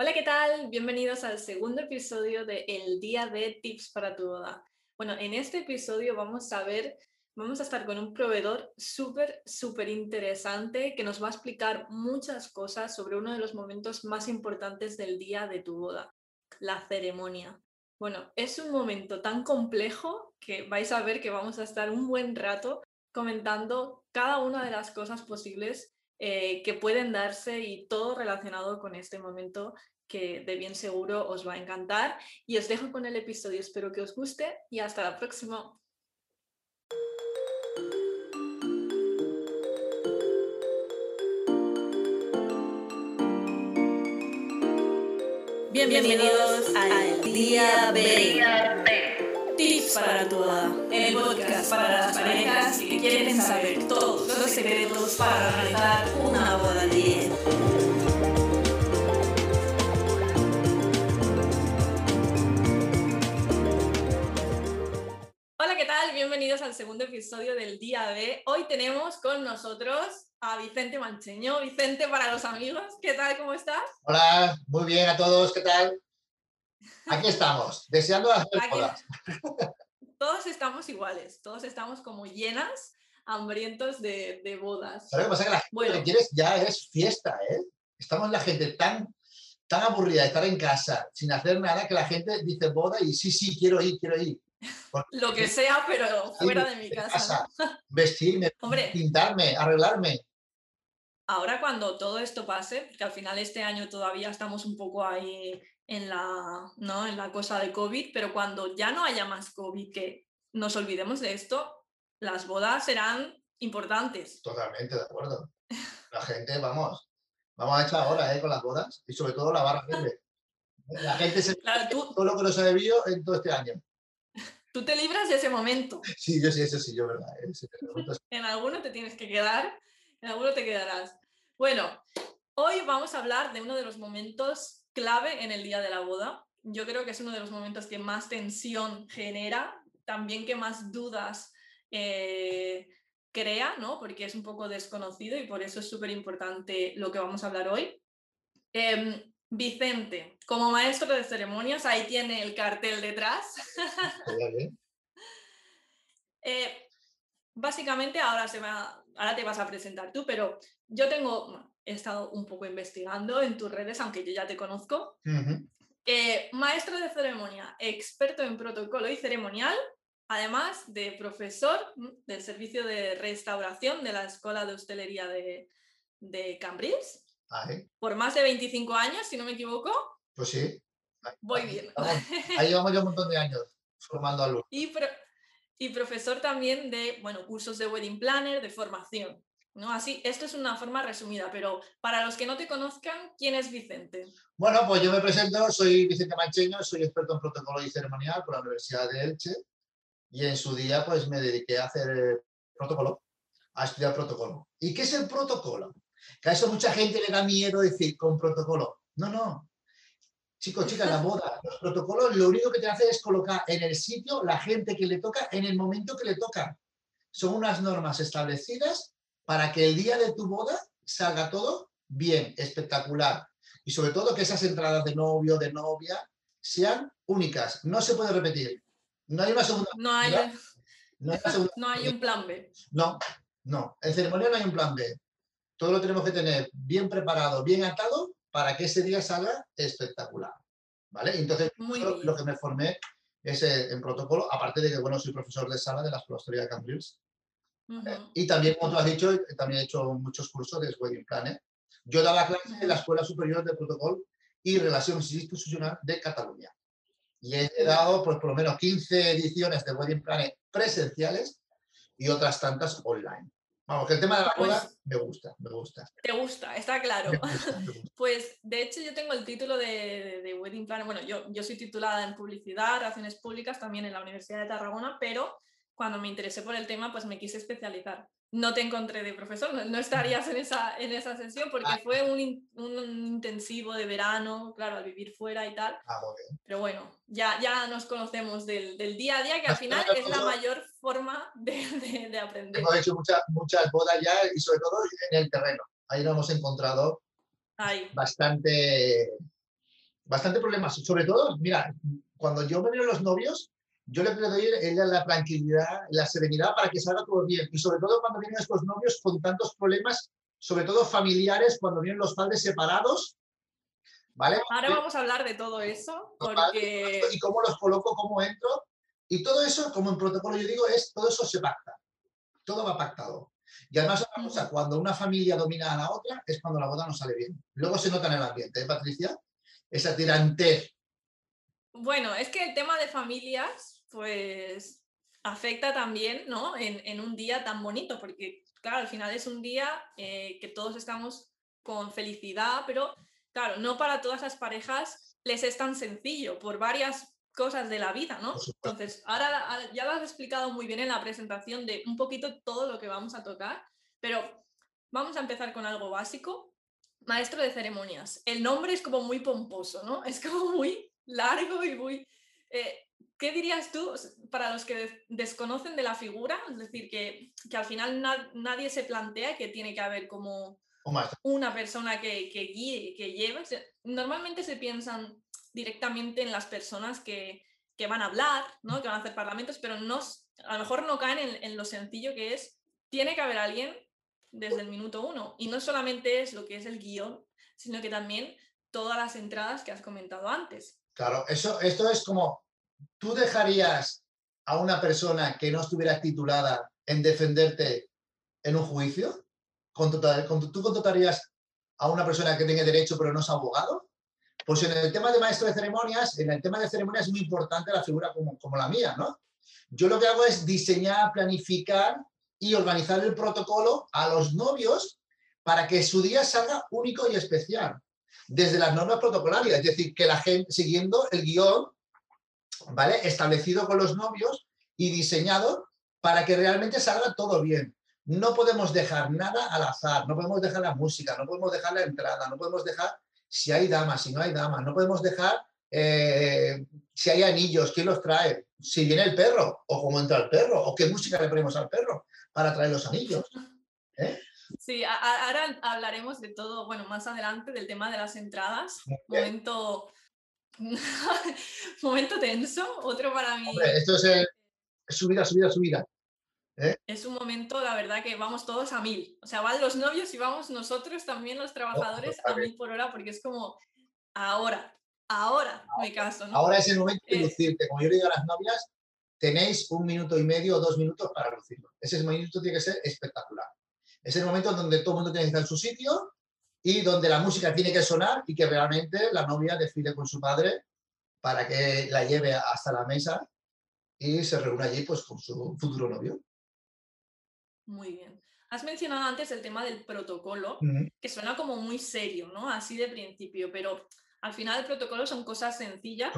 Hola, ¿qué tal? Bienvenidos al segundo episodio de El Día de Tips para tu boda. Bueno, en este episodio vamos a ver, vamos a estar con un proveedor súper, súper interesante que nos va a explicar muchas cosas sobre uno de los momentos más importantes del día de tu boda, la ceremonia. Bueno, es un momento tan complejo que vais a ver que vamos a estar un buen rato comentando cada una de las cosas posibles eh, que pueden darse y todo relacionado con este momento que de bien seguro os va a encantar. Y os dejo con el episodio, espero que os guste y hasta la próxima. Bienvenidos al Día B. Tips para tu boda, el podcast para las parejas que quieren saber todos los secretos para realizar una boda 10. Hola, ¿qué tal? Bienvenidos al segundo episodio del Día B. Hoy tenemos con nosotros a Vicente Mancheño. Vicente, para los amigos, ¿qué tal? ¿Cómo estás? Hola, muy bien a todos, ¿qué tal? Aquí estamos, deseando hacer bodas. Todos estamos iguales, todos estamos como llenas, hambrientos de, de bodas. ¿Sabes qué pasa? Que la gente lo que quieres ya es fiesta, ¿eh? Estamos la gente tan, tan aburrida de estar en casa, sin hacer nada, que la gente dice boda y sí, sí, quiero ir, quiero ir. lo que sea, pero fuera de mi casa. Vestirme, pintarme, arreglarme. Ahora cuando todo esto pase, porque al final este año todavía estamos un poco ahí en la, ¿no? en la cosa de COVID, pero cuando ya no haya más COVID, que nos olvidemos de esto, las bodas serán importantes. Totalmente, de acuerdo. La gente, vamos, vamos a echar ahora ¿eh? con las bodas y sobre todo la barra libre. La gente se claro, tú, todo lo que nos ha bebido en todo este año. Tú te libras de ese momento. Sí, yo sí, eso sí, yo verdad. ¿eh? en alguno te tienes que quedar, en alguno te quedarás. Bueno, hoy vamos a hablar de uno de los momentos clave en el día de la boda. Yo creo que es uno de los momentos que más tensión genera, también que más dudas eh, crea, ¿no? Porque es un poco desconocido y por eso es súper importante lo que vamos a hablar hoy. Em, Vicente, como maestro de ceremonias, ahí tiene el cartel detrás. Eh, básicamente ahora, se va, ahora te vas a presentar tú, pero yo tengo, he estado un poco investigando en tus redes, aunque yo ya te conozco. Eh, maestro de ceremonia, experto en protocolo y ceremonial, además de profesor del servicio de restauración de la Escuela de Hostelería de, de Cambrils. Por más de 25 años, si no me equivoco. Pues sí. Voy bien. Ahí llevamos ya un montón de años formando alumnos. Y, y profesor también de bueno, cursos de wedding planner, de formación. ¿No? Así, esto es una forma resumida, pero para los que no te conozcan, ¿quién es Vicente? Bueno, pues yo me presento, soy Vicente Mancheño, soy experto en protocolo y ceremonial por la Universidad de Elche y en su día pues me dediqué a hacer eh, protocolo, a estudiar protocolo. ¿Y qué es el protocolo? Que a eso mucha gente le da miedo decir con protocolo. No, no. Chicos, chicas, la boda, los protocolos lo único que te hace es colocar en el sitio la gente que le toca en el momento que le toca. Son unas normas establecidas para que el día de tu boda salga todo bien, espectacular. Y sobre todo que esas entradas de novio, de novia, sean únicas. No se puede repetir. No hay una segunda. No hay, no hay, un plan B. No, no. En ceremonia no hay un plan B. Todo lo tenemos que tener bien preparado, bien atado para que ese día salga espectacular. ¿Vale? Entonces, lo que me formé es eh, en protocolo, aparte de que, bueno, soy profesor de sala de la Escuela de Cambrils y también, como tú has dicho, también he hecho muchos cursos de Wedding Planner. Yo daba clases en la Escuela Superior de Protocolo y Relaciones Institucionales de Cataluña. Y he dado pues, por lo menos 15 ediciones de Wedding Planner presenciales y otras tantas online. Vamos, que el tema de la boda pues me gusta, me gusta. Te gusta, está claro. Pues de hecho yo tengo el título de, de, Wedding Planner. Bueno, yo, yo soy titulada en publicidad, relaciones públicas también en la Universidad de Tarragona, pero cuando me interesé por el tema, pues me quise especializar. No te encontré de profesor, no, estarías en esa, en esa sesión porque ah. fue un, un, intensivo de verano, claro, al vivir fuera y tal. Ah, Pero bueno, ya, ya nos conocemos del, del día a día, que al final es la mayor forma de, de, aprender. Hemos hecho muchas muchas bodas ya y sobre todo en el terreno. Ahí nos hemos encontrado bastante bastante problemas. Sobre todo, mira, cuando yo me veo los novios, yo le doy la tranquilidad, la serenidad para que salga todo bien. Y sobre todo cuando vienen estos novios con tantos problemas, sobre todo familiares, cuando vienen los padres separados. ¿Vale? Ahora vamos a hablar de todo eso. Porque... Y cómo los coloco, cómo entro. Y todo eso, como en protocolo yo digo, es todo eso se pacta. Todo va pactado. Y además, otra cosa, cuando una familia domina a la otra, es cuando la boda no sale bien. Luego se nota en el ambiente, ¿eh, Patricia? Esa tirante. Bueno, es que el tema de familias, pues afecta también, ¿no? En, un día tan bonito, porque, claro, al final es un día eh, que todos estamos con felicidad, pero, claro, no para todas las parejas les es tan sencillo, por varias cosas de la vida, ¿no? Entonces, ahora ya lo has explicado muy bien en la presentación de un poquito todo lo que vamos a tocar, pero vamos a empezar con algo básico. Maestro de ceremonias. El nombre es como muy pomposo, ¿no? Es como muy largo y muy... Eh, ¿Qué dirías tú para los que desconocen de la figura? Es decir, que, que al final nadie se plantea que tiene que haber como una persona que, que guíe, que lleve. Normalmente se piensan directamente en las personas que, van a hablar, ¿no? que van a hacer parlamentos, pero no, a lo mejor no caen en, lo sencillo que es, tiene que haber alguien desde el minuto uno. Y no solamente es lo que es el guion, sino que también todas las entradas que has comentado antes. Claro, eso, esto es como, ¿tú dejarías a una persona que no estuviera titulada en defenderte en un juicio? ¿Tú contratarías a una persona que tenga derecho pero no es abogado? Pues en el tema de maestro de ceremonias, en el tema de ceremonias es muy importante la figura como, como la mía, ¿no? Yo lo que hago es diseñar, planificar y organizar el protocolo a los novios para que su día salga único y especial, desde las normas protocolarias, es decir, que la gente, siguiendo el guion, ¿vale? Establecido con los novios y diseñado para que realmente salga todo bien. No podemos dejar nada al azar, no podemos dejar la música, no podemos dejar la entrada, no podemos dejar si hay damas, si no hay damas. No podemos dejar eh, si hay anillos, quién los trae, si viene el perro o cómo entra el perro o qué música le ponemos al perro para traer los anillos. ¿eh? Sí, ahora hablaremos de todo, bueno, más adelante del tema de las entradas. Momento, momento tenso, otro para mí. esto es subida, subida, subida. ¿Eh? Es un momento, la verdad, que vamos todos a mil. O sea, van los novios y vamos nosotros también, los trabajadores, a mil por hora, porque es como, ahora, ahora me caso. ¿no? Ahora es el momento de lucirte. Como yo le digo a las novias, tenéis un minuto y medio o dos minutos para lucirlo. Ese minuto tiene que ser espectacular. Es el momento donde todo el mundo tiene que estar en su sitio y donde la música tiene que sonar y que realmente la novia decide con su padre para que la lleve hasta la mesa y se reúna allí pues con su futuro novio. Muy bien. Has mencionado antes el tema del protocolo, que suena como muy serio, ¿no? Así de principio, pero al final el protocolo son cosas sencillas,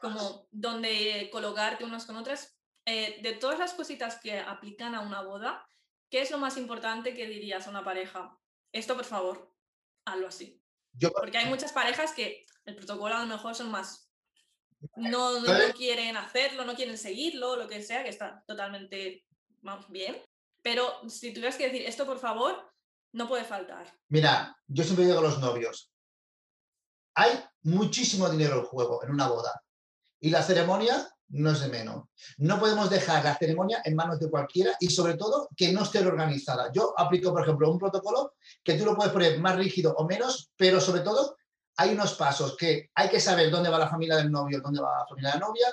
como donde colocarte unas con otras. Eh, de todas las cositas que aplican a una boda, ¿qué es lo más importante que dirías a una pareja? Esto, por favor, hazlo así. Porque hay muchas parejas que el protocolo a lo mejor son más... No, no, quieren hacerlo, no quieren seguirlo, lo que sea, que está totalmente bien. Pero si tuvieras que decir esto, por favor, no puede faltar. Mira, yo siempre digo a los novios, hay muchísimo dinero en juego en una boda y la ceremonia no es de menos. No podemos dejar la ceremonia en manos de cualquiera y sobre todo que no esté organizada. Yo aplico, por ejemplo, un protocolo que tú lo puedes poner más rígido o menos, pero sobre todo hay unos pasos que hay que saber dónde va la familia del novio, dónde va la familia de la novia.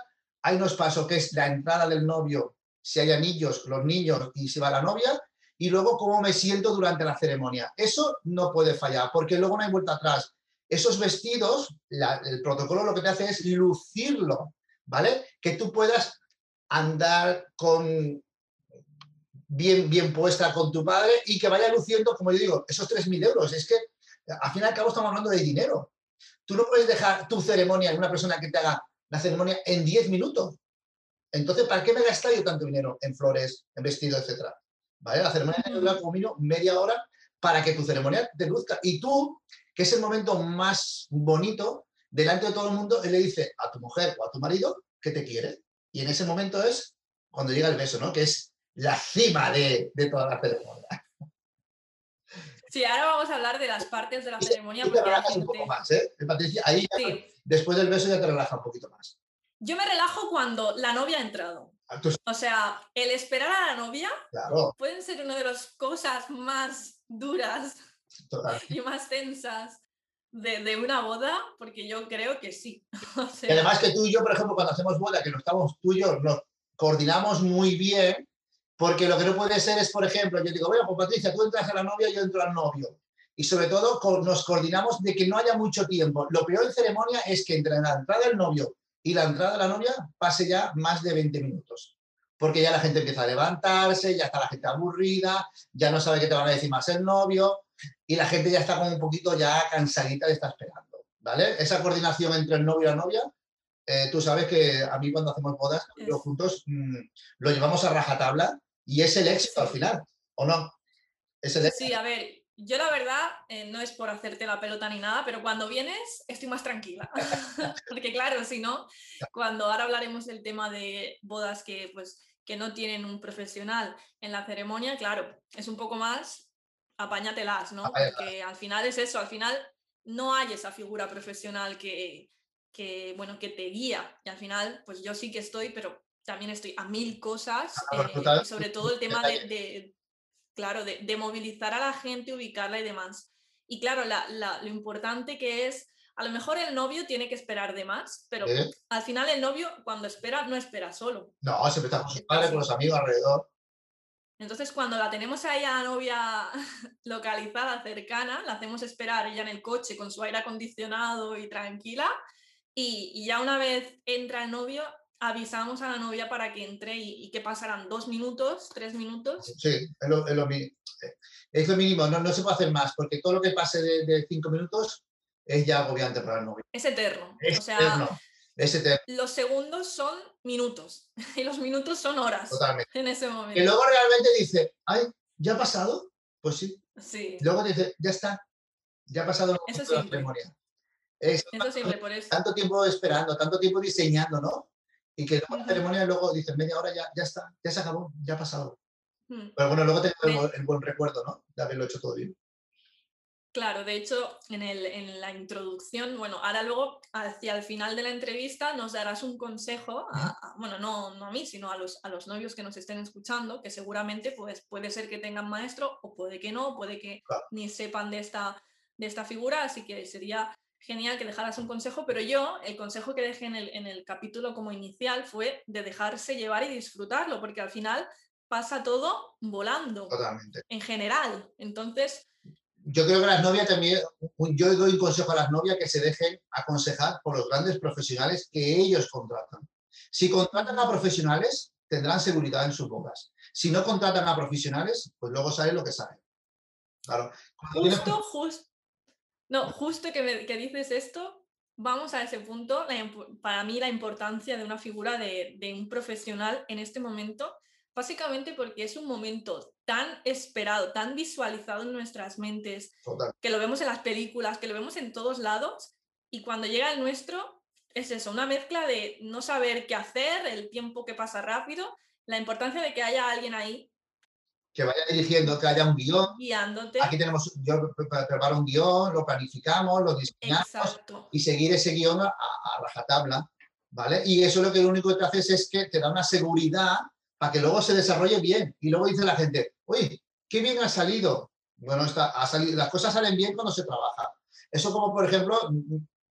Hay unos pasos que es la entrada del novio si hay anillos, los niños y si va la novia, y luego cómo me siento durante la ceremonia. Eso no puede fallar, porque luego no hay vuelta atrás. Esos vestidos, el protocolo lo que te hace es lucirlo, ¿vale? Que tú puedas andar con bien, bien puesta con tu padre y que vaya luciendo, como yo digo, esos 3.000 euros. Es que al fin y al cabo estamos hablando de dinero. Tú no puedes dejar tu ceremonia en una persona que te haga la ceremonia en 10 minutos. Entonces, ¿para qué me he yo tanto dinero en flores, en vestido, etcétera? ¿Vale? La ceremonia dura como mínimo media hora para que tu ceremonia te luzca. Y tú, que es el momento más bonito, delante de todo el mundo, él le dice a tu mujer o a tu marido que te quiere. Y en ese momento es cuando llega el beso, ¿no? Que es la cima de, toda la ceremonia. Sí, ahora vamos a hablar de las partes de la ceremonia. Y te relajas un poco más, ¿eh? Patricia, ahí después del beso ya te relaja un poquito más. Yo me relajo cuando la novia ha entrado. Ah, o sea, el esperar a la novia pueden ser una de las cosas más duras y más tensas de, una boda, porque yo creo que sí. además que tú y yo, por ejemplo, cuando hacemos boda, que no estamos tú y yo, nos coordinamos muy bien, porque lo que no puede ser es, por ejemplo, yo digo, bueno, pues Patricia, tú entras a la novia, yo entro al novio. Y sobre todo nos coordinamos de que no haya mucho tiempo. Lo peor en ceremonia es que entre la entrada del novio y la entrada de la novia pase ya más de 20 minutos. Porque ya la gente empieza a levantarse, ya está la gente aburrida, ya no sabe qué te van a decir más el novio y la gente ya está como un poquito ya cansadita de estar esperando. ¿Vale? Esa coordinación entre el novio y la novia, eh, tú sabes que a mí cuando hacemos bodas, los juntos mm, lo llevamos a rajatabla y es el éxito al final, ¿o no? Es el éxito. Sí, a ver, yo la verdad, eh, no es por hacerte la pelota ni nada, pero cuando vienes estoy más tranquila. Porque claro, si no, cuando ahora hablaremos del tema de bodas que, pues, que no tienen un profesional en la ceremonia, claro, es un poco más apáñatelas, ¿no? Porque al final es eso, al final no hay esa figura profesional que, que, bueno, que te guía. Y al final, pues yo sí que estoy, pero también estoy a mil cosas, eh, sobre todo el tema de claro, de, movilizar a la gente, ubicarla y demás. Y claro, lo importante que es, a lo mejor el novio tiene que esperar de más, pero al final el novio cuando espera no espera solo. No, siempre está con sus padres, con los amigos alrededor. Entonces, cuando la tenemos ahí a la novia localizada, cercana, la hacemos esperar ella en el coche con su aire acondicionado y tranquila. Y, y, ya una vez entra el novio, avisamos a la novia para que entre y, que pasarán dos minutos, tres minutos. Sí, es lo, mínimo, no, no, se puede hacer más, porque todo lo que pase de, cinco minutos es ya agobiante para el novio. Es eterno. Es eterno. Es eterno. Los segundos son minutos y los minutos son horas. Totalmente. En ese momento. Y luego realmente dice, ay, ¿ya ha pasado? Pues sí. Sí. Luego dice, ya está, ya ha pasado la memoria. eso siempre, por eso. Tanto tiempo esperando, tanto tiempo diseñando, ¿no? y que luego la ceremonia luego dicen media hora ya, ya está, ya se acabó, ya ha pasado. Hmm. Pero bueno, luego tengo el, buen recuerdo, ¿no? De haberlo hecho todo bien. Claro, de hecho, en, el, en, la introducción, bueno, ahora luego, hacia el final de la entrevista, nos darás un consejo, bueno, no, no, a mí, sino a los, a los novios que nos estén escuchando, que seguramente pues, puede ser que tengan maestro o puede que no, puede que ni sepan de esta, de esta figura, así que sería genial que dejaras un consejo, pero yo el consejo que dejé en el, en el capítulo como inicial fue de dejarse llevar y disfrutarlo, porque al final pasa todo volando. Totalmente. En general. Entonces... Yo creo que las novias también, yo doy un consejo a las novias que se dejen aconsejar por los grandes profesionales que ellos contratan. Si contratan a profesionales, tendrán seguridad en sus bocas. Si no contratan a profesionales, pues luego saben lo que saben. Claro. Justo, justo, no, justo que, me, que dices esto, vamos a ese punto. para mí la importancia de una figura de, de, un profesional en este momento, básicamente porque es un momento tan esperado, tan visualizado en nuestras mentes, que lo vemos en las películas, que lo vemos en todos lados, y cuando llega el nuestro, es eso, una mezcla de no saber qué hacer, el tiempo que pasa rápido, la importancia de que haya alguien ahí que vaya dirigiendo, que haya un guion. Guiándote. Aquí tenemos, yo preparo un guion, lo planificamos, lo diseñamos y seguir ese guion a, rajatabla, ¿vale? Y eso lo que lo único que te haces es que te da una seguridad para que luego se desarrolle bien. Y luego dice la gente, uy, qué bien ha salido. Bueno, está, ha salido, las cosas salen bien cuando se trabaja. Eso como, por ejemplo,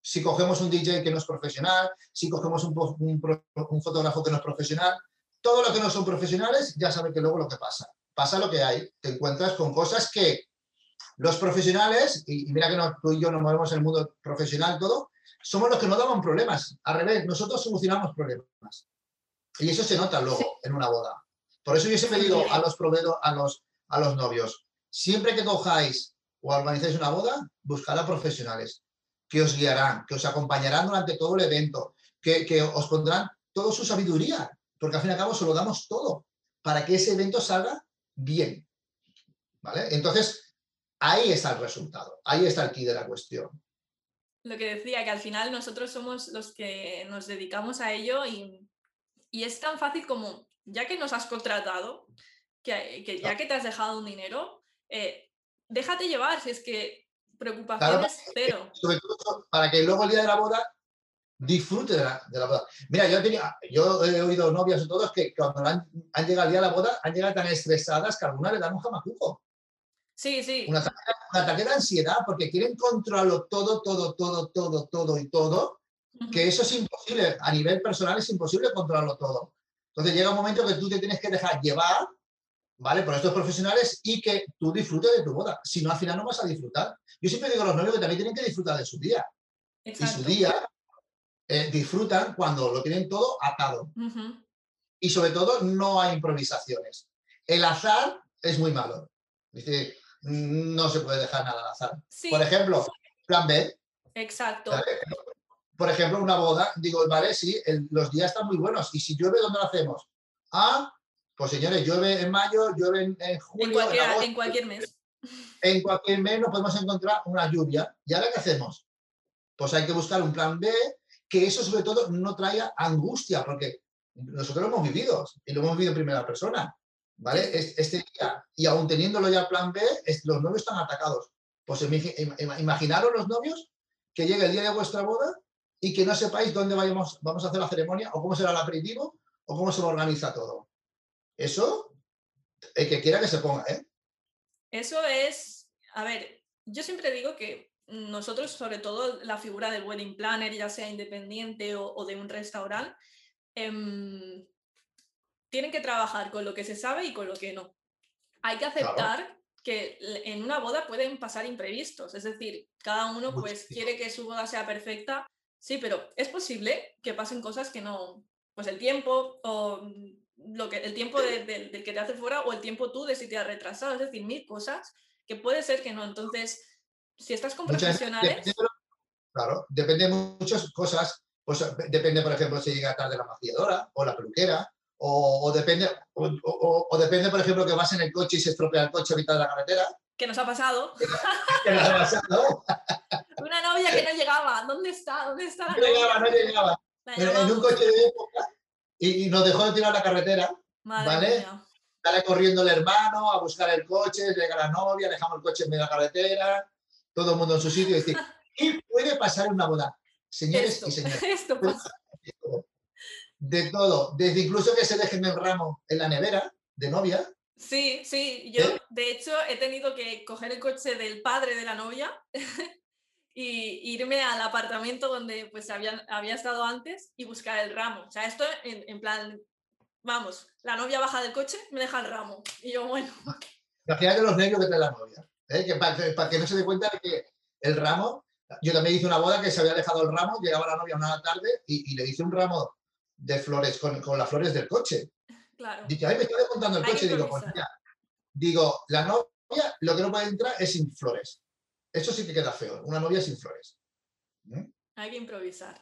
si cogemos un DJ que no es profesional, si cogemos un, un, fotógrafo que no es profesional, todo lo que no son profesionales ya saben que luego lo que pasa pasa lo que hay, te encuentras con cosas que los profesionales, y, mira que no, tú y yo nos movemos en el mundo profesional todo, somos los que no daban problemas. Al revés, nosotros solucionamos problemas. Y eso se nota luego en una boda. Por eso yo siempre digo a los proveedores, a los, a los novios, siempre que cojáis o organizáis una boda, buscad a profesionales que os guiarán, que os acompañarán durante todo el evento, que, que os pondrán toda su sabiduría, porque al fin y al cabo se lo damos todo para que ese evento salga bien. ¿Vale? Entonces, ahí está el resultado, ahí está el key de la cuestión. Lo que decía, que al final nosotros somos los que nos dedicamos a ello y, es tan fácil como, ya que nos has contratado, que, ya que te has dejado un dinero, eh, déjate llevar, si es que preocupaciones cero. Sobre todo para que luego el día de la boda disfrute de la, de la boda. Mira, yo, tenía, yo he oído novias y todos que cuando han, han, llegado el día de la boda han llegado tan estresadas que algunas le dan un jamacujo. Sí, sí. Un ataque, un ataque, de ansiedad porque quieren controlarlo todo, todo, todo, todo, todo y todo, que eso es imposible. A nivel personal es imposible controlarlo todo. Entonces llega un momento que tú te tienes que dejar llevar, ¿vale? Por estos profesionales y que tú disfrutes de tu boda. Si no, al final no vas a disfrutar. Yo siempre digo a los novios que también tienen que disfrutar de su día. Exacto. Y su día eh, disfrutan cuando lo tienen todo atado. Uh -huh. Y sobre todo no hay improvisaciones. El azar es muy malo. Dice, no se puede dejar nada al azar. Sí. Por ejemplo, plan B. Exacto. ¿vale? Por ejemplo, una boda, digo, vale, sí, el, los días están muy buenos. Y si llueve, ¿dónde lo hacemos? Ah, pues señores, llueve en mayo, llueve en, en julio. En cualquier, en, agosto, en cualquier mes. En cualquier mes nos podemos encontrar una lluvia. ¿Y ahora qué hacemos? Pues hay que buscar un plan B, que eso sobre todo no traiga angustia, porque nosotros lo hemos vivido y lo hemos vivido en primera persona. ¿Vale? Este día, y aún teniéndolo ya plan B, los novios están atacados. Pues imaginaros los novios que llegue el día de vuestra boda y que no sepáis dónde vayamos, vamos a hacer la ceremonia o cómo será el aperitivo o cómo se organiza todo. Eso, el que quiera que se ponga, ¿eh? Eso es, a ver, yo siempre digo que nosotros, sobre todo la figura del wedding planner, ya sea independiente o, o de un restaurante, eh, tienen que trabajar con lo que se sabe y con lo que no. Hay que aceptar claro. que en una boda pueden pasar imprevistos, es decir, cada uno pues quiere que su boda sea perfecta, sí, pero es posible que pasen cosas que no, pues el tiempo o lo que, el tiempo de, de, del que te hace fuera o el tiempo tú de si te has retrasado, es decir, mil cosas que puede ser que no. Entonces, si estás con Muchas profesionales... Depende, claro, depende de muchas cosas, pues depende, por ejemplo, si llega tarde la maquilladora o la peluquera, o, o, depende, o, o, o, depende, por ejemplo, que vas en el coche y se estropea el coche a mitad de la carretera. ¿Qué nos ha pasado? ¿Qué nos ha pasado? Una novia que no llegaba. ¿Dónde está? ¿Dónde está la No llegaba, no llegaba. En un coche de época y, y, nos dejó de tirar la carretera. Madre ¿Vale? Mía. Sale corriendo el hermano a buscar el coche, llega la novia, dejamos el coche en medio de la carretera, todo el mundo en su sitio y decir, ¿qué puede pasar en una boda? Señores esto, y señores. Esto pasa de todo, desde incluso que se dejen el ramo en la nevera de novia. Sí, sí, yo ¿Eh? de hecho he tenido que coger el coche del padre de la novia y irme al apartamento donde pues había, había estado antes y buscar el ramo. O sea, esto en, en, plan, vamos, la novia baja del coche, me deja el ramo. Y yo, bueno. Imagínate los nervios que trae la novia. ¿eh? Que para, para, que no se dé cuenta de que el ramo, yo también hice una boda que se había dejado el ramo, llegaba la novia una tarde y, y le hice un ramo de flores con, con, las flores del coche. Claro. Dice, ay, me está desmontando el coche. Digo, pues ya. Digo, la novia lo que no puede entrar es sin flores. Eso sí que queda feo, una novia sin flores. ¿Mm? Hay que improvisar.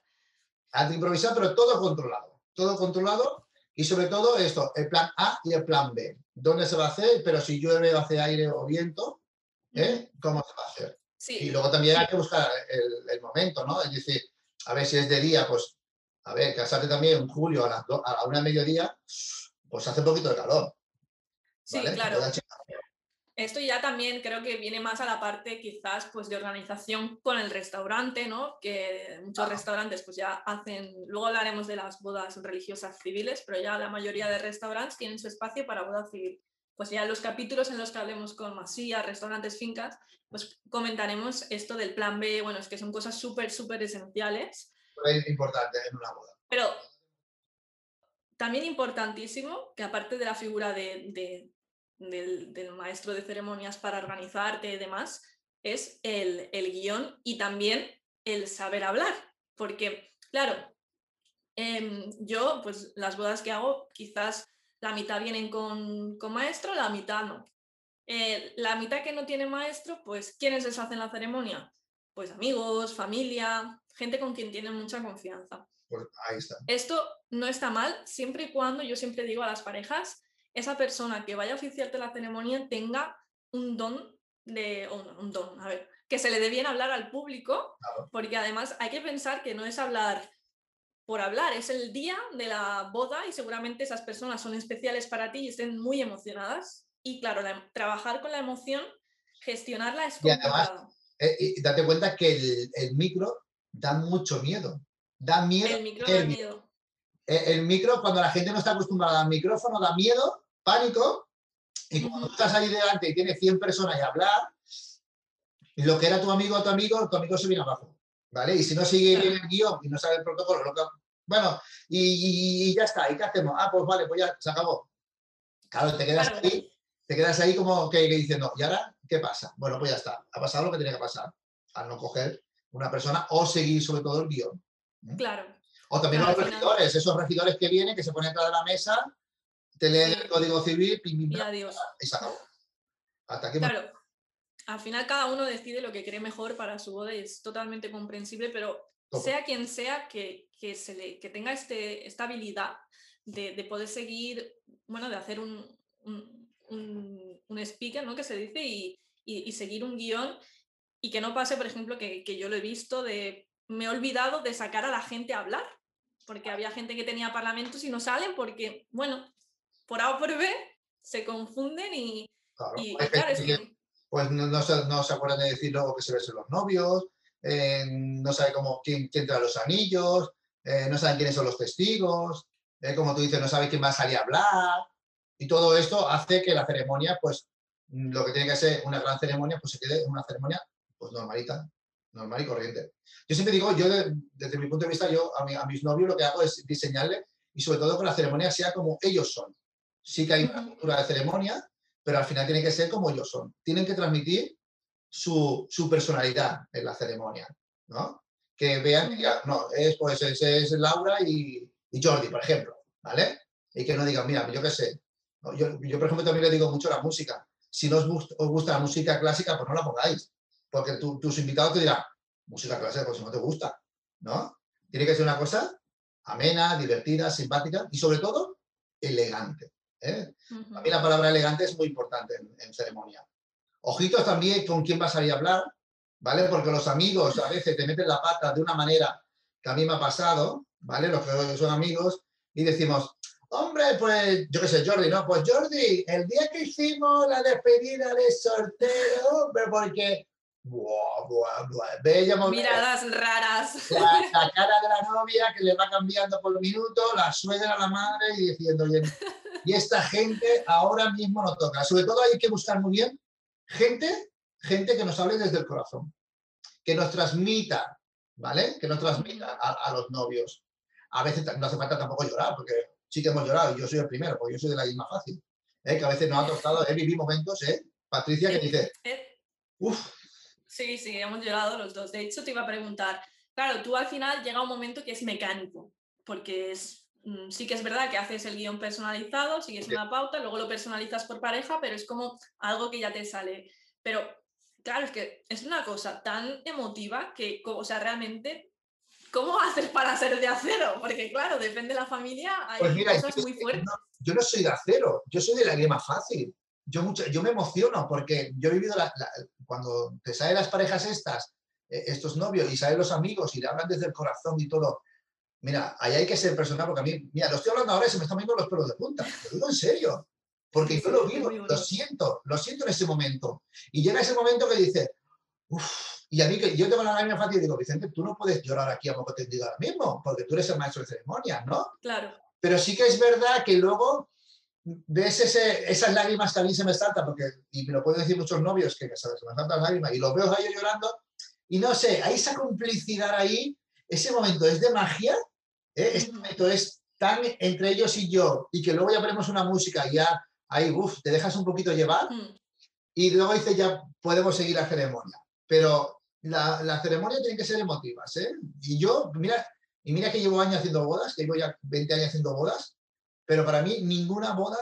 Hay que improvisar, pero todo controlado. Todo controlado y sobre todo esto, el plan A y el plan B. ¿Dónde se va a hacer? Pero si llueve, hace aire o viento, ¿eh? ¿cómo se va a hacer? Sí. Y luego también hay que buscar el, el momento, ¿no? Es decir, a ver si es de día, pues a ver, casarte también en julio a la, a la una de mediodía, pues hace un poquito de calor. Sí, ¿vale? claro. Esto ya también creo que viene más a la parte quizás pues de organización con el restaurante, ¿no? Que muchos ah. restaurantes pues ya hacen, luego hablaremos de las bodas religiosas civiles, pero ya la mayoría de restaurantes tienen su espacio para boda civil. Pues ya en los capítulos en los que hablemos con masías, restaurantes, fincas, pues comentaremos esto del plan B, bueno, es que son cosas súper, súper esenciales es importante en una boda. Pero también importantísimo que aparte de la figura de, de, del, maestro de ceremonias para organizarte y demás, es el, el guion y también el saber hablar. Porque, claro, eh, yo, pues las bodas que hago, quizás la mitad vienen con, con maestro, la mitad no. Eh, la mitad que no tiene maestro, pues ¿quiénes les hacen la ceremonia? Pues amigos, familia, gente con quien tienen mucha confianza. Pues ahí está. Esto no está mal, siempre y cuando, yo siempre digo a las parejas, esa persona que vaya a oficiarte la ceremonia tenga un don de, oh, no, un don, a ver, que se le dé bien hablar al público, claro. porque además hay que pensar que no es hablar por hablar, es el día de la boda y seguramente esas personas son especiales para ti y estén muy emocionadas. Y claro, la, trabajar con la emoción Gestionarla es Y además, complicado. eh, y date cuenta que el, el micro da mucho miedo. Da miedo. El micro el da mi- miedo. eh, el micro, cuando la gente no está acostumbrada al micrófono, da miedo, pánico, y cuando Ujú. estás ahí delante y tienes 100 personas y hablar, lo que era tu amigo o tu amigo, tu amigo se viene abajo, ¿vale? Y si no sigue bien el guion y no sabe el protocolo, lo que- bueno, y, y- y ya está, ¿y qué hacemos? Ah, pues vale, pues ya se acabó. Claro, te quedas Claro. ahí, te quedas ahí como que, que diciendo, ¿y ahora qué pasa? Bueno, pues ya está, ha pasado lo que tenía que pasar, al no coger una persona o seguir sobre todo el guion. Claro. O también Claro, los final- regidores, esos regidores que vienen, que se ponen atrás de la mesa, te leen Sí. el código civil, pim, pim, Y adiós. y se acabó. Hasta hemos- Claro, al final cada uno decide lo que cree mejor para su boda y es totalmente comprensible, pero Todo. sea quien sea que, que, se le, que tenga este, esta habilidad de, de poder seguir, bueno, de hacer un, un, un- un speaker, ¿no? Que se dice, y, y- y seguir un guion y que no pase, por ejemplo, que, que yo lo he visto de, me he olvidado de sacar a la gente a hablar, porque había gente que tenía parlamentos y no salen porque, bueno, por A o por B se confunden y, claro, y, claro, es que... pues no, no se, no se acuerdan de decir luego que se besen los novios, eh, no sabe cómo, quién, quién trae los anillos, eh, no saben quiénes son los testigos, eh, como tú dices, no sabe quién va a salir a hablar, y todo esto hace que la ceremonia, pues lo que tiene que ser una gran ceremonia, pues se quede una ceremonia pues normalita, normal y corriente. Yo siempre digo, yo de- desde mi punto de vista, yo a, mi- a mis novios lo que hago es diseñarle y sobre todo que la ceremonia sea como ellos son. Sí que hay una cultura de ceremonia, pero al final tiene que ser como ellos son. Tienen que transmitir su, su personalidad en la ceremonia, ¿no? Que vean ya, no, es, pues, es, es Laura y, y Jordi, por ejemplo, ¿vale? Y que no digan, mira, yo qué sé. ¿no? Yo, yo, por ejemplo, también le digo mucho la música. Si no os, gust- os gusta la música clásica, pues no la pongáis, porque tu- tus invitados te dirán, música clásica, pues si no te gusta, ¿no? Tiene que ser una cosa amena, divertida, simpática y sobre todo elegante. ¿eh? Para mí la palabra elegante es muy importante en, en ceremonia. Ojitos también con quién vas a ir a hablar, ¿vale? Porque los amigos a veces te meten la pata de una manera que a mí me ha pasado, ¿vale? Los que son amigos y decimos, hombre, pues yo qué sé, Jordi, ¿no? Pues Jordi, el día que hicimos la despedida de sorteo, hombre, porque... Buah, buah, buah. Veíamos Miradas raras. la, la cara de la novia que le va cambiando por minuto, la suegra, la madre y diciendo, oye, y esta gente ahora mismo no toca. Sobre todo hay que buscar muy bien gente, gente que nos hable desde el corazón, que nos transmita, ¿vale? Que nos transmita a, a los novios. A veces no hace falta tampoco llorar, porque sí que hemos llorado y yo soy el primero, porque yo soy de la misma fácil. ¿eh? Que a veces nos ha tocado, he vivido momentos, ¿eh? Patricia, que dice, Eh, uff, Sí, sí, hemos llorado los dos. De hecho, te iba a preguntar, claro, tú al final llega un momento que es mecánico, porque es, mm, sí que es verdad que haces el guion personalizado, sigues una pauta, luego lo personalizas por pareja, pero es como algo que ya te sale. Pero claro, es que es una cosa tan emotiva que, o sea, realmente, ¿cómo haces para ser de acero? Porque claro, depende de la familia, hay Pues mira, cosas muy fuertes. no- yo no soy de acero, yo soy de la lágrima fácil. Yo, mucho, yo me emociono porque yo he vivido, la- la- cuando te salen las parejas estas, eh, estos novios y salen los amigos y le hablan desde el corazón y todo. Mira, ahí hay que ser personal porque a mí, mira, lo estoy hablando ahora y se me están viendo los pelos de punta. Lo digo en serio. Porque yo lo vivo, lo siento, lo siento en ese momento. Y llega ese momento que dice, uff, y a mí que yo tengo la lágrima fácil y digo, Vicente, tú no puedes llorar aquí a poco te digo ahora mismo, porque tú eres el maestro de ceremonias, ¿no? Claro, Pero sí que es verdad que luego ves ese, esas lágrimas que a mí se me saltan, porque, y me lo pueden decir muchos novios, que se se me saltan lágrimas, y los veo a ellos llorando, y no sé, hay esa complicidad ahí, ese momento es de magia, ¿eh? ese momento es tan entre ellos y yo, y que luego ya ponemos una música y ya ahí, uff, te dejas un poquito llevar, mm, y luego dices ya podemos seguir la ceremonia. Pero la, la ceremonia tiene que ser emotivas, ¿eh? Y yo, mira, y mira que llevo años haciendo bodas, que llevo ya 20 años haciendo bodas, pero para mí ninguna boda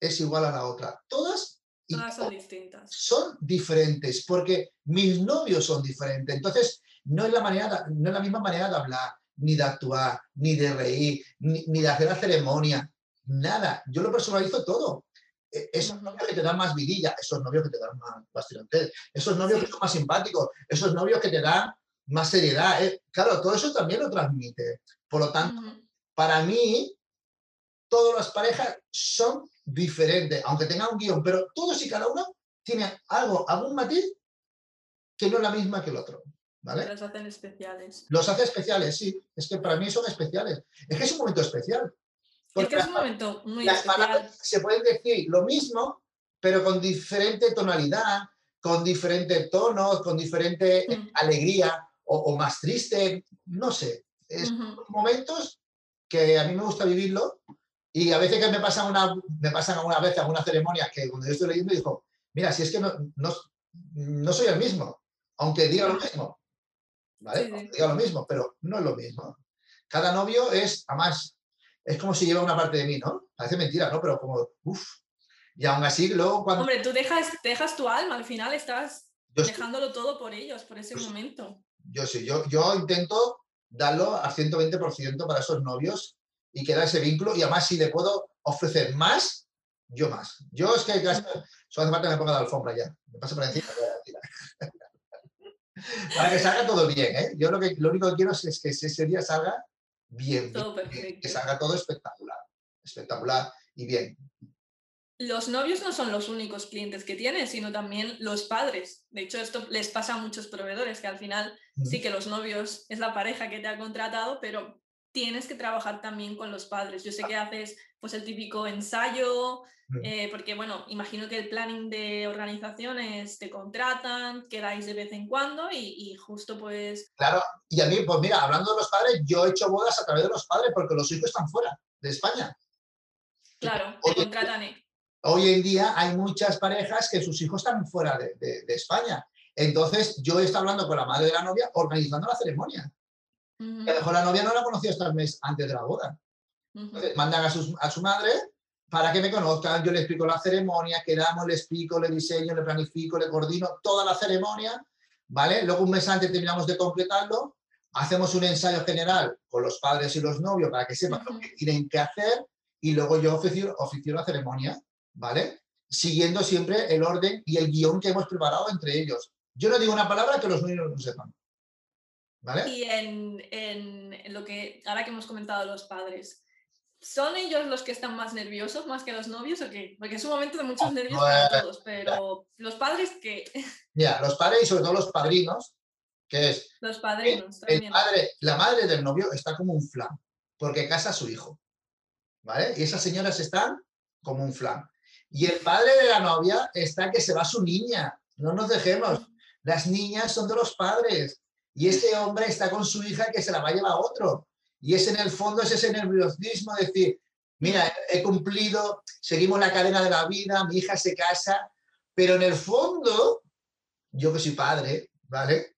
es igual a la otra. Todas, todas son distintas. son diferentes, porque mis novios son diferentes. Entonces, no es la, manera, no es la misma manera de hablar, ni de actuar, ni de reír, ni, ni de hacer la ceremonia, nada. Yo lo personalizo todo. E- Esos novios que te dan más vidilla, esos novios que te dan más, más tirantes, esos novios que son más simpáticos, esos novios que te dan más seriedad. eh. Claro, todo eso también lo transmite. Por lo tanto, Ujú. para mí, todas las parejas son diferentes, aunque tengan un guion, pero todos y cada uno tiene algo, algún matiz que no es la misma que el otro. ¿Vale? Los hacen especiales. Los hace especiales, sí. Es que para mí son especiales. Es que es un momento especial. Es que es un momento muy las especial. palabras se pueden decir lo mismo, pero con diferente tonalidad, con diferente tono, con diferente Mm. alegría o, o más triste, no sé. Es momentos que a mí me gusta vivirlo y a veces que me pasan una, me pasan alguna vez alguna ceremonia que cuando yo estoy leyendo digo, mira, si es que no, no, no soy el mismo, aunque diga lo mismo, ¿vale? Sí, sí. Aunque diga lo mismo, pero no es lo mismo. Cada novio es, además, es como si lleva una parte de mí, ¿no? Parece mentira, ¿no? Pero como, uff. Y aún así, luego cuando Hombre, tú dejas, dejas tu alma, al final estás yo, estoy- dejándolo todo por ellos, por ese momento. yo sí, yo, yo intento darlo al 120% para esos novios y queda ese vínculo y además si le puedo ofrecer más, yo más. Yo es que casi, solo hace falta que me ponga la alfombra ya, me paso por encima. para que salga todo bien, ¿eh? Yo lo, que, lo único que quiero es, que ese día salga bien, Todo bien, bien, que perfecto. salga todo espectacular, espectacular y bien. Los novios no son los únicos clientes que tienen, sino también los padres. De hecho, esto les pasa a muchos proveedores, que al final sí que los novios es la pareja que te ha contratado, pero tienes que trabajar también con los padres. Yo sé que haces pues el típico ensayo, Mm. eh, porque bueno, imagino que el planning de organizaciones te contratan, quedáis de vez en cuando y, y justo pues Claro, y a mí, pues mira, hablando de los padres, yo he hecho bodas a través de los padres porque los hijos están fuera de España. claro, te contratan. eh. Hoy en día hay muchas parejas que sus hijos están fuera de, de- de España. Entonces, yo he estado hablando con la madre de la novia organizando la ceremonia. Que a lo mejor la novia no la conocía hasta el mes antes de la boda. ujú. Entonces, mandan a, sus- a su madre para que me conozcan. Yo le explico la ceremonia, quedamos, le explico, le diseño, le planifico, le coordino toda la ceremonia. ¿Vale? Luego, un mes antes terminamos de completarlo. Hacemos un ensayo general con los padres y los novios para que sepan lo Ujú. que tienen que hacer. Y luego yo oficio, oficio la ceremonia. ¿Vale? Siguiendo siempre el orden y el guion que hemos preparado entre ellos. Yo no digo una palabra que los niños no sepan. ¿Vale? Y en, en- lo que, ahora que hemos comentado los padres, ¿son ellos los que están más nerviosos más que los novios o qué? Porque es un momento de muchos nervios para pues, todos, pero los padres que, Mira, los padres y sobre todo los padrinos, que es los padrinos el también. padre, la madre del novio está como un flan, porque casa a su hijo. ¿Vale? Y esas señoras están como un flan. Y el padre de la novia está que se va su niña. No nos dejemos. Las niñas son de los padres. Y este hombre está con su hija que se la va a llevar a otro. Y es en el fondo es ese nerviosismo de decir, mira, he cumplido, seguimos la cadena de la vida, mi hija se casa, pero en el fondo, yo que soy padre, ¿vale?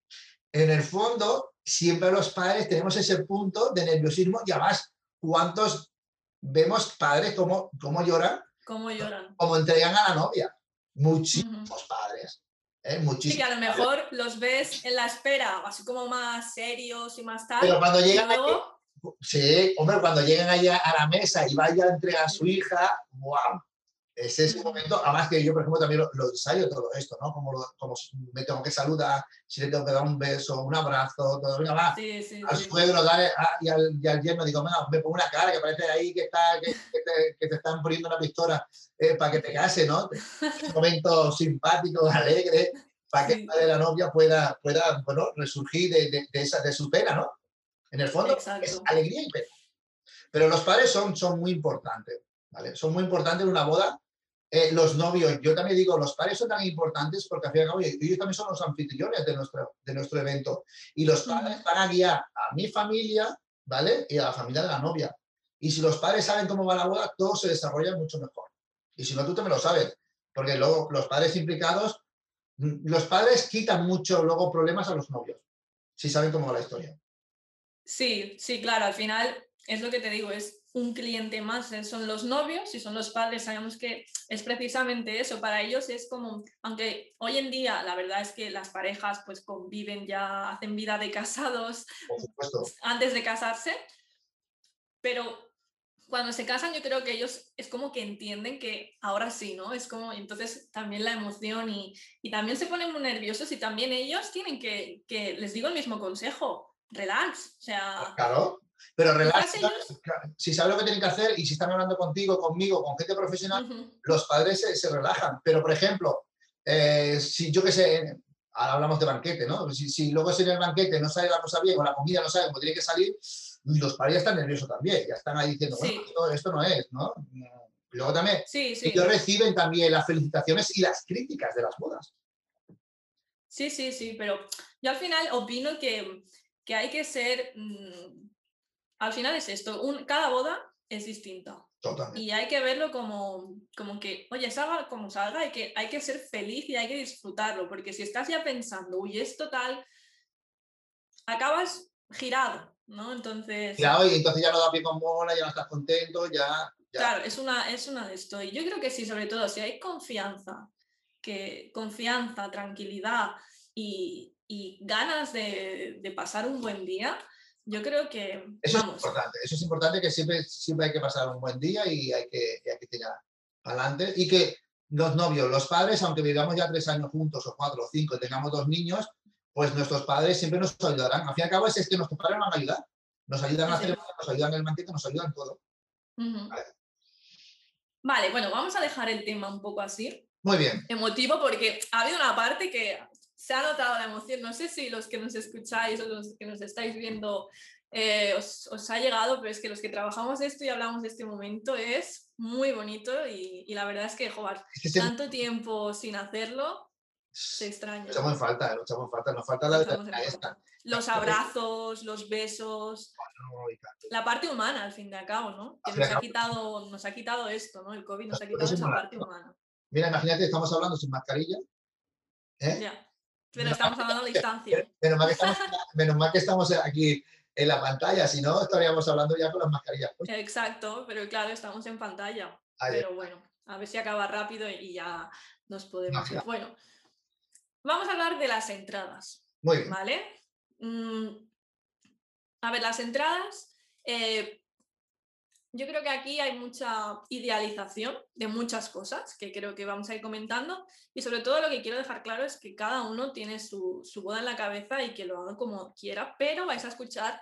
En el fondo, siempre los padres tenemos ese punto de nerviosismo y además, ¿cuántos vemos padres como, como lloran, ¿Cómo lloran? como entregan a la novia? Muchísimos padres, ¿eh? Sí, que muchísimos. a lo mejor los ves en la espera, así como más serios y más tal. Pero cuando llegan allí- luego, Sí, hombre, cuando llegan allá a la mesa y vaya a entregar a su hija, Es ese Ujú. momento, además que yo, por ejemplo, también lo, lo ensayo todo esto, ¿no? Como, como me tengo que saludar, si le tengo que dar un beso, un abrazo, todo, venga, va, sí, sí, al sí. suegro dale, ah, y, al, y al yerno digo, venga, me pongo una cara que parece ahí que, está, que, que te, que te están poniendo una pistola eh, para que te case, ¿no? Un momento simpático, alegre, para que Sí. el padre de la novia pueda, pueda bueno, resurgir de, de- de esa, de su pena, ¿no? En el fondo es alegría y pena. Pero los padres son, son muy importantes, ¿vale? Son muy importantes en una boda. Eh, los novios, yo también digo, los padres son tan importantes porque al fin y al cabo ellos también son los anfitriones de nuestro, de nuestro evento. Y los padres van a guiar a mi familia, ¿vale? Y a la familia de la novia. Y si los padres saben cómo va la boda, todo se desarrolla mucho mejor. Y si no, tú también lo sabes. Porque luego los padres implicados, mm, los padres quitan mucho luego problemas a los novios, si saben cómo va la historia. Sí, sí, claro, al final es lo que te digo, es un cliente más, eh, son los novios y son los padres, sabemos que es precisamente eso, para ellos es como, aunque hoy en día la verdad es que las parejas pues conviven ya, hacen vida de casados antes de casarse, pero cuando se casan yo creo que ellos es como que entienden que ahora sí, ¿no? Es como, entonces también la emoción y, y también se ponen muy nerviosos y también ellos tienen que, que, les digo el mismo consejo, relax, o sea... Claro, pero relax, si saben lo que tienen que hacer y si están hablando contigo, conmigo, con gente profesional, los padres se, se relajan. Pero, por ejemplo, eh, si yo qué sé, ahora hablamos de banquete, ¿no? Si, si luego en el banquete no sale la cosa bien o la comida no sale como tiene que salir, los padres ya están nerviosos también, ya están ahí diciendo, bueno, esto, no es, ¿no? luego también ellos reciben también las felicitaciones y las críticas de las bodas. Sí, sí, sí, pero yo al final opino que, que hay que ser, mm, al final es esto, un, cada boda es distinta. Y hay que verlo como, como que, oye, salga como salga, hay que, hay que ser feliz y hay que disfrutarlo, porque si estás ya pensando, uy, es total, acabas girado, ¿no? Entonces... Claro, y entonces ya no da pie con bola, ya no estás contento, ya... Claro, es una, es una de esto. Y yo creo que sí, sobre todo, si hay confianza, que confianza, tranquilidad y, y ganas de, de pasar un buen día, yo creo que... Eso es importante, eso es importante que siempre, siempre hay que pasar un buen día y hay que, hay que tirar adelante y que los novios, los padres, aunque vivamos ya tres años juntos o cuatro o cinco y tengamos dos niños, pues nuestros padres siempre nos ayudarán. Al fin y al cabo es, que nuestros padres nos van a ayudar. Nos ayudan a hacer, nos ayudan en el manteca, nos ayudan todo. vale. bueno, vamos a dejar el tema un poco así. Muy bien. Emotivo porque ha habido una parte que se ha notado la emoción. No sé si los que nos escucháis o los que nos estáis viendo eh, os, os, ha llegado, pero es que los que trabajamos esto y hablamos de este momento es muy bonito y, y la verdad es que, joder, tanto tiempo sin hacerlo, se extraña. echamos en falta, lo echamos en falta, nos falta la esta. Los abrazos, los besos, la parte humana al fin de cabo, ¿no? Que nos ha, quitado, nos ha quitado esto, ¿no? El COVID nos ha quitado esa parte humana. Mira, imagínate, estamos hablando sin mascarilla. ¿eh? Ya. Pero estamos hablando a distancia. Menos mal, que estamos, aquí en la pantalla, si no estaríamos hablando ya con las mascarillas. Exacto, pero claro, estamos en pantalla. pero bueno, a ver si acaba rápido y ya nos podemos Bueno, vamos a hablar de las entradas. Muy bien. ¿Vale? Mm, a ver, las entradas, eh, yo creo que aquí hay mucha idealización de muchas cosas que creo que vamos a ir comentando y sobre todo lo que quiero dejar claro es que cada uno tiene su, boda en la cabeza y que lo haga como quiera, pero vais a escuchar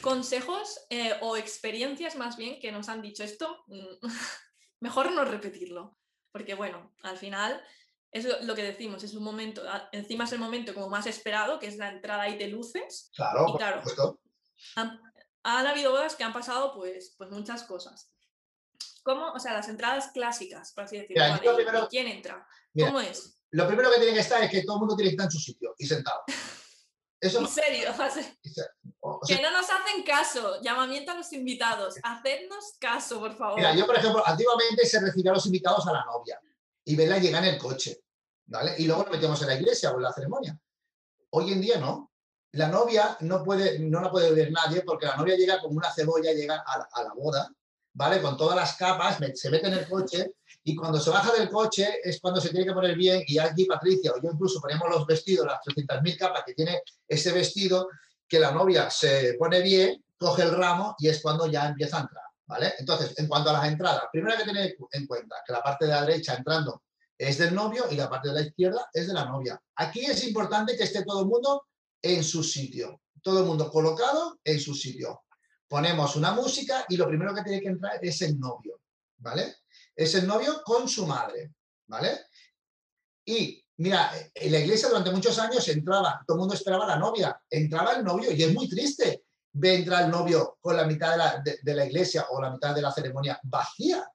consejos eh, o experiencias más bien que nos han dicho esto, mm, mejor no repetirlo, porque bueno, al final es lo, que decimos, es un momento, encima es el momento como más esperado, que es la entrada y de luces. Claro, y claro, han habido bodas que han pasado pues, pues muchas cosas. ¿Cómo? O sea, las entradas clásicas, por así decirlo. ¿Quién entra? ¿Cómo es? Lo primero que tiene que estar es que todo el mundo tiene que estar en su sitio y sentado. Eso ¿En serio? que no nos hacen caso. Llamamiento a los invitados. Hacednos caso, por favor. Mira, yo, por ejemplo, antiguamente se recibía a los invitados a la novia y verla llegar en el coche. ¿vale? Y luego lo metíamos en la iglesia o en la ceremonia. Hoy en día no la novia no, puede, no la puede ver nadie porque la novia llega como una cebolla, llega a, la boda, ¿vale? Con todas las capas, se mete en el coche y cuando se baja del coche es cuando se tiene que poner bien y aquí Patricia o yo incluso ponemos los vestidos, las 300.000 capas que tiene ese vestido, que la novia se pone bien, coge el ramo y es cuando ya empieza a entrar, ¿vale? Entonces, en cuanto a las entradas, primero hay que tener en cuenta que la parte de la derecha entrando es del novio y la parte de la izquierda es de la novia. Aquí es importante que esté todo el mundo en su sitio. Todo el mundo colocado en su sitio. Ponemos una música y lo primero que tiene que entrar es el novio, ¿vale? Es el novio con su madre, ¿vale? Y mira, en la iglesia durante muchos años entraba, todo el mundo esperaba a la novia, entraba el novio y es muy triste ver entrar el novio con la mitad de la, de la iglesia o la mitad de la ceremonia vacía,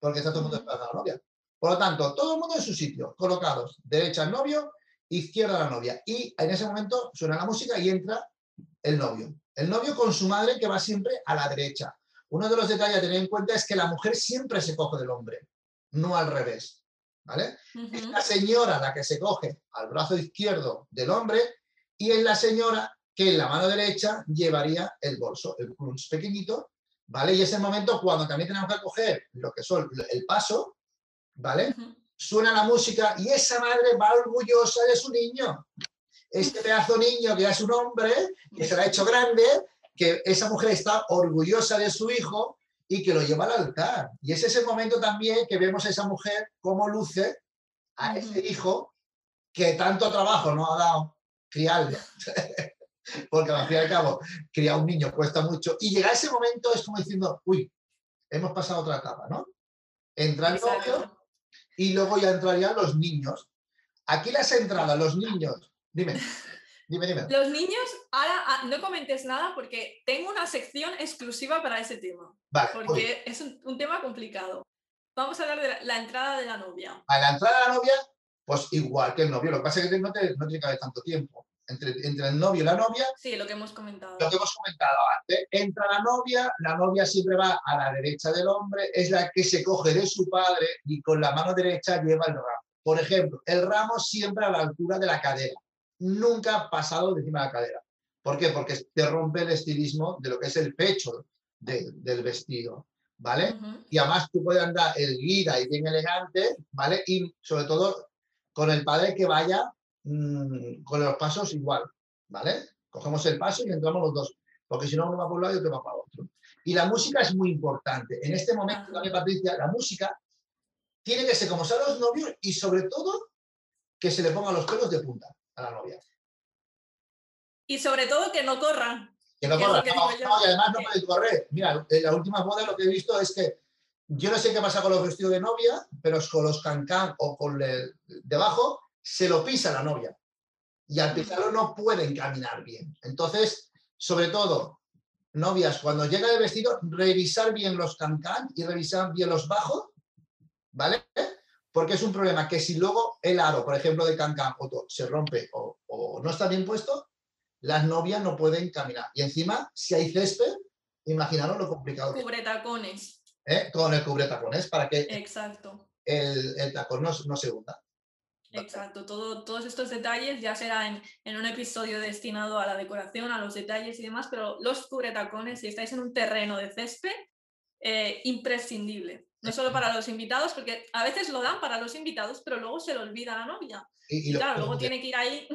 porque está todo el mundo esperando a la novia. Por lo tanto, todo el mundo en su sitio, colocados, derecha el novio, izquierda la novia. Y en ese momento suena la música y entra el novio. El novio con su madre que va siempre a la derecha. Uno de los detalles a tener en cuenta es que la mujer siempre se coge del hombre, no al revés. ¿Vale? Es la señora la que se coge al brazo izquierdo del hombre y es la señora que en la mano derecha llevaría el bolso, el crunch pequeñito, ¿vale? Y es el momento cuando también tenemos que coger lo que son el paso, ¿vale? Suena la música y esa madre va orgullosa de su niño. Este pedazo niño que ya es un hombre, que se lo ha hecho grande, que esa mujer está orgullosa de su hijo y que lo lleva al altar. Y es ese momento también que vemos a esa mujer cómo luce a ese hijo que tanto trabajo no ha dado criarlo. Porque al fin y al cabo, criar un niño cuesta mucho. Y llegar a ese momento es como diciendo, uy, hemos pasado otra etapa, ¿no? Entra el novio, y luego ya entrarían los niños. Aquí las entradas, los niños. Dime, dime, dime. Los niños, ahora ah, no comentes nada porque tengo una sección exclusiva para ese tema. Vale, porque es un, un tema complicado. Vamos a hablar de la, la entrada de la novia. A la entrada de la novia, pues igual que el novio. Lo que pasa es que no, te, no tiene que haber tanto tiempo. Entre, entre el novio y la novia, Sí, lo que hemos comentado. lo que hemos comentado antes, entra la novia, la novia siempre va a la derecha del hombre, es la que se coge de su padre y con la mano derecha lleva el ramo. Por ejemplo, el ramo siempre a la altura de la cadera, nunca pasado de encima de la cadera. ¿Por qué? Porque te rompe el estilismo de lo que es el pecho de- del vestido, ¿vale? Ujú. y además tú puedes andar erguida y bien elegante, ¿vale? Y sobre todo con el padre que vaya mm, con los pasos igual, ¿vale? Cogemos el paso y entramos los dos, porque si no uno va por un lado y otro va para otro. Y la música es muy importante. En este momento también, Patricia, la música tiene que ser como son los novios y sobre todo que se le pongan los pelos de punta a la novia. Y sobre todo que no corran. Que no Que es lo corra, que no, no, y además no Que- puede correr. Mira, en la última boda lo que he visto es que yo no sé qué pasa con los vestidos de novia, pero con los cancán o con el debajo se lo pisa la novia. Y al pisarlo no pueden caminar bien. Entonces, sobre todo, novias, cuando llega el vestido, revisar bien los cancán y revisar bien los bajos, ¿vale? Porque es un problema que si luego el aro, por ejemplo, de cancán o se rompe o, o no está bien puesto, las novias no pueden caminar. Y encima, si hay césped, imaginaros lo complicado Cubre tacones. ¿eh? con el cubretacones para que Exacto. el, el tacón no, no se hunda. Exacto, todo, todos estos detalles ya será en, en un episodio destinado a la decoración, a los detalles y demás, pero los cubretacones, si estáis en un terreno de césped, eh, imprescindible. No solo para los invitados, porque a veces lo dan para los invitados, pero luego se lo olvida la novia. Y, claro, luego tiene que ir ahí.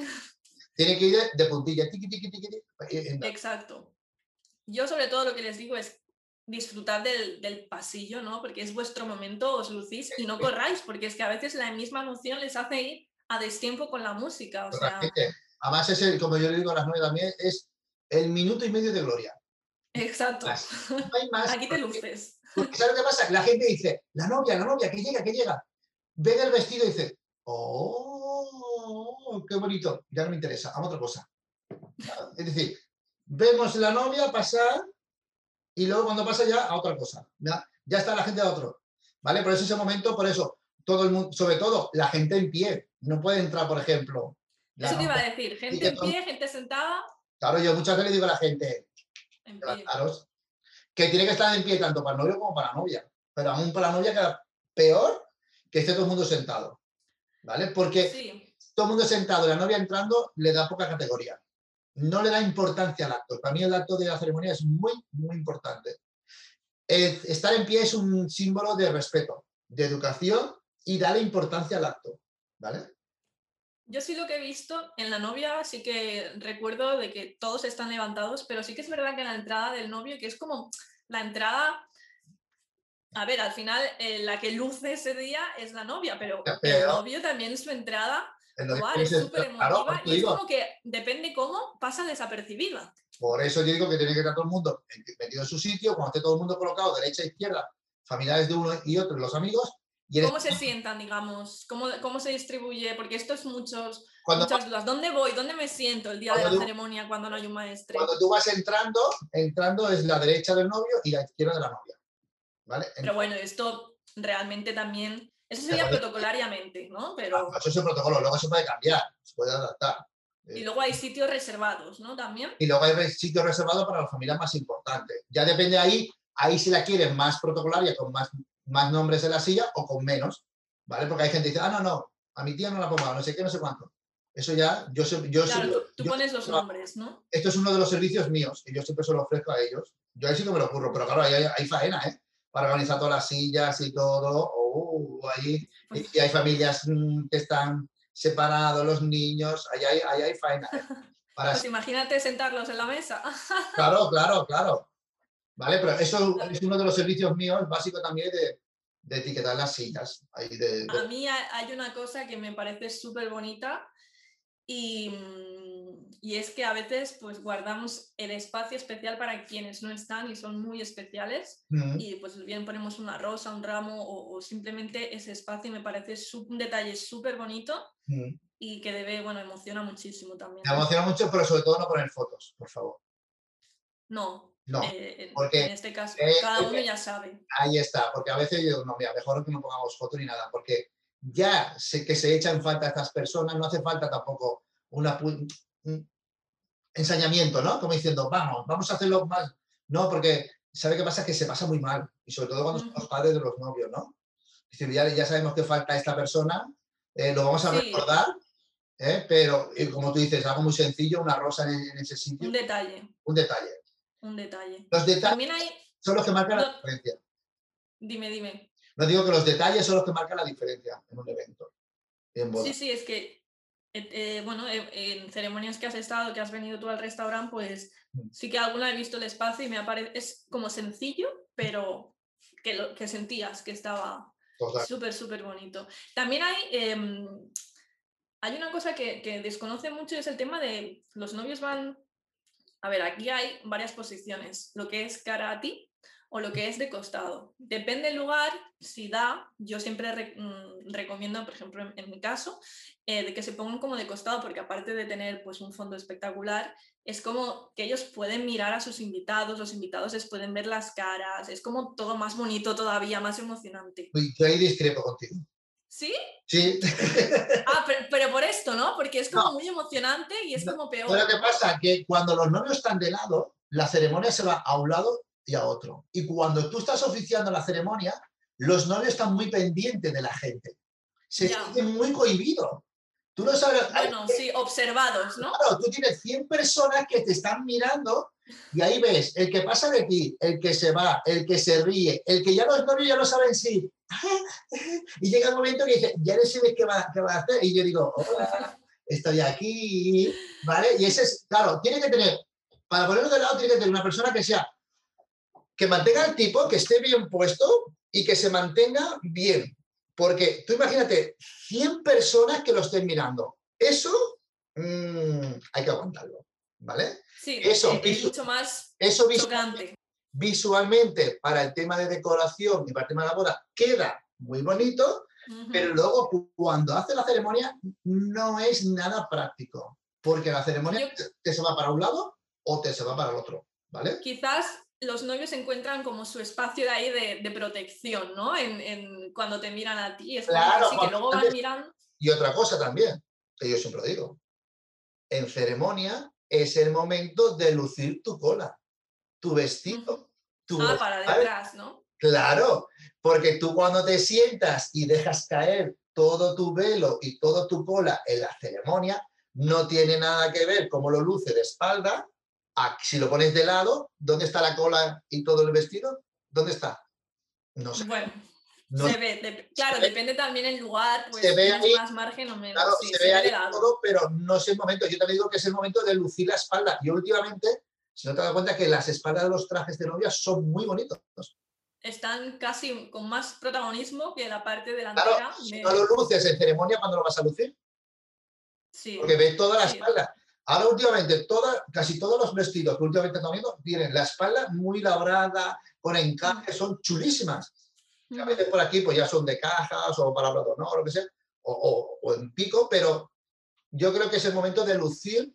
tiene que ir de, puntilla, tiqui, tiqui, tiqui, Exacto. Yo sobre todo lo que les digo es disfrutar del, del pasillo, ¿no? Porque es vuestro momento, os lucís y no corráis, porque es que a veces la misma emoción les hace ir a destiempo con la música. O sea, Totalmente. Además, es el, como yo le digo a las nueve también, es el minuto y medio de gloria. exacto. Más. No hay más. Aquí te porque- luces. porque ¿Sabes lo que pasa? La gente dice, la novia, la novia, que llega, que llega. Ven el vestido y dice, oh, qué bonito, ya no me interesa, a otra cosa. Es decir, vemos la novia pasar y luego cuando pasa ya a otra cosa. Ya, ya está la gente a otro. ¿Vale? Por eso ese momento, por eso, todo el mundo, sobre todo la gente en pie, no puede entrar, por ejemplo. la Eso te iba a decir, gente en pie, gente sentada Claro, yo muchas veces le digo a la gente, en pie. levantaros, que tiene que estar en pie tanto para el novio como para la novia. Pero aún para la novia queda peor que esté todo el mundo sentado. ¿Vale? Porque Sí, todo el mundo sentado y la novia entrando le da poca categoría. No le da importancia al acto. Para mí el acto de la ceremonia es muy, muy importante. El estar en pie es un símbolo de respeto, de educación y darle importancia al acto. ¿Vale? yo sí lo que he visto en la novia, sí que recuerdo de que todos están levantados, pero sí que es verdad que en la entrada del novio, que es como la entrada, a ver, al final eh, la que luce ese día es la novia, pero Ya, el pero- novio también su entrada En lo que igual, tienes es súper emotiva y es digo, como que depende cómo pasa desapercibida. Por eso yo digo que tiene que estar todo el mundo metido en su sitio, cuando esté todo el mundo colocado derecha e izquierda, familiares de uno y otro los amigos. Y ¿Cómo se sientan, digamos? ¿Cómo, cómo se distribuye? Porque esto es muchos, cuando, muchas dudas. ¿Dónde voy? ¿Dónde me siento el día de la tú- ceremonia cuando no hay un maestre? cuando tú vas entrando, entrando es la derecha del novio y la izquierda de la novia. ¿Vale? Pero bueno, esto realmente también, eso sería protocolariamente, ¿no? Pero, Eso es el protocolo, luego se puede cambiar, se puede adaptar. y luego hay sitios reservados, ¿no? También. Y luego hay re- sitio reservado para la familia más importante. Ya depende ahí, ahí si la quieren más protocolaria, con más, más nombres en la silla o con menos. ¿Vale? Porque hay gente que dice, ah, no, no, a mi tía no la pongo, no sé qué, no sé cuánto. Eso ya, yo, sé- yo, Claro, tú yo- pones los nombres, ¿no? esto es uno de los servicios míos y yo siempre se lo ofrezco a ellos. Yo ahí sí que me lo ocurro, pero claro, ahí hay, hay faena, ¿eh? Para organizar todas las sillas y todo. Oh, ahí, y, y hay familias mm, que están separados, los niños, ahí hay, ahí hay faena. ¿eh? Para, Pues imagínate sentarlos en la mesa. claro, claro, claro. ¿Vale? Pero eso es uno de los servicios míos básicos también de, de etiquetar las sillas. Ahí de, de- A mí ha- hay una cosa que me parece súper bonita y, mm, y es que a veces pues guardamos el espacio especial para quienes no están y son muy especiales y pues bien ponemos una rosa, un ramo o, o simplemente ese espacio me parece un detalle súper bonito y que debe, bueno, emociona muchísimo también. Me emociona mucho, pero sobre todo no poner fotos, por favor. No, No, eh, porque, en este caso, eh, cada eh, uno ya sabe. ahí está, porque a veces yo digo, no, mira, mejor que no pongamos foto ni nada, porque ya sé que se echan falta a estas personas, no hace falta tampoco una, ensañamiento, ¿no? Como diciendo, vamos, vamos a hacerlo más. No, porque ¿sabe qué pasa? Que se pasa muy mal, y sobre todo cuando son los padres de los novios, ¿no? Es decir, ya, ya sabemos que falta esta persona, eh, lo vamos a Sí. recordar, ¿eh? pero eh, como tú dices, algo muy sencillo, una rosa en, en ese sitio, Un detalle, un detalle. un detalle. Los detalles También hay, son los que marcan la diferencia. dime, dime. No digo que los detalles son los que marcan la diferencia en un evento. En. Sí, sí, es que, eh, bueno, en ceremonias que has estado, que has venido tú al restaurante, pues Mm. sí que alguna he visto el espacio y me aparece, es como sencillo, pero que, lo, que sentías que estaba súper, súper bonito. También hay, em, hay una cosa que, que desconoce mucho, es el tema de los novios van, a ver, aquí hay varias posiciones, lo que es cara a ti o lo que es de costado. Depende del lugar, si da, yo siempre re- mm, recomiendo, por ejemplo, en, en mi caso, eh, de que se pongan como de costado, porque aparte de tener pues un fondo espectacular, es como que ellos pueden mirar a sus invitados, los invitados les pueden ver las caras, es como todo más bonito todavía, más emocionante. Yo ahí discrepo contigo. ¿Sí? Sí. Ah, pero, pero por esto, ¿no? Porque es como No. muy emocionante y es No, como peor. Pero ¿qué pasa? Que cuando los novios están de lado, la ceremonia se va a un lado y a otro. Y cuando tú estás oficiando la ceremonia, los novios están muy pendientes de la gente. Se sienten muy cohibidos. Tú no sabes. Bueno, sí, observados, ¿no? Claro, tú tienes 100 personas que te están mirando y ahí ves el que pasa de ti, el que se va, el que se ríe, el que ya los novios ya no saben si. Y llega un momento que dice, ya no sabes qué va, qué va a hacer. Y yo digo, hola, estoy aquí, ¿vale? Y ese es, claro, tiene que tener, para ponerlo de lado, tiene que tener una persona que sea, que mantenga el tipo, que esté bien puesto y que se mantenga bien. Porque tú imagínate, 100 personas que lo estén mirando. Eso mm, hay que aguantarlo, ¿vale? Sí, Eso, es mucho más Eso chocante. visualmente para el tema de decoración y para el tema de la boda queda muy bonito, pero luego cu- cuando hace la ceremonia no es nada práctico, porque la ceremonia Yo- te se va para un lado o te se va para el otro, ¿vale? Quizás los novios encuentran como su espacio de ahí de, de protección, ¿no? En, en cuando te miran a ti. Es Claro, sí, que cuando luego van antes- mirando. Y otra cosa también, que yo siempre digo, en ceremonia es el momento de lucir tu cola, tu vestido, tu Ah, para detrás, ¿no? Claro, porque tú cuando te sientas y dejas caer todo tu velo y todo tu cola en la ceremonia, no tiene nada que ver cómo lo luce de espalda. Si lo pones de lado, ¿dónde está la cola y todo el vestido? ¿Dónde está? No sé. Bueno, no se ve. de- claro, depende también el lugar, pues se ve ahí, más margen o menos. Claro, sí, se ve ahí todo, pero no es el momento. Yo también digo que es el momento de lucir la espalda. Y últimamente, si no te das cuenta que las espaldas de los trajes de novia son muy bonitos. Están casi con más protagonismo que la parte delantera. Claro, de- no lo luces en ceremonia, ¿cuándo lo vas a lucir? sí. porque ves toda la Sí. espalda. Ahora últimamente, toda, casi todos los vestidos que últimamente estamos viendo tienen la espalda muy labrada, con encaje, son chulísimas. Y a veces por aquí pues ya son de cajas o palabras de honor, o lo que sea, o, o- o en pico, pero yo creo que es el momento de lucir,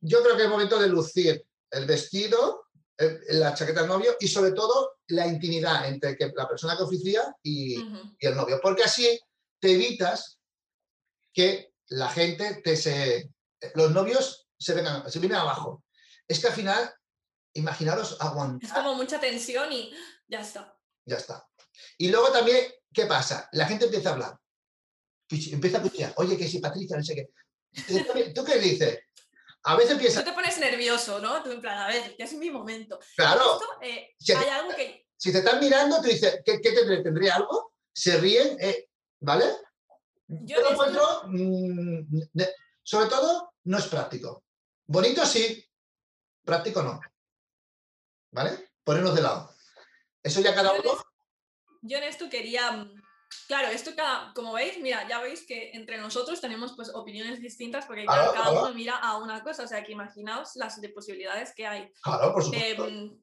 yo creo que es el momento de lucir el vestido, el- la chaqueta del novio y sobre todo la intimidad entre que la persona que oficia y, Ujú. y el novio, porque así te evitas que la gente te se... Los novios se, vengan, se vienen abajo. Es que al final, imaginaros Es aguantar, como mucha tensión y ya está. ya está. Y luego también, ¿qué pasa? La gente empieza a hablar. Empieza a cuchillar. Oye, que si Patricia, no sé qué. ¿Tú- ¿Tú qué dices? A veces Tú piensas, te pones nervioso, ¿no? Tú en plan, a ver, que es mi momento. claro, Esto, eh, Sí. hay algo que... si te están mirando, tú dices, ¿qué, qué tendré? ¿Tendré algo? Se ríen, eh, ¿vale? Yo Yo lo encuentro, mm, sobre todo, no es práctico. Bonito sí, práctico no. ¿Vale? Ponernos de lado. Eso ya cada uno. Yo en esto quería, mm, claro, esto cada, como veis, mira, ya veis que entre nosotros tenemos pues opiniones distintas porque claro, Claro, cada uno mira a una cosa, o sea que imaginaos las de posibilidades que hay. Claro, por supuesto. Em,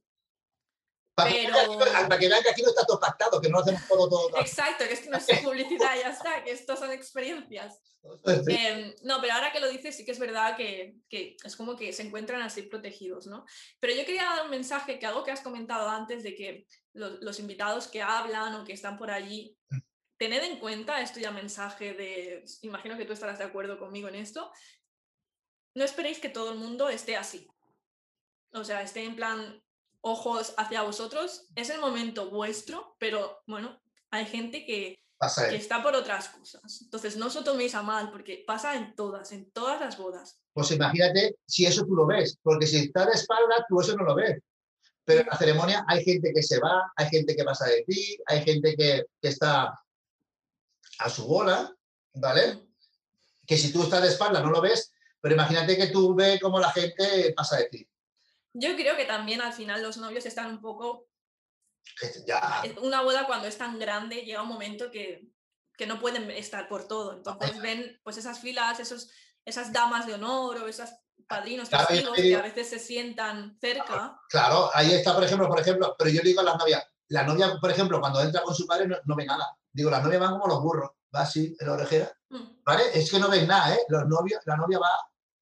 Para, que, vean que aquí no está todo pactado, que no hacemos todo, todo. Exacto, que esto no es publicidad, ya está, que esto son experiencias. Em, no, pero ahora que lo dices, sí que es verdad que, que, es como que se encuentran así protegidos, ¿no? Pero yo quería dar un mensaje que algo que has comentado antes de que los, los invitados que hablan o que están por allí, tened en cuenta, esto ya mensaje de, imagino que tú estarás de acuerdo conmigo en esto, no esperéis que todo el mundo esté así. O sea, esté en plan, ojos hacia vosotros, es el momento vuestro, pero bueno, hay gente que, está por otras cosas. Entonces, no os lo toméis a mal, porque pasa en todas, en todas las bodas. Pues imagínate si eso tú lo ves, porque si está de espalda, tú eso no lo ves. Pero en la ceremonia hay gente que se va, hay gente que pasa de ti, hay gente que, que está a su bola, ¿vale? Que si tú estás de espalda no lo ves, pero imagínate que tú ves cómo la gente pasa de ti. Yo creo que también al final los novios están un poco... Ya. Una boda cuando es tan grande llega un momento que, que no pueden estar por todo. Entonces ven pues esas filas, esos, esas damas de honor o esos padrinos, testigos que a veces se sientan cerca. Claro, ahí está, por ejemplo, por ejemplo, pero yo digo a las novias, la novia, por ejemplo, cuando entra con su padre no, ve nada. Digo, las novias van como los burros, va así, en la orejera, mm. ¿vale? Es que no ven nada, ¿eh? Los novios, la novia va,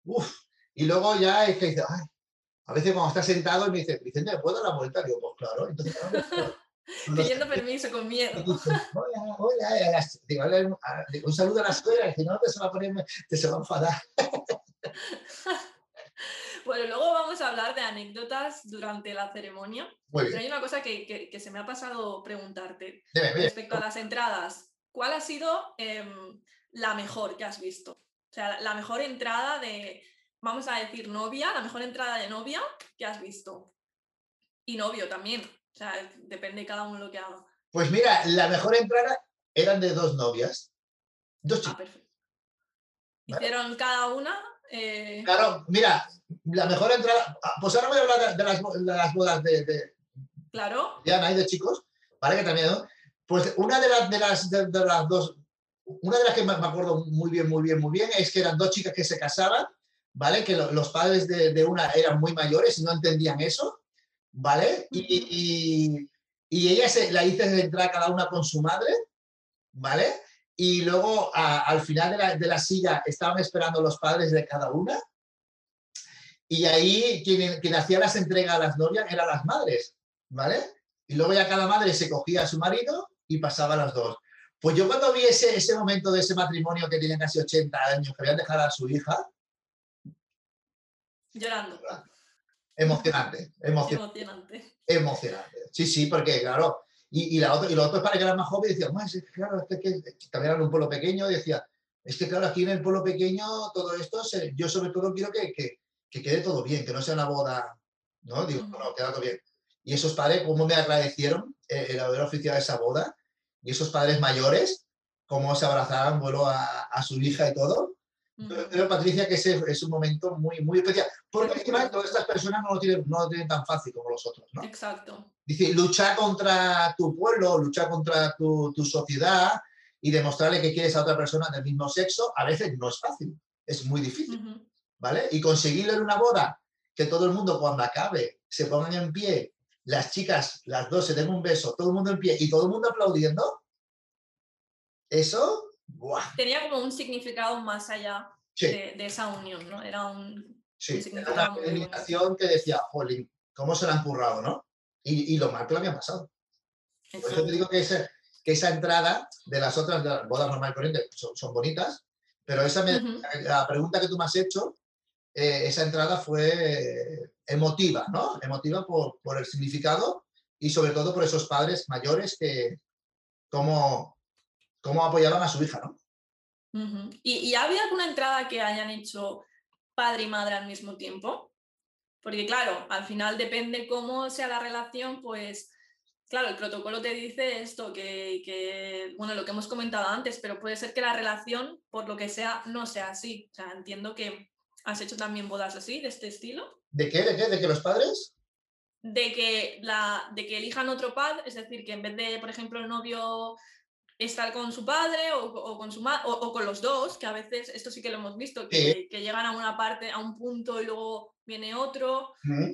uff, y luego ya es que dice, ay, a veces cuando está sentado y me dice, Vicente, ¿me puedo dar la vuelta? Digo, pues claro. Entonces, Pidiendo permiso, con miedo. Hola, hola, digo, un saludo a la escuela, si no te se va a poner, te se va a enfadar. Bueno, luego vamos a hablar de anécdotas durante la ceremonia. Pero hay una cosa que, que, se me ha pasado preguntarte respecto a las entradas. ¿Cuál ha sido em, la mejor que has visto? O sea, la mejor entrada de, vamos a decir, novia, la mejor entrada de novia que has visto. Y novio también. O sea, depende cada uno lo que haga. Pues mira, la mejor entrada eran de dos novias. Dos ah, chicas. perfecto. Hicieron cada una. Eh, claro, mira, la mejor entrada. Ah, pues ahora voy a hablar de las, las bodas de, Claro. De Ana y de chicos, ¿vale? Que también. Pues una de las, de las, de, las dos. Una de las que me acuerdo muy bien, muy bien, muy bien, es que eran dos chicas que se casaban ¿vale? Que los padres de, una eran muy mayores y no entendían eso, ¿vale? Y, ella se, la hice entrar cada una con su madre, ¿vale? Y luego al final de la, silla estaban esperando los padres de cada una. Y ahí quien, quien hacía las entregas a las novias eran las madres, ¿vale? Y luego ya cada madre se cogía a su marido y pasaba a las dos. Pues yo cuando vi ese, ese momento de ese matrimonio que tenían casi 80 años, que habían dejado a su hija, Llorando. Emocionante, emocionante. Emocionante. Sí, sí, porque claro, y, y, la otra, y los otros para que eran más jóvenes decían, más, es que, claro, es que, también era un pueblo pequeño, y decía, es que claro, aquí en el pueblo pequeño todo esto, yo sobre todo quiero que, que, que, quede todo bien, que no sea una boda, ¿no? Digo, no, no, queda todo bien. Y esos padres, cómo me agradecieron el haber oficiado esa boda, y esos padres mayores, cómo se abrazaban, vuelo a, a su hija y todo, creo, Patricia, que ese es un momento muy, muy especial. Porque encima todas estas personas no lo, tienen, no lo tienen tan fácil como los otros, ¿no? Exacto. Dice, luchar contra tu pueblo, luchar contra tu, tu sociedad y demostrarle que quieres a otra persona del mismo sexo, a veces no es fácil, es muy difícil, ¿vale? Y conseguirlo en una boda, que todo el mundo cuando acabe se pongan en pie, las chicas, las dos se den un beso, todo el mundo en pie y todo el mundo aplaudiendo, eso Tenía como un significado más allá de, esa unión, ¿no? Era un, sí, significado una invitación que decía, jolín, ¿cómo se la han currado, no? Y, lo mal que lo había pasado. Por eso te digo que, que esa entrada de las otras bodas normales corrientes son, son, bonitas, pero esa la pregunta que tú me has hecho, eh, esa entrada fue emotiva, ¿no? Emotiva por, por, el significado y sobre todo por esos padres mayores que, como, cómo apoyaban a su hija, ¿no? ¿Y, ¿Y había alguna entrada que hayan hecho padre y madre al mismo tiempo? Porque claro, al final depende cómo sea la relación, pues claro, el protocolo te dice esto, que, que, bueno, lo que hemos comentado antes, pero puede ser que la relación, por lo que sea, no sea así. O sea, entiendo que has hecho también bodas así, de este estilo. ¿De qué? ¿De qué? ¿De que los padres? De que, la, de que elijan otro padre, es decir, que en vez de, por ejemplo, el novio estar con su padre o, con su o, con los dos, que a veces esto sí que lo hemos visto, que, llegan a una parte, a un punto y luego viene otro,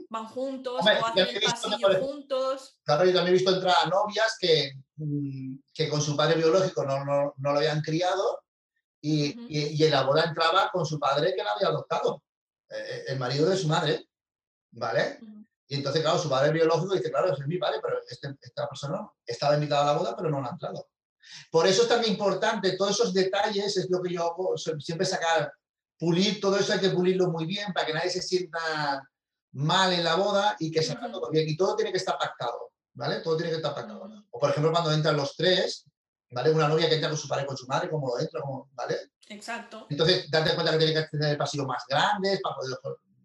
van juntos o hacen el pasillo juntos. Claro, yo también he visto entrar a novias que, mm, que con su padre biológico no, no, no lo habían criado y, y, en la boda entraba con su padre que la había adoptado, eh, eh, el marido de su madre, ¿vale? Y entonces, claro, su padre biológico dice, claro, ese es mi padre, pero este, esta persona estaba invitada a la boda, pero no ha entrado. Por eso es tan importante, todos esos detalles es lo que yo hago, siempre sacar, pulir, todo eso hay que pulirlo muy bien para que nadie se sienta mal en la boda y que salga todo bien. Y todo tiene que estar pactado, ¿vale? Todo tiene que estar pactado. O por ejemplo, cuando entran los tres, ¿vale? Una novia que entra con su padre con su madre, como entra, ¿vale? Exacto. Entonces, date cuenta que tiene que tener el pasillo más grande para poder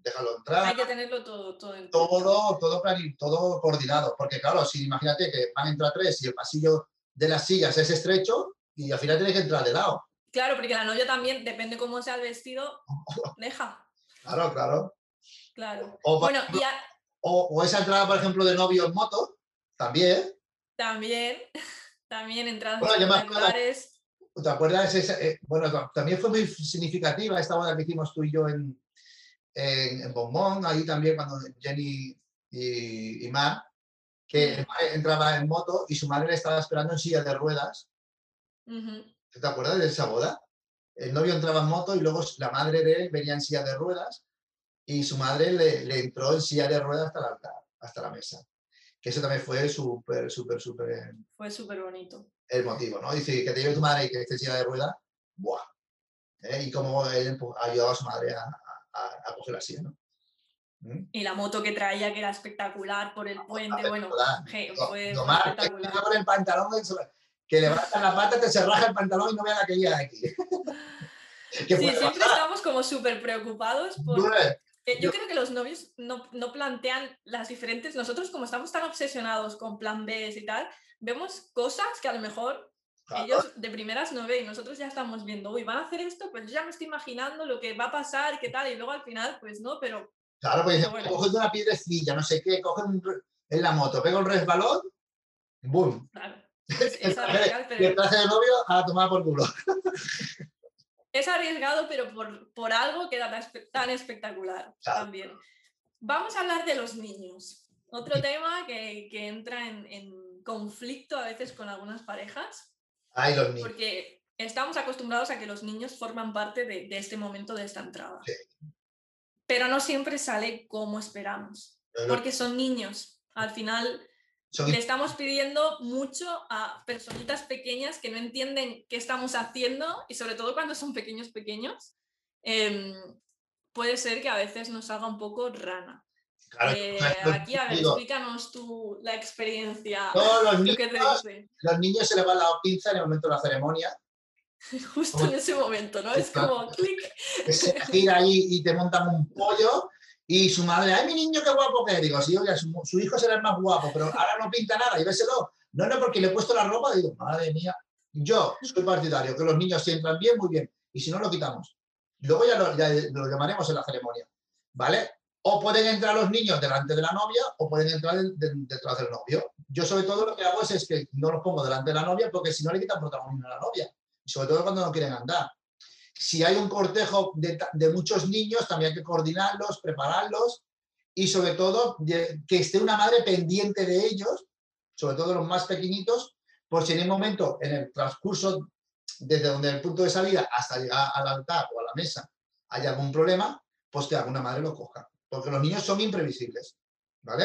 dejarlo entrar. Hay que tenerlo todo, todo, todo, todo, todo coordinado. Porque claro, si imagínate que van a entrar tres y el pasillo de las sillas es estrecho y al final tiene que entrar de lado. Claro, porque la novia también, depende cómo sea el vestido, deja. Claro, claro. Claro. O, bueno, o, esa entrada, por ejemplo, de novio en moto, también. También, también entradas lugares. ¿Te acuerdas? Eh, bueno, también fue muy significativa esta boda que hicimos tú y yo en, en, Bombón, ahí también cuando Jenny y, y Mar, que entraba en moto y su madre le estaba esperando en silla de ruedas. ¿Te acuerdas de esa boda? El novio entraba en moto y luego la madre de él venía en silla de ruedas y su madre le, entró en silla de ruedas hasta la, hasta la mesa. Que eso también fue súper, súper, súper... Fue súper bonito. El motivo, ¿no? Dice que te lleve tu madre y que esté en silla de ruedas, ¡buah! ¿Eh? Y cómo él ayudaba a su madre a, a coger la silla, ¿no? ¿Mm? Y la moto que traía, que era espectacular por el puente, bueno, fue espectacular. Que el pantalón, que levanta la pata, te se raja el pantalón y no vea la que llega aquí. sí, siempre estamos como súper preocupados por... yo, creo que los novios no, no, plantean las diferentes... Nosotros como estamos tan obsesionados con plan B y tal, vemos cosas que a lo mejor ellos de primeras no ven nosotros ya estamos viendo, uy, van a hacer esto, pues ya me estoy imaginando lo que va a pasar, qué tal, y luego al final, pues no, pero Claro, pues bueno. coges una piedrecilla, no sé qué, coges en la moto, pega un resbalón, ¡boom! Claro. Es, arriesgado, pero... Y el traje de novio a tomar por culo. Es arriesgado, pero por, por algo queda tan espectacular también. Vamos a hablar de los niños. Otro tema que, que entra en, en, conflicto a veces con algunas parejas. Ay, los niños. Porque estamos acostumbrados a que los niños forman parte de, de este momento de esta entrada. Sí pero no siempre sale como esperamos, porque son niños. Al final le estamos pidiendo mucho a personitas pequeñas que no entienden qué estamos haciendo y sobre todo cuando son pequeños pequeños, em, puede ser que a veces nos haga un poco rana. Eh, aquí, a ver, explícanos tú la experiencia. los, niños, los niños se les va la pinza en el momento de la ceremonia Justo en ese momento, ¿no? Es como clic. Se gira ahí y te montan un pollo y su madre, ay, mi niño, qué guapo que es. Digo, sí, oye, su, hijo será el más guapo, pero ahora no pinta nada y véselo. No, no, porque le he puesto la ropa, digo, madre mía. Yo soy partidario, que los niños si entran bien, muy bien, y si no, lo quitamos. Luego ya lo, ya lo llamaremos en la ceremonia, ¿vale? O pueden entrar los niños delante de la novia o pueden entrar detrás del novio. Yo sobre todo lo que hago es, es, que no los pongo delante de la novia porque si no le quitan protagonismo a la novia sobre todo cuando no quieren andar. Si hay un cortejo de, muchos niños, también hay que coordinarlos, prepararlos y sobre todo que esté una madre pendiente de ellos, sobre todo los más pequeñitos, por si en un momento, en el transcurso, desde donde el punto de salida hasta llegar al altar o a la mesa, hay algún problema, pues que alguna madre lo coja. Porque los niños son imprevisibles. ¿Vale?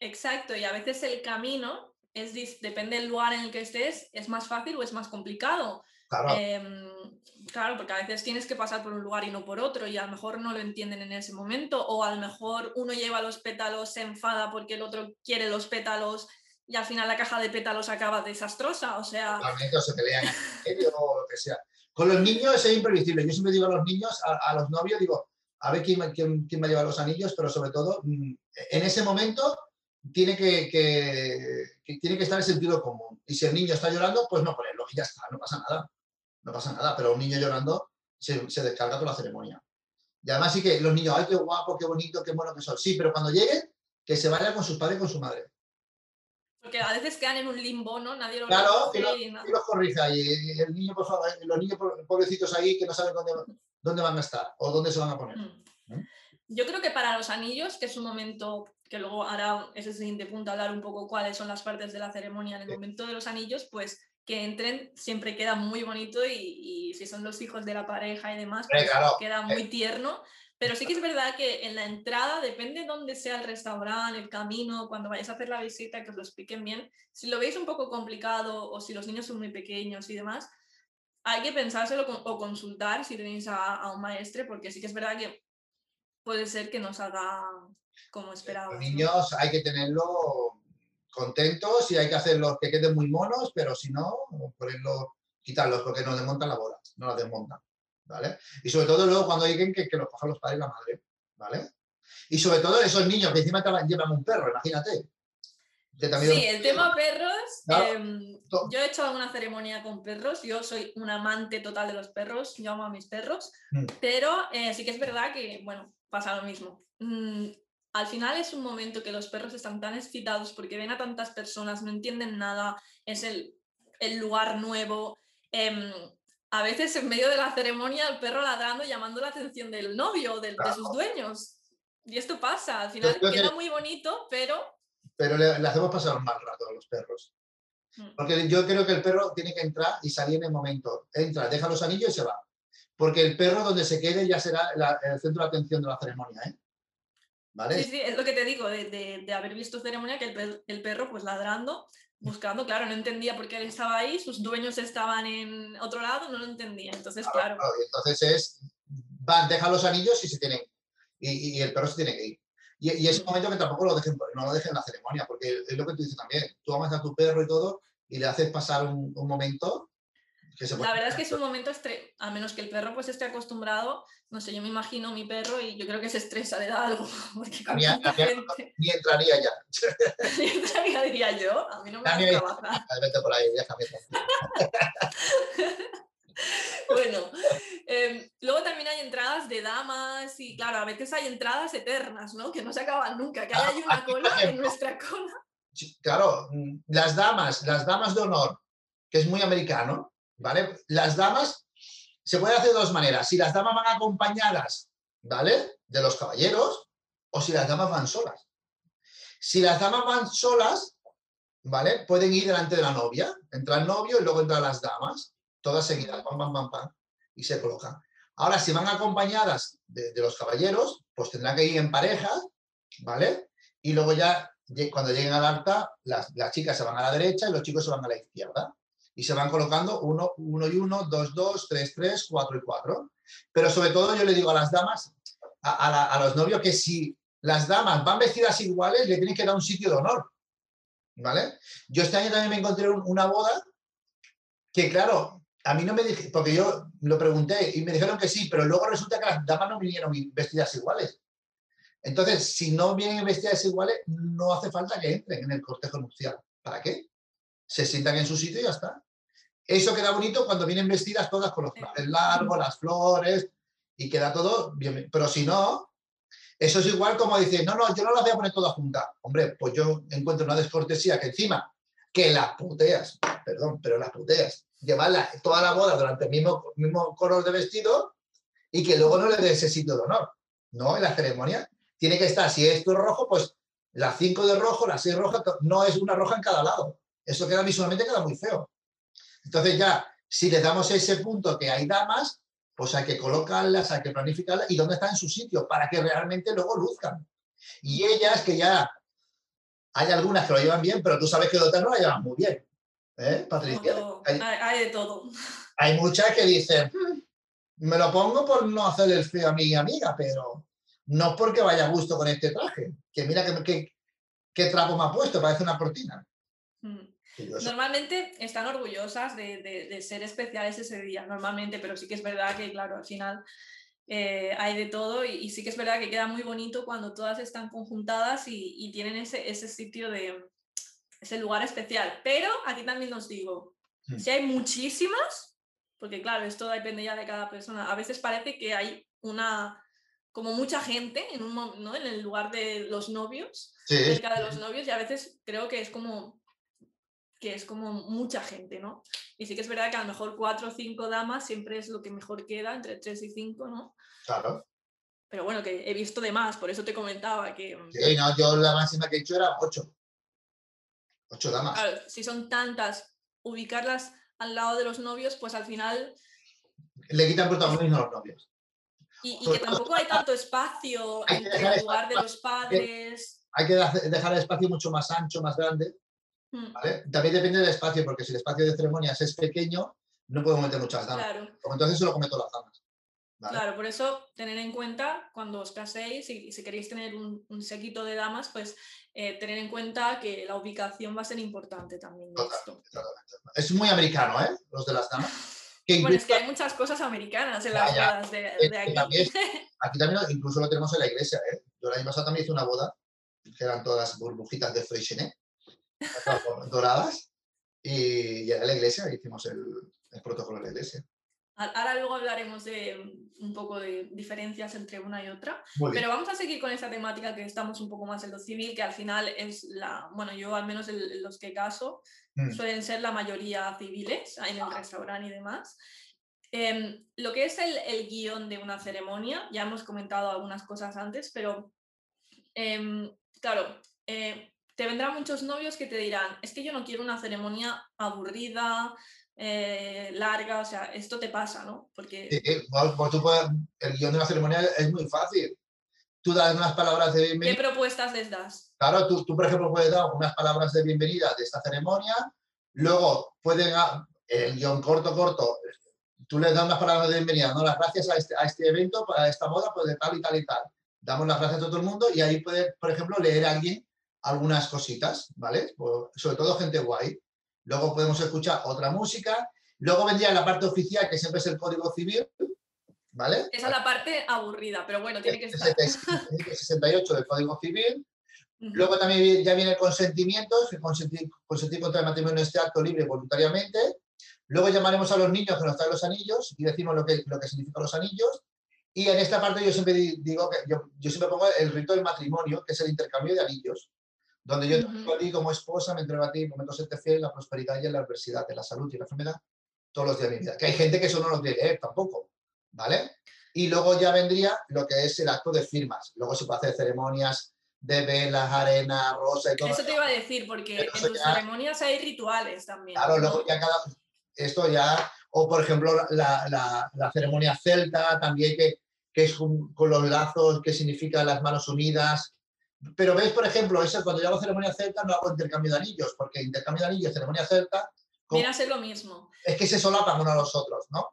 Exacto, y a veces el camino es, depende del lugar en el que estés, es más fácil o es más complicado. Em, claro. porque a veces tienes que pasar por un lugar y no por otro y a lo mejor no lo entienden en ese momento o a lo mejor uno lleva los pétalos, se enfada porque el otro quiere los pétalos y al final la caja de pétalos acaba desastrosa, o sea... o se pelean o lo que sea. Con los niños es imprevisible. Yo siempre digo a los niños, a, los novios, digo, a ver quién, quién, quién, va a llevar los anillos, pero sobre todo, mm, en ese momento tiene que, que, tiene que estar el sentido común. Y si el niño está llorando, pues no ponerlo y ya está, no pasa nada no pasa nada, pero un niño llorando se, descarga toda la ceremonia. Y además sí que los niños, ay, qué guapo, qué bonito, qué bueno que son. Sí, pero cuando lleguen, que se vaya con sus padres y con su madre. Porque a veces quedan en un limbo, ¿no? Nadie lo Claro, y, lo- y y los corrige ahí. y el niño, por favor, los niños po- pobrecitos ahí que no saben dónde, dónde van a estar o dónde se van a poner. Mm. Yo creo que para los anillos, que es un momento que luego hará ese siguiente punto, hablar un poco cuáles son las partes de la ceremonia en el Sí. momento de los anillos, pues que entren siempre queda muy bonito y, y si son los hijos de la pareja y demás, pues claro, queda muy tierno. Pero sí que es verdad que en la entrada, depende dónde sea el restaurante, el camino, cuando vayáis a hacer la visita, que os lo expliquen bien. Si lo veis un poco complicado o si los niños son muy pequeños y demás, hay que pensárselo o consultar si tenéis a, a un maestre, porque sí que es verdad que puede ser que no salga como esperábamos. Los niños hay que tenerlos contentos y hay que hacerlos que queden muy monos, pero si no, ponerlos, quitarlos porque nos desmontan la bola, no la desmontan, ¿vale? Y sobre todo luego cuando lleguen que, que los cojan los padres y la madre, ¿vale? Y sobre todo esos niños que encima te van- llevan un perro, imagínate. Sí, el tema perros, Claro. em, yo he hecho alguna ceremonia con perros, yo soy un amante total de los perros, yo amo a mis perros, Mm. pero eh, sí que es verdad que, bueno, pasa lo mismo. Mm, al final es un momento que los perros están tan excitados porque ven a tantas personas, no entienden nada, es el, el lugar nuevo. em, a veces en medio de la ceremonia el perro ladrando llamando la atención del novio, del- de sus dueños. Y esto pasa, al final que- queda muy bonito, pero pero le, le hacemos pasar un mal rato a los perros. Mm. Porque yo creo que el perro tiene que entrar y salir en el momento. Entra, deja los anillos y se va. Porque el perro donde se quede ya será la- el centro de atención de la ceremonia, ¿eh? ¿Vale? Sí, sí, es lo que te digo, de, de- de haber visto ceremonia, que el, per- el perro pues ladrando, buscando, claro, no entendía por qué él estaba ahí, sus dueños estaban en otro lado, no lo entendía. Entonces, claro, Claro, y entonces es, van, deja los anillos y se tienen, y, y el perro se tiene que ir. Y, y es un momento que tampoco lo dejen, no lo dejen en la ceremonia, porque es lo que tú dices también. Tú amas a tu perro y todo, y le haces pasar un, un momento que se puede. la verdad es que es un momento, estre- a menos que el perro pues esté acostumbrado, no sé, yo me imagino mi perro y yo creo que se estresa, le da algo, porque A con mí- a tanta mí- gente, Ni entraría ya. ya diría yo, a mí no me A mí hace me- trabajar. Vete por ahí, déjame. Bueno, em, luego también hay entradas de damas y claro, a veces hay entradas eternas, ¿no? Que no se acaban nunca, que Ah, hay una cola en nuestra cola. Claro, mm, las damas, las damas de honor, que es muy americano, ¿vale? Las damas se puede hacer de dos maneras. Si las damas van acompañadas, ¿vale? De los caballeros, o si las damas van solas. Si las damas van solas, ¿vale? Pueden ir delante de la novia, entra el novio y luego entran las damas, todas seguidas, pam, pam, pam, pam, y se colocan. Ahora, si van acompañadas de, los caballeros, pues tendrán que ir en pareja, ¿vale? Y luego ya, cuando lleguen al altar, las, las chicas se van a la derecha y los chicos se van a la izquierda. Y se van colocando uno, uno y uno, dos, dos, tres, tres, cuatro y cuatro. Pero sobre todo yo le digo a las damas, a, los novios, que si las damas van vestidas iguales, le tienen que dar un sitio de honor. ¿Vale? Yo este año también me encontré un- una boda que, claro, a mí no me dije, porque yo lo pregunté y me dijeron que sí, pero luego resulta que las damas no vinieron vestidas iguales. Entonces, si no vienen vestidas iguales, no hace falta que entren en el cortejo nupcial. ¿Para qué? Se sientan en su sitio y ya está. Eso queda bonito cuando vienen vestidas todas con los trajes largos, las flores, y queda todo bien. Pero si no, eso es igual como decir, no, no, yo no las voy a poner todas juntas. Hombre, pues yo encuentro una descortesía que encima, que las puteas, perdón, pero las puteas, llevarla toda la boda durante el mismo, mismo color de vestido y que luego no le des ese sitio de honor. No, en la ceremonia tiene que estar, si esto es rojo, pues las cinco de rojo, las seis rojas, no es una roja en cada lado. Eso queda visualmente queda muy feo. Entonces ya, si le damos ese punto que hay damas, pues hay que colocarlas, hay que planificarlas y dónde están en su sitio para que realmente luego luzcan. Y ellas que ya, hay algunas que lo llevan bien, pero tú sabes que otras no la llevan muy bien. ¿Eh, Patricia? todo, Hay, de todo. hay muchas que dicen, "Mm, me lo pongo por no hacer el feo a mi amiga, pero no porque vaya a gusto con este traje. Que mira qué que, qué trapo me ha puesto, parece una cortina. Mm. Normalmente están orgullosas de, de- de ser especiales ese día, normalmente, pero sí que es verdad que, claro, al final eh, hay de todo y, y sí que es verdad que queda muy bonito cuando todas están conjuntadas y, y tienen ese, ese sitio de ese lugar especial. Pero aquí también os digo, Mm. si hay muchísimas, porque claro, esto depende ya de cada persona, a veces parece que hay una como mucha gente en, un, ¿no? en el lugar de los novios sí, cerca de los novios y a veces creo que es como que es como mucha gente, ¿no? Y sí que es verdad que a lo mejor cuatro o cinco damas siempre es lo que mejor queda, entre tres y cinco, ¿no? Claro. Pero bueno, que he visto de más, por eso te comentaba que... mm, Sí, no, yo la máxima que he hecho era ocho. Ocho damas. Claro, si son tantas, ubicarlas al lado de los novios, pues al final... Le quitan protagonismo a los novios. Y, y Sobre que tampoco hay tanto espacio hay entre el lugar de los padres. Hay que dejar el espacio mucho más ancho, más grande. Mm, ¿vale? También depende del espacio, porque si el espacio de ceremonias es pequeño, no podemos meter muchas damas. Claro, Porque entonces solo cometo las damas. ¿vale? claro, por eso tener en cuenta cuando os caséis y si queréis tener un, un séquito de damas, pues eh, tener en cuenta que la ubicación va a ser importante también. Total. esto. Es muy americano, ¿eh? Los de las damas. Que Bueno, es que hay muchas cosas americanas en las bodas de, de aquí. también Aquí también incluso lo tenemos en la iglesia, ¿eh? Yo el año pasado también hice una boda, que eran todas burbujitas de Freixenet, doradas, y, era en la iglesia, hicimos el, el protocolo de la iglesia. A- Ahora luego hablaremos de mm, un poco de diferencias entre una y otra. Pero vamos a seguir con esta temática que estamos un poco más en lo civil, que al final es la, bueno, yo al menos en los que caso, Mm. suelen ser la mayoría civiles en el restaurante y demás. Em, lo que es el, el guion de una ceremonia, ya hemos comentado algunas cosas antes, pero em, claro, eh, te vendrán muchos novios que te dirán, es que yo no quiero una ceremonia aburrida, eh, larga, o sea, esto te pasa, ¿no? Porque... Sí, tú puedes- el guion de una ceremonia es muy fácil. Tú das unas palabras de ¿Qué bienvenida. propuestas les das? Claro, tú, tú, por ejemplo, puedes dar unas palabras de bienvenida de esta ceremonia, luego pueden, el guion corto, corto, tú les das unas palabras de bienvenida, no las gracias a este, a este evento, a esta boda, pues de tal y tal y tal. Damos las gracias a todo el mundo y ahí puede, por ejemplo, leer a alguien algunas cositas, ¿vale? Sobre todo gente guay. Luego podemos escuchar otra música. Luego vendría la parte oficial, que siempre es el Código Civil, ¿vale? Esa es la parte aburrida, pero bueno, tiene que estar. 68 del Código Civil. Luego también ya viene el consentimiento, consentir, consentir contra el matrimonio en este acto libre voluntariamente. Luego llamaremos a los niños que nos traen los anillos y decimos lo que, lo que significan los anillos. Y en esta parte yo siempre di- digo que yo, yo siempre pongo el rito del matrimonio, que es el intercambio de anillos, donde yo te a ti como esposa, me entrego a ti, prometo serte fiel en la prosperidad y en la adversidad, en la salud y en la enfermedad, todos los días de mi vida. Que hay gente que eso no lo quiere leer tampoco, ¿vale? Y luego ya vendría lo que es el acto de firmas. Luego se puede hacer ceremonias de velas, arena, rosa y todo. Eso te iba a decir, porque en tus ya- ceremonias hay rituales también. Claro, ¿no? luego ya cada. Esto ya. O por ejemplo, la, la- la ceremonia celta también, que, que es con, con los lazos, que significa las manos unidas. Pero veis, por ejemplo, eso, cuando yo hago ceremonia celta no hago intercambio de anillos, porque intercambio de anillos, ceremonia celta, Viene a ser lo mismo. es que se solapan uno a los otros, ¿no?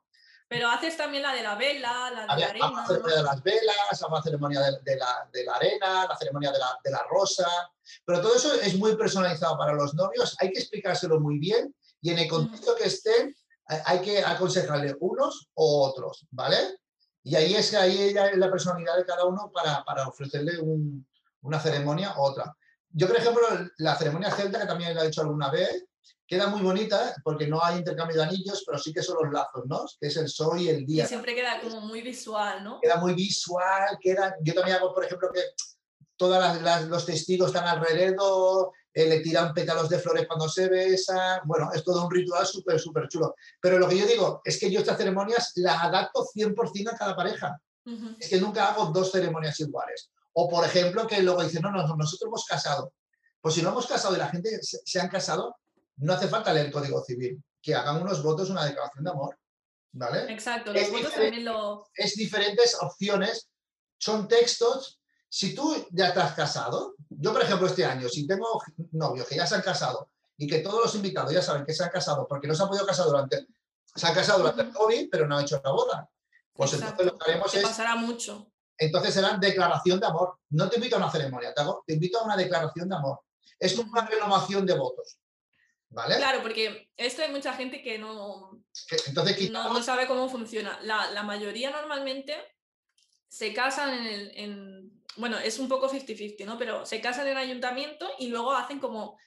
Pero haces también la de la vela, la de la ver, Hago arena. la ceremonia de las velas, hago la ceremonia de, de la, de la arena, la ceremonia de la, de la rosa, pero todo eso es muy personalizado para los novios, hay que explicárselo muy bien y en el contexto que estén hay- hay que aconsejarle unos o otros, ¿vale? Y ahí es que ahí es la personalidad de cada uno para, para ofrecerle un- una ceremonia u otra. Yo, por ejemplo, la ceremonia celta, que también la he hecho alguna vez, queda muy bonita porque no hay intercambio de anillos, pero sí que son los lazos, ¿no? Que es el sol y el Y día siempre queda como muy visual, ¿no? queda muy visual, queda, yo también hago, por ejemplo, que todos los testigos están alrededor, eh, le tiran pétalos de flores cuando se besan, bueno, es todo un ritual súper, súper chulo. Pero lo que yo digo es que yo estas ceremonias las adapto 100% a cada pareja, Ujú. es que nunca hago dos ceremonias iguales. O, por ejemplo, que luego dicen, no, no, no, nosotros hemos casado. Pues si no hemos casado y la gente se, se han casado, no hace falta leer el Código Civil, que hagan unos votos, una declaración de amor, ¿vale? Exacto, los Es votos también lo. es diferentes opciones, son textos. Si tú ya te has casado, yo por ejemplo este año, si tengo novios que ya se han casado y que todos los invitados ya saben que se han casado porque no se han podido casar durante, se han casado durante el. COVID, pero no han hecho la boda, pues entonces lo que haremos que es, pasará mucho. Entonces será declaración de amor. No te invito a una ceremonia, te, hago- te invito a una declaración de amor. Es una renovación de votos. ¿Vale? Claro, porque esto hay mucha gente que no, Entonces no, sabe cómo funciona. La, la mayoría normalmente se casan en el. en- bueno, es un poco 50-50, ¿no? Pero se casan en el ayuntamiento y luego hacen como.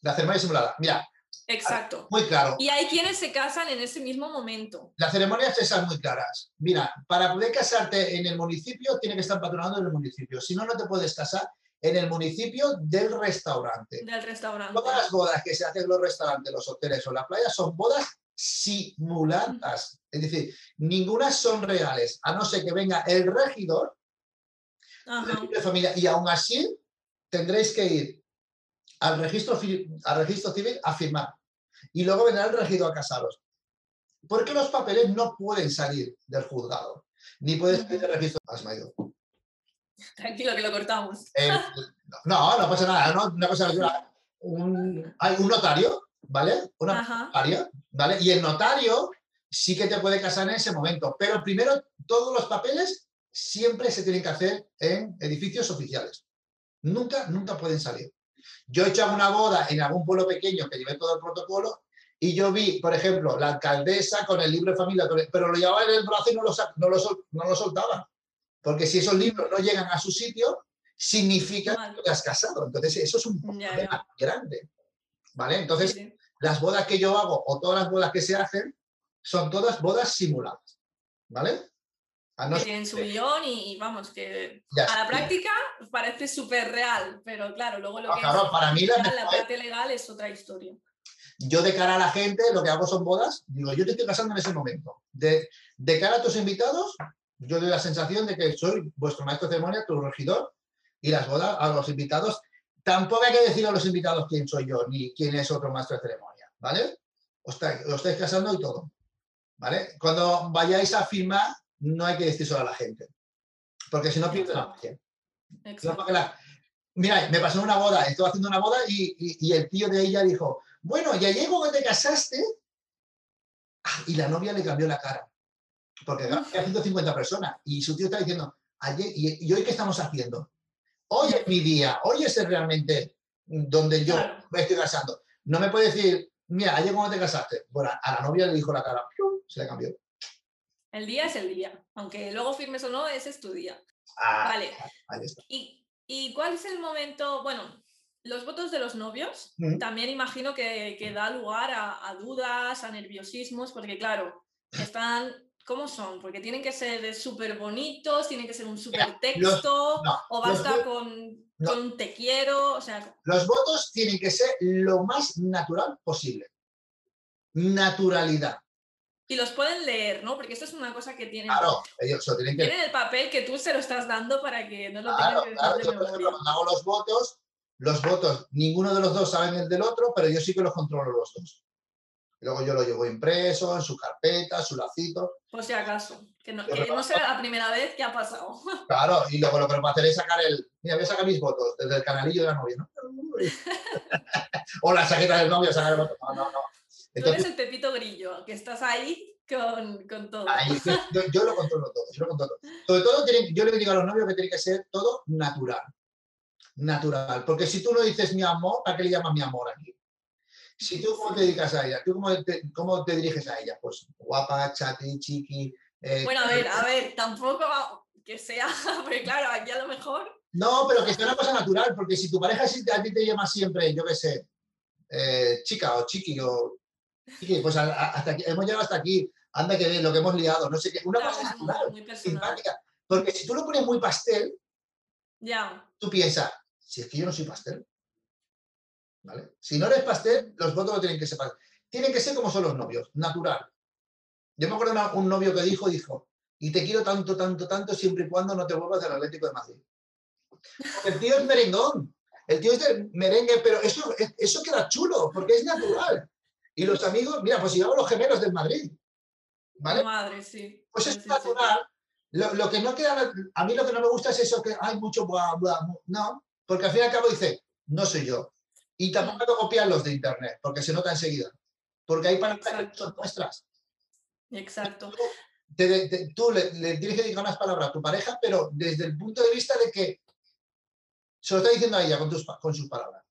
la ceremonia simulada. Mira, Exacto. muy claro. Y hay quienes se casan en ese mismo momento. Las ceremonias esas muy claras. Mira, para poder casarte en el municipio, tiene que estar patronado en el municipio. Si no, no te puedes casar. en el municipio del restaurante. Del restaurante. Todas las bodas que se hacen en los restaurantes, los hoteles o la playa son bodas simuladas. Es decir, ninguna son reales, a no ser que venga el regidor de familia. Y aún así tendréis que ir al registro, al registro civil a firmar. Y luego vendrá el regidor a casaros. Porque los papeles no pueden salir del juzgado, ni pueden salir del registro. Tranquilo, que lo cortamos. no, no pasa nada. ¿no? Una cosa, un, hay un notario, ¿vale? Una notaria, ¿vale? Y el notario sí que te puede casar en ese momento, pero primero todos los papeles siempre se tienen que hacer en edificios oficiales. Nunca, nunca pueden salir. Yo he hecho una boda en algún pueblo pequeño que llevé todo el protocolo y yo vi, por ejemplo, la alcaldesa con el libro de familia, pero lo llevaba en el brazo y no lo, no lo, no lo soltaba. Porque si esos libros no llegan a su sitio, significa que has casado. Entonces, eso es un problema grande. ¿Vale? Entonces, las bodas que yo hago o todas las bodas que se hacen son todas bodas simuladas. ¿Vale? Que tienen su guion y, vamos, que a la práctica parece súper real, pero claro, luego lo que es para mí la, parte legal es otra historia. Yo de cara a la gente lo que hago son bodas, digo, yo te estoy casando en ese momento. De, de cara a tus invitados, yo doy la sensación de que soy vuestro maestro de ceremonia, tu regidor, y las bodas a los invitados. Tampoco hay que decir a los invitados quién soy yo, ni quién es otro maestro de ceremonia, ¿vale? Os estáis, estáis casando y todo, ¿vale? Cuando vayáis a firmar, no hay que decir solo a la gente, porque si no pierde la magia. Mira, me pasó una boda, estaba haciendo una boda y, el tío de ella dijo, bueno, ya llego que te casaste, ah, y la novia le cambió la cara, porque había 150 personas, y su tío está diciendo, ayer, y, hoy qué estamos haciendo? Hoy es mi día, hoy es realmente donde yo me estoy casando. No me puede decir, mira, ayer cuando te casaste. Bueno, a la novia le dijo la cara, se le cambió. El día es el día, aunque luego firmes o no, ese es tu día. Ah, vale. ¿Y, ¿Y, cuál es el momento? Bueno, los votos de los novios también imagino que, que da lugar a, dudas, a nerviosismos, porque claro, están ¿Cómo son? Porque tienen que ser súper bonitos, tienen que ser un súper texto, o basta con, te quiero, o sea... Los votos tienen que ser lo más natural posible. Naturalidad. Y los pueden leer, ¿no? Porque esto es una cosa que tienen. Claro, ellos lo tienen que. Tienen el papel que tú se lo estás dando para que no lo tengan que claro. Yo, por ejemplo, cuando hago los votos, los votos, ninguno de los dos sabe el del otro, pero yo sí que los controlo los dos. Y luego yo lo llevo impreso, en su carpeta, su lacito. Por si acaso. Que no, que no sea la primera vez que ha pasado. Claro, y luego lo que me hacer es sacar el. Mira, voy a sacar mis votos desde el canalillo de la novia, ¿no? o la chaqueta del novio, sacar el voto. No, no, no. Tú eres el Pepito Grillo, que estás ahí con, con todo. yo, lo controlo todo, yo lo controlo. Sobre todo, yo le digo a los novios que tiene que ser todo natural. Natural. Porque si tú no dices mi amor, ¿para qué le llamas mi amor aquí? Si tú cómo te dedicas a ella, tú cómo te, cómo te diriges a ella, pues guapa, chati, chiqui. Eh, bueno, a ver, a ver, tampoco que sea, porque claro, aquí a lo mejor. No, pero que sea una cosa natural, porque si tu pareja a ti te llama siempre, yo qué sé, eh, chica o chiqui o pues hasta aquí, hemos llegado hasta aquí, anda que bien, lo que hemos liado, no sé qué, una cosa natural, simpática. Porque si tú lo pones muy pastel, ya. tú piensas, si es que yo no soy pastel. ¿Vale? Si no eres pastel, los votos no tienen que ser pastel. Tienen que ser como son los novios, natural. Yo me acuerdo de un novio que dijo, dijo, y te quiero tanto, tanto, tanto, siempre y cuando no te vuelvas del Atlético de Madrid. el tío es merengón, el tío es de merengue, pero eso, eso queda chulo, porque es natural. Y los amigos, mira, pues llevamos los gemelos del Madrid. ¿Vale? Madre, sí. Pues es natural. Lo, que no queda, a mí lo que no me gusta es eso que hay mucho bla, bla, no, porque al fin y al cabo dice, no soy yo. Y tampoco puedo copiar los de internet, porque se nota enseguida. Porque hay para que son nuestras. Exacto. tú le, tienes que decir unas palabras a tu pareja, pero desde el punto de vista de que se lo está diciendo a ella con, tus, con sus palabras.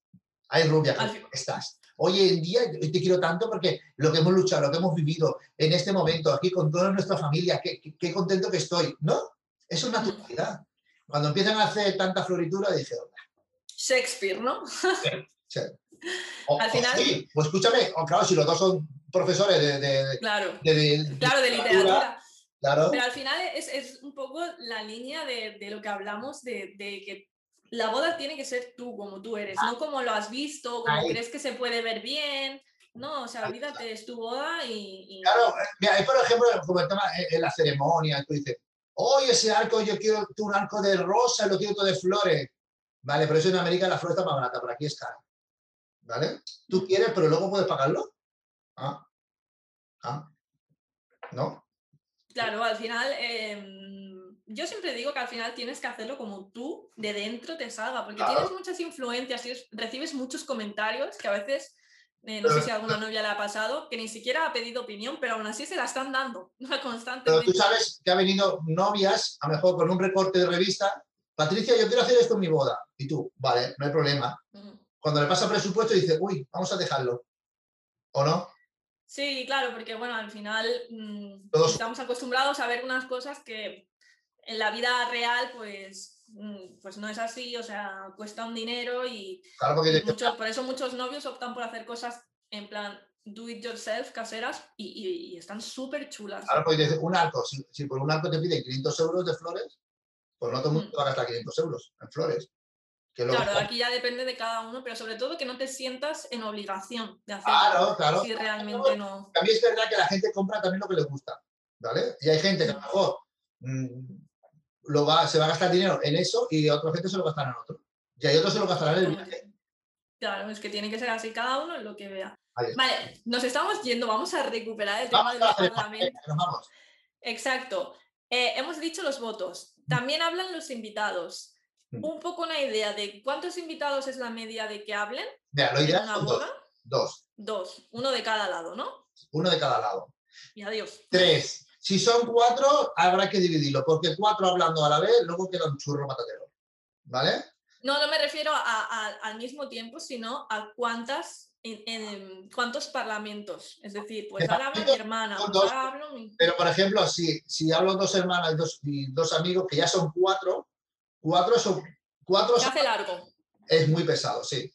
Hay rubia, estás. Hoy en día te quiero tanto porque lo que hemos luchado, lo que hemos vivido en este momento, aquí con toda nuestra familia, qué, qué, contento que estoy, ¿no? Eso es naturalidad. Cuando empiezan a hacer tanta floritura, dije, Shakespeare, ¿no? Sí, al final. sí, pues escúchame, claro, si los dos son profesores de. claro, de, claro, de literatura. Claro. Pero al final es, es un poco la línea de, lo que hablamos de, que la boda tiene que ser tú, como tú eres, no como lo has visto, como Ahí. crees que se puede ver bien. No, o sea, olvídate, es tu boda y... y- Claro, eh, mira, ahí por ejemplo, como el tema en- en la ceremonia, tú dices, oye, ese arco, yo quiero un arco de rosa, lo quiero todo de flores. Vale, pero eso en América la flor está más barata, por aquí es cara. ¿Vale? Tú quieres, pero luego puedes pagarlo. Ah. Ah. ¿No? Claro, al final, em, yo siempre digo que al final tienes que hacerlo como tú de dentro te salga, porque Claro. tienes muchas influencias, tienes- recibes muchos comentarios que a veces, eh, no sé Pero- si a alguna novia le ha pasado, que ni siquiera ha pedido opinión, pero aún así se la están dando Pero constantemente. tú sabes que ha venido novias, a lo mejor con un recorte de revista. Patricia, yo quiero hacer esto en mi boda. Y tú, vale, no hay problema. Cuando le pasa presupuesto, dice, uy, vamos a dejarlo. ¿O no? Sí, claro, porque bueno, al final mm, Todos- estamos acostumbrados a ver unas cosas que en la vida real pues, mm, pues no es así, o sea, cuesta un dinero y, Claro, muchos- por eso muchos novios optan por hacer cosas en plan do it yourself, caseras, y, y- y están súper chulas. Claro, porque un arco, si, si por un arco te piden 500 euros de flores, pues no todo el mundo Mm. va a gastar 500 euros en flores. Que Claro, aquí ya depende de cada uno, pero sobre todo que no te sientas en obligación de hacerlo Claro, claro. si realmente no. También es verdad que la gente compra también lo que le gusta, ¿vale? Y hay gente que a lo Mm. mejor lo va, se va a gastar dinero en eso y otra gente se lo gastará en otro. Y hay otros se lo gastarán en el viaje. Claro, es que tiene que ser así cada uno en lo que vea. Vale, nos estamos yendo, vamos a recuperar el tema Vamos de a los hacer- parlamentos. nos vamos. Exacto. Eh, hemos dicho los votos. También hablan los invitados. Mm. Un poco una idea de cuántos invitados es la media de que hablen Mira, lo ideal una son dos, boda. dos, Dos, uno de cada lado, ¿no? uno de cada lado. Y adiós. Tres. Si son cuatro, habrá que dividirlo, porque cuatro hablando a la vez, luego queda un churro matatero. ¿Vale? No, no me refiero a- a- al mismo tiempo, sino a cuántas, en, en- cuántos parlamentos. Es decir, pues ahora habla mi hermana, dos. ahora hablo mi... Pero, por ejemplo, si, si hablo dos hermanas y dos, y dos amigos, que ya son cuatro, cuatro son cuatro son- hace largo. es muy pesado, sí.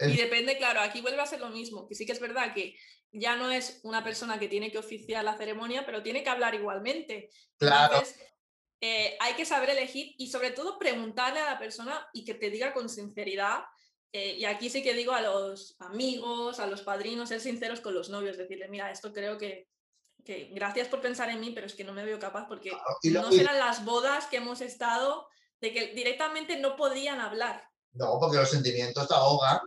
Y depende, claro, aquí vuelve a ser lo mismo, que sí que es verdad que ya no es una persona que tiene que oficiar la ceremonia, pero tiene que hablar igualmente. Claro. Entonces, eh, hay que saber elegir y sobre todo preguntarle a la persona y que te diga con sinceridad. eh, y aquí sí que digo a los amigos, a los padrinos, ser sinceros con los novios, decirle, mira, esto creo que, que gracias por pensar en mí, pero es que no me veo capaz porque lo- no y- serán las bodas que hemos estado de que directamente no podían hablar. No, porque los sentimientos te ahogan,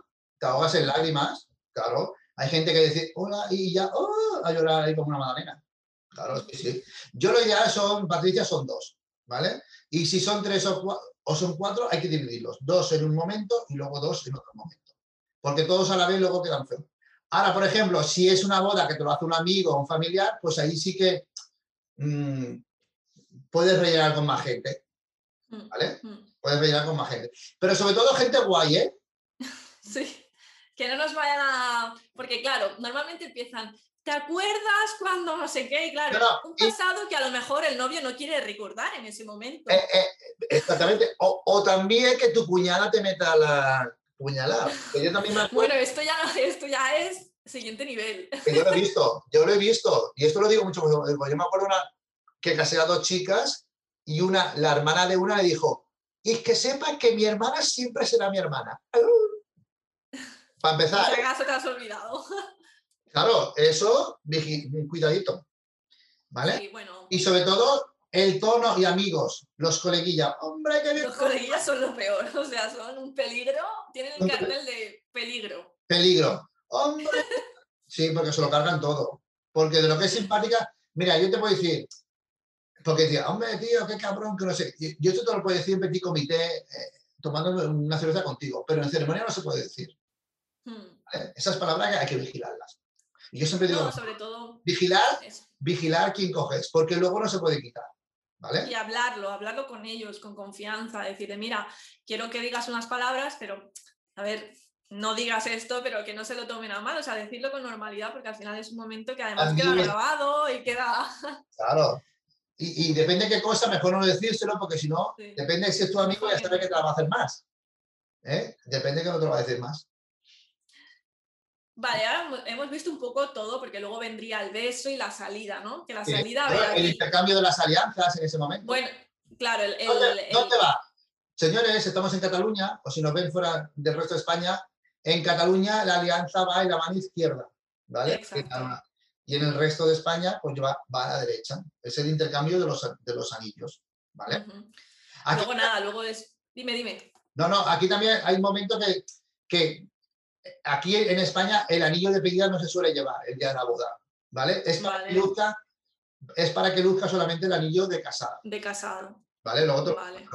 te ahogas en lágrimas, claro. Hay gente que dice, hola, y ya, oh, a llorar ahí como una magdalena. Claro, sí, sí. Yo lo ideal son, Patricia, son dos, ¿vale? Y si son tres o, o son cuatro, hay que dividirlos. Dos en un momento y luego dos en otro momento. Porque todos a la vez luego quedan feos. Ahora, por ejemplo, si es una boda que te lo hace un amigo o un familiar, pues ahí sí que mm, puedes rellenar con más gente, Mm, ¿vale? mm. Puedes rellenar con más gente. Pero sobre todo gente guay, ¿eh? Sí, que no nos vayan a... Porque claro, normalmente empiezan, ¿te acuerdas cuando no sé qué? Y claro, No, no, un y- pasado que a lo mejor el novio no quiere recordar en ese momento. Eh, eh, exactamente. O, o también que tu cuñada te meta la puñalada. Que yo también me acuerdo, Bueno, esto ya, esto ya es siguiente nivel. que yo lo he visto, yo lo he visto. Y esto lo digo mucho, yo me acuerdo una que casé a dos chicas y una, la hermana de una le dijo, y es que sepas que mi hermana siempre será mi hermana. Para Por empezar, si acaso te has olvidado. claro, eso, cuidadito. ¿Vale? Sí, bueno, Y sobre todo, el tono y amigos, los coleguillas. Hombre, que los coleguillas son lo peor, o sea, son un peligro, tienen el cartel de peligro. Peligro. ¡Hombre! Sí, porque se lo cargan todo. Porque de lo que es simpática, mira, yo te puedo decir, porque decía, hombre, tío, qué cabrón, que no sé. Yo esto te lo puedo decir en petit comité, eh, tomando una cerveza contigo, pero en ceremonia no se puede decir. Hmm. ¿vale? Esas palabras hay que vigilarlas. Y yo siempre digo, No, sobre todo vigilar, eso. vigilar quién coges, porque luego no se puede quitar. ¿Vale? Y hablarlo, hablarlo con ellos, con confianza, decirle, mira, quiero que digas unas palabras, pero, a ver, no digas esto, pero que no se lo tomen a mal, o sea, decirlo con normalidad, porque al final es un momento que además queda grabado y queda... Claro. Y, y depende qué cosa, mejor no decírselo, porque si no, Sí. depende si es tu amigo, ya sabe que te la va a hacer más. ¿Eh? Depende que no te lo va a decir más. Vale, ahora hemos- visto un poco todo, porque luego vendría el beso y la salida, ¿no? Que la Sí, salida, ver, el intercambio de las alianzas en ese momento. Bueno, claro, el... el- ¿Dónde, el- dónde va? señores, estamos en Cataluña, o si nos ven fuera del resto de España, en Cataluña la alianza va en la mano izquierda, ¿vale? Exacto. Y en el resto de España, pues va, va a la derecha. Es el intercambio de los, de los anillos, ¿vale? Aquí- Luego nada, luego es... Dime, dime. no, no, aquí también hay un momento que, que aquí en España el anillo de pedida no se suele llevar el día de la boda, ¿vale? Es para, que luzca, es para que luzca solamente el anillo de casada, De casado. ¿vale? Te- Vale.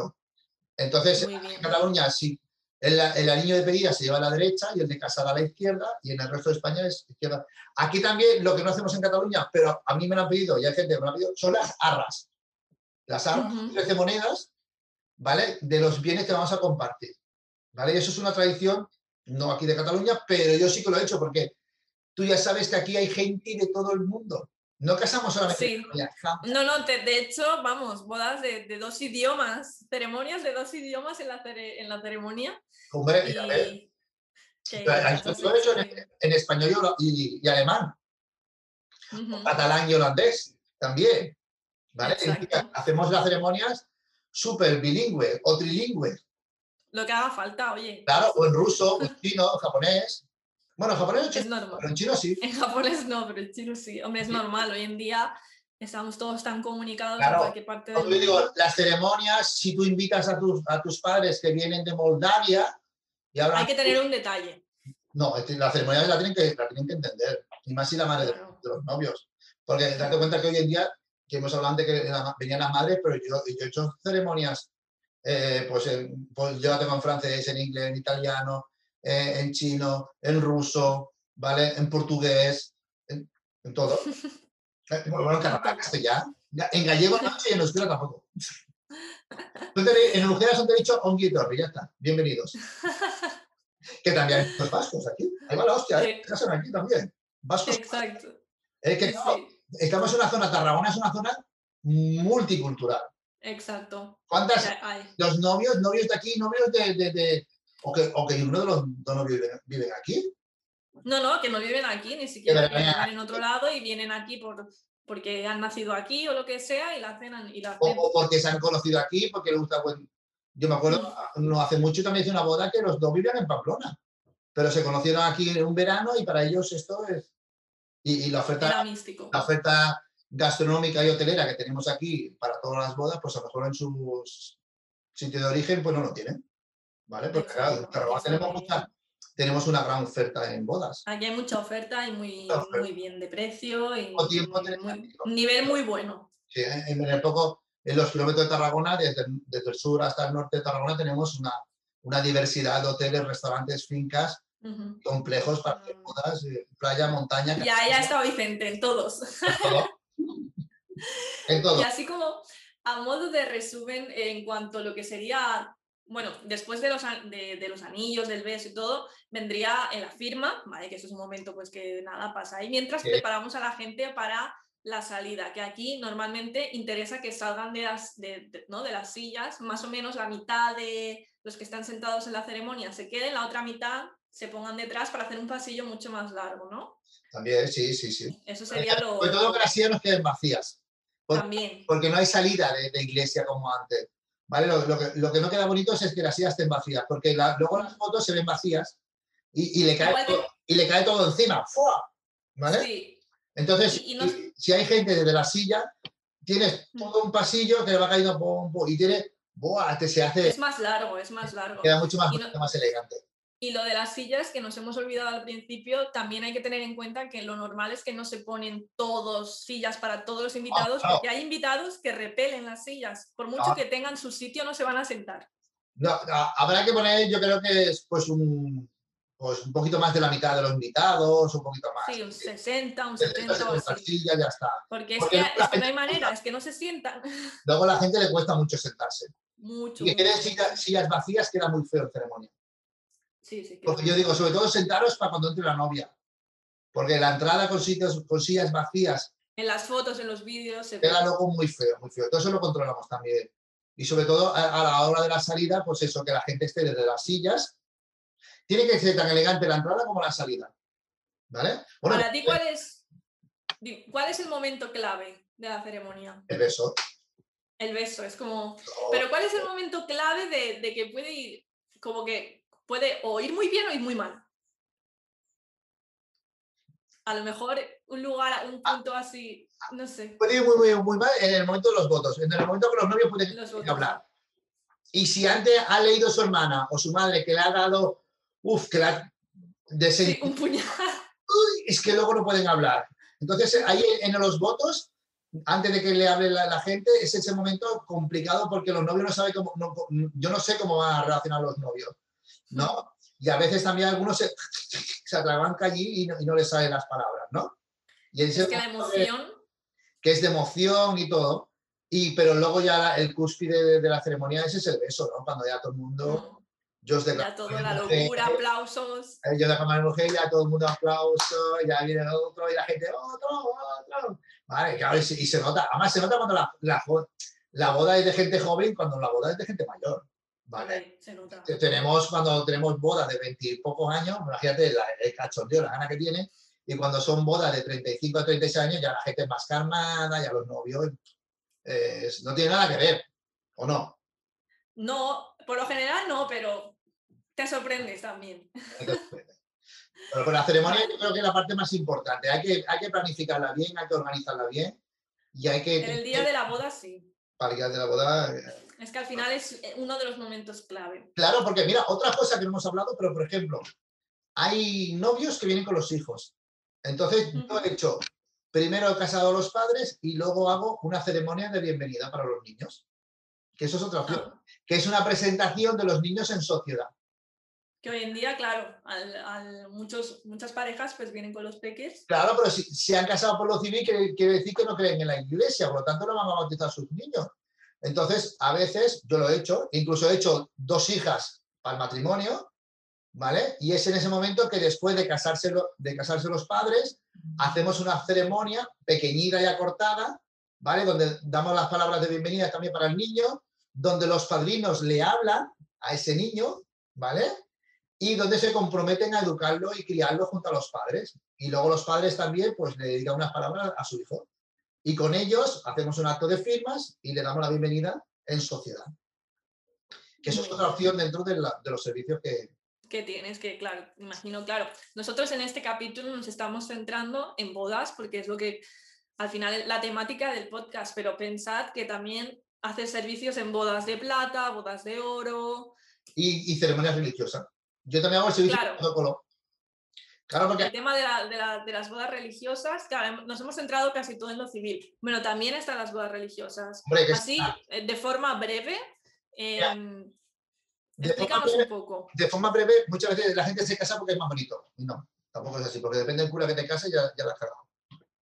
Entonces, Muy en. Cataluña sí, el, el anillo de pedida se lleva a la derecha y el de casada a la izquierda y en el resto de España es izquierda. Aquí también lo que no hacemos en Cataluña, pero a mí me lo han pedido y hay gente que me lo ha pedido, son las arras. Las arras, Ujú. 13 monedas, ¿vale? De los bienes que vamos a compartir, ¿vale? Y eso es una tradición, no aquí de Cataluña, pero yo sí que lo he hecho porque tú ya sabes que aquí hay gente de todo el mundo. No casamos solamente Sí. No, no, te- de hecho, vamos, bodas de, de dos idiomas, ceremonias de dos idiomas en la, cere- en la ceremonia. Hombre, Y, que- Pero esto entonces, lo he hecho en, sí. en español y alemán. Catalán y holandés también. ¿vale? Hacemos las ceremonias súper bilingüe o trilingüe, Lo que haga falta, oye, claro, o en ruso, o en chino, o japonés. Bueno, japonés no, es chino, normal. pero en chino sí. En japonés no, pero en chino sí. Hombre, es normal, hoy en día estamos todos tan comunicados Claro, en cualquier parte del digo, mundo. las ceremonias, si tú invitas a tus, a tus padres que vienen de Moldavia y hablan... Hay que tener un detalle. No, las ceremonias la tienen que, la tienen que entender, y más si la madre de- Claro. de los novios. Porque date cuenta que hoy en día, que hemos hablado antes que la- venían las madres, pero yo, yo he hecho ceremonias, eh, pues, en- pues yo la tengo en francés, en inglés, en italiano, eh, en chino, en ruso, ¿vale? En portugués, en, en todo. Eh, bueno, en catalán, castellano. En gallego no, y en euskera tampoco. Entonces, en euskera te he dicho ongi ya está, bienvenidos. Que también hay los vascos aquí. Ahí va la hostia, ¿eh? Sí. Aquí también. Vascos. Exacto. Es que claro, estamos en una zona, Tarragona es una zona multicultural. Exacto. ¿Cuántas? Hay. Los novios, novios de aquí, novios de. de- de- o, que, o que uno de los dos novios viven, viven aquí. No, no, que no viven aquí, ni siquiera viven en otro lado y vienen aquí por, porque han nacido aquí o lo que sea y la hacen. Y la O, o porque se han conocido aquí, porque les gusta. Buen... Yo me acuerdo, no hace mucho también hice una boda que los dos vivían en Pamplona. Pero se conocieron aquí en un verano y para ellos esto es. Y, y la oferta. Era místico. la oferta gastronómica y hotelera que tenemos aquí para todas las bodas, pues a lo mejor en su sitio de origen, pues no lo tienen. ¿Vale? Porque claro, en Exacto, Tarragona está tenemos, mucha- tenemos una gran oferta en bodas. Aquí hay mucha oferta y muy, muy bien de precio y un nivel muy bueno. Sí, en, en el poco, en los kilómetros de Tarragona, desde, desde el sur hasta el norte de Tarragona, tenemos una, una diversidad de hoteles, restaurantes, fincas, complejos para hacer Mm. bodas, eh, playa, montaña, Ya, ya ha estado Vicente en todos. en. Y así como a modo de resumen en cuanto a lo que sería, bueno, después de los, de, de los anillos, del beso y todo, vendría en la firma, ¿vale? Que eso es un momento pues que nada pasa ahí, mientras preparamos a la gente para la salida, que aquí normalmente interesa que salgan de las, de, de- ¿no? de las sillas, más o menos la mitad de los que están sentados en la ceremonia se queden, la otra mitad se pongan detrás para hacer un pasillo mucho más largo, ¿no? También, sí, sí, sí. Eso sería lo... Sobre todo que las sillas nos queden vacías. por- También. porque no hay salida de, de iglesia como antes. ¿vale? Lo, lo que, lo que no queda bonito es, que las sillas estén vacías, porque la- luego las fotos se ven vacías y, y le, cae que- todo, y le cae todo encima. ¡Fua! ¿Vale? Sí, Entonces, Y- y no- si- hay gente desde la silla, tienes Mm. todo un pasillo que le va cayendo pum, pum, y tiene, ¡buah! Te se hace, es más largo, es más largo. queda mucho más, y no- mucho más elegante. Y lo de las sillas, que nos hemos olvidado al principio, también hay que tener en cuenta que lo normal es que no se ponen todos sillas para todos los invitados, no. porque hay invitados que repelen las sillas. Por mucho No. que tengan su sitio, no se van a sentar. No, no, habrá que poner, yo creo que es pues un, pues un poquito más de la mitad de los invitados, un poquito más. Sí, un 60, un Entonces, 70 o nuestra así. silla ya está. Porque es porque que, es que no hay manera, es que no se sientan. Luego a la gente le cuesta mucho sentarse. Mucho. Y mucho. sillas, sillas vacías queda muy feo en ceremonia. Sí, sí. Porque yo digo, sobre todo sentaros para cuando entre la novia. Porque la entrada con, sitios, con sillas vacías En las fotos, en los vídeos, se queda luego muy feo, muy feo. Todo eso lo controlamos también. Y sobre todo a, a la hora de la salida, pues eso, que la gente esté desde las sillas. Tiene que ser tan elegante la entrada como la salida. ¿Vale? Bueno, Para ti, ¿cuál es, ¿cuál es el momento clave de la ceremonia? el beso. El beso, es como... Pero ¿cuál es el momento clave de, de que puede ir, como que puede o ir muy bien o ir muy mal? A lo mejor un lugar, un punto así, no sé. Puede ir muy, muy, muy mal en el momento de los votos, en el momento que los novios pueden Los hablar. Y si antes ha leído su hermana o su madre que le ha dado, uff, que la desen- Sí, un puñal. Uy, es que luego no pueden hablar. Entonces, ahí en los votos, antes de que le hable la, la gente, es ese momento complicado porque los novios no saben cómo, no- yo no sé cómo van a reaccionar los novios, ¿no? Y a veces también algunos se, se atrabanca allí y no, y no les salen las palabras, ¿no? Y Es que la emoción, que es de emoción y todo, y, pero luego ya la- el cúspide de, de la ceremonia ese es el beso, ¿no? Cuando ya todo el mundo, yo os ya declaro todo, mi la locura, aplausos. eh, Yo declaro a mi mujer, ya todo el mundo aplauso, ya viene el otro y la gente, otro, otro. Vale, claro, y se, y se nota, además se nota cuando la, la, la boda es de gente joven, cuando la boda es de gente mayor. Vale. Se nota. Te- Tenemos, cuando tenemos bodas de 20 y pocos años, imagínate la- el cachondeo, la gana que tiene, y cuando son bodas de 35 a 36 años, ya la gente es más calmada, ya los novios, eh, no tiene nada que ver, ¿o no? No, por lo general no, pero te sorprendes también. Pero con la ceremonia yo creo que es la parte más importante. Hay que, hay que planificarla bien, hay que organizarla bien y hay que... En el día de la boda sí. De la boda... eh, Es que al final es eh, uno de los momentos clave. Claro, porque mira, otra cosa que no hemos hablado, pero por ejemplo, hay novios que vienen con los hijos. Entonces, yo he hecho, primero he casado a los padres y luego hago una ceremonia de bienvenida para los niños. Que eso es otra opción. Ah, Que es una presentación de los niños en sociedad. Que hoy en día, claro, al, al muchos, muchas parejas pues vienen con los peques. Claro, pero si se han casado por lo civil, quiere, quiere decir que no creen en la iglesia, por lo tanto no van a bautizar a sus niños. Entonces, a veces yo lo he hecho, incluso he hecho dos hijas para el matrimonio, ¿vale? Y es en ese momento que después de casarse, de casarse los padres, hacemos una ceremonia pequeñita y acortada, ¿vale? Donde damos las palabras de bienvenida también para el niño, donde los padrinos le hablan a ese niño, ¿vale? Y donde se comprometen a educarlo y criarlo junto a los padres. Y luego los padres también, pues, le dedican unas palabras a su hijo. Y con ellos hacemos un acto de firmas y le damos la bienvenida en sociedad. Que eso es otra opción dentro de, la- de los servicios que... que tienes que, claro, imagino, claro. Nosotros en este capítulo nos estamos centrando en bodas porque es lo que al final es la temática del podcast, pero pensad que también hace servicios en bodas de plata, bodas de oro. Y, y ceremonias religiosas. Yo también hago el servicio Claro. de protocolo. Claro, El porque... tema de, la- de la- de las bodas religiosas, claro, nos hemos centrado casi todo en lo civil. Bueno, también están las bodas religiosas. Hombre, Así, está- eh, de forma breve, de forma explícanos breve- un poco. de forma breve, muchas veces la gente se casa porque es más bonito. Y no, tampoco es así, porque depende del cura que te case, ya, ya la has cagado.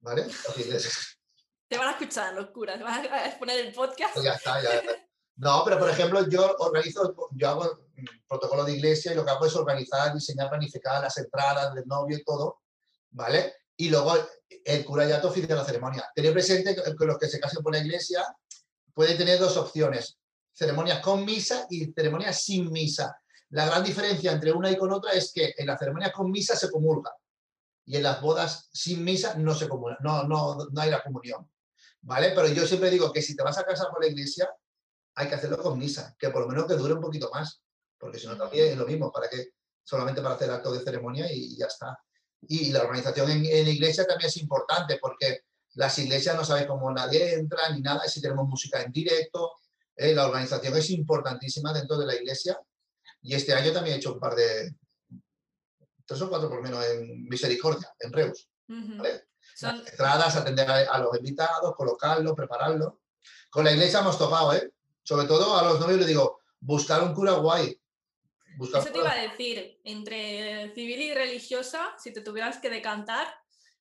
¿Vale? Así es. Te van a escuchar, los curas, te van a poner el podcast. Pues ya está, ya está. No, pero por ejemplo, yo organizo, yo hago mm, protocolo de iglesia y lo que hago es organizar, diseñar, planificar las entradas del novio y todo, ¿vale? Y luego el cura ya te oficia la ceremonia. Tener presente que los que se casen por la iglesia pueden tener dos opciones, ceremonias con misa y ceremonias sin misa. La gran diferencia entre una y con otra es que en las ceremonias con misa se comulga y en las bodas sin misa no se comulga, no, no, no hay la comunión. ¿Vale? Pero yo siempre digo que si te vas a casar por la iglesia, hay que hacerlo con misa, que por lo menos que dure un poquito más, porque si no también es lo mismo, para que solamente para hacer acto de ceremonia y ya está. Y la organización en, en iglesia también es importante, porque las iglesias no saben cómo nadie entra ni nada, si tenemos música en directo, eh, la organización es importantísima dentro de la iglesia. Y este año también he hecho un par de, tres o cuatro por lo menos en Misericordia, en Reus. Ujú. ¿vale? Son, Las entradas, atender a, a los invitados, colocarlos, prepararlos. Con la iglesia hemos tocado, ¿eh? Sobre todo a los novios les digo, buscar un cura guay. Buscar Eso te iba a decir, entre civil y religiosa, si te tuvieras que decantar,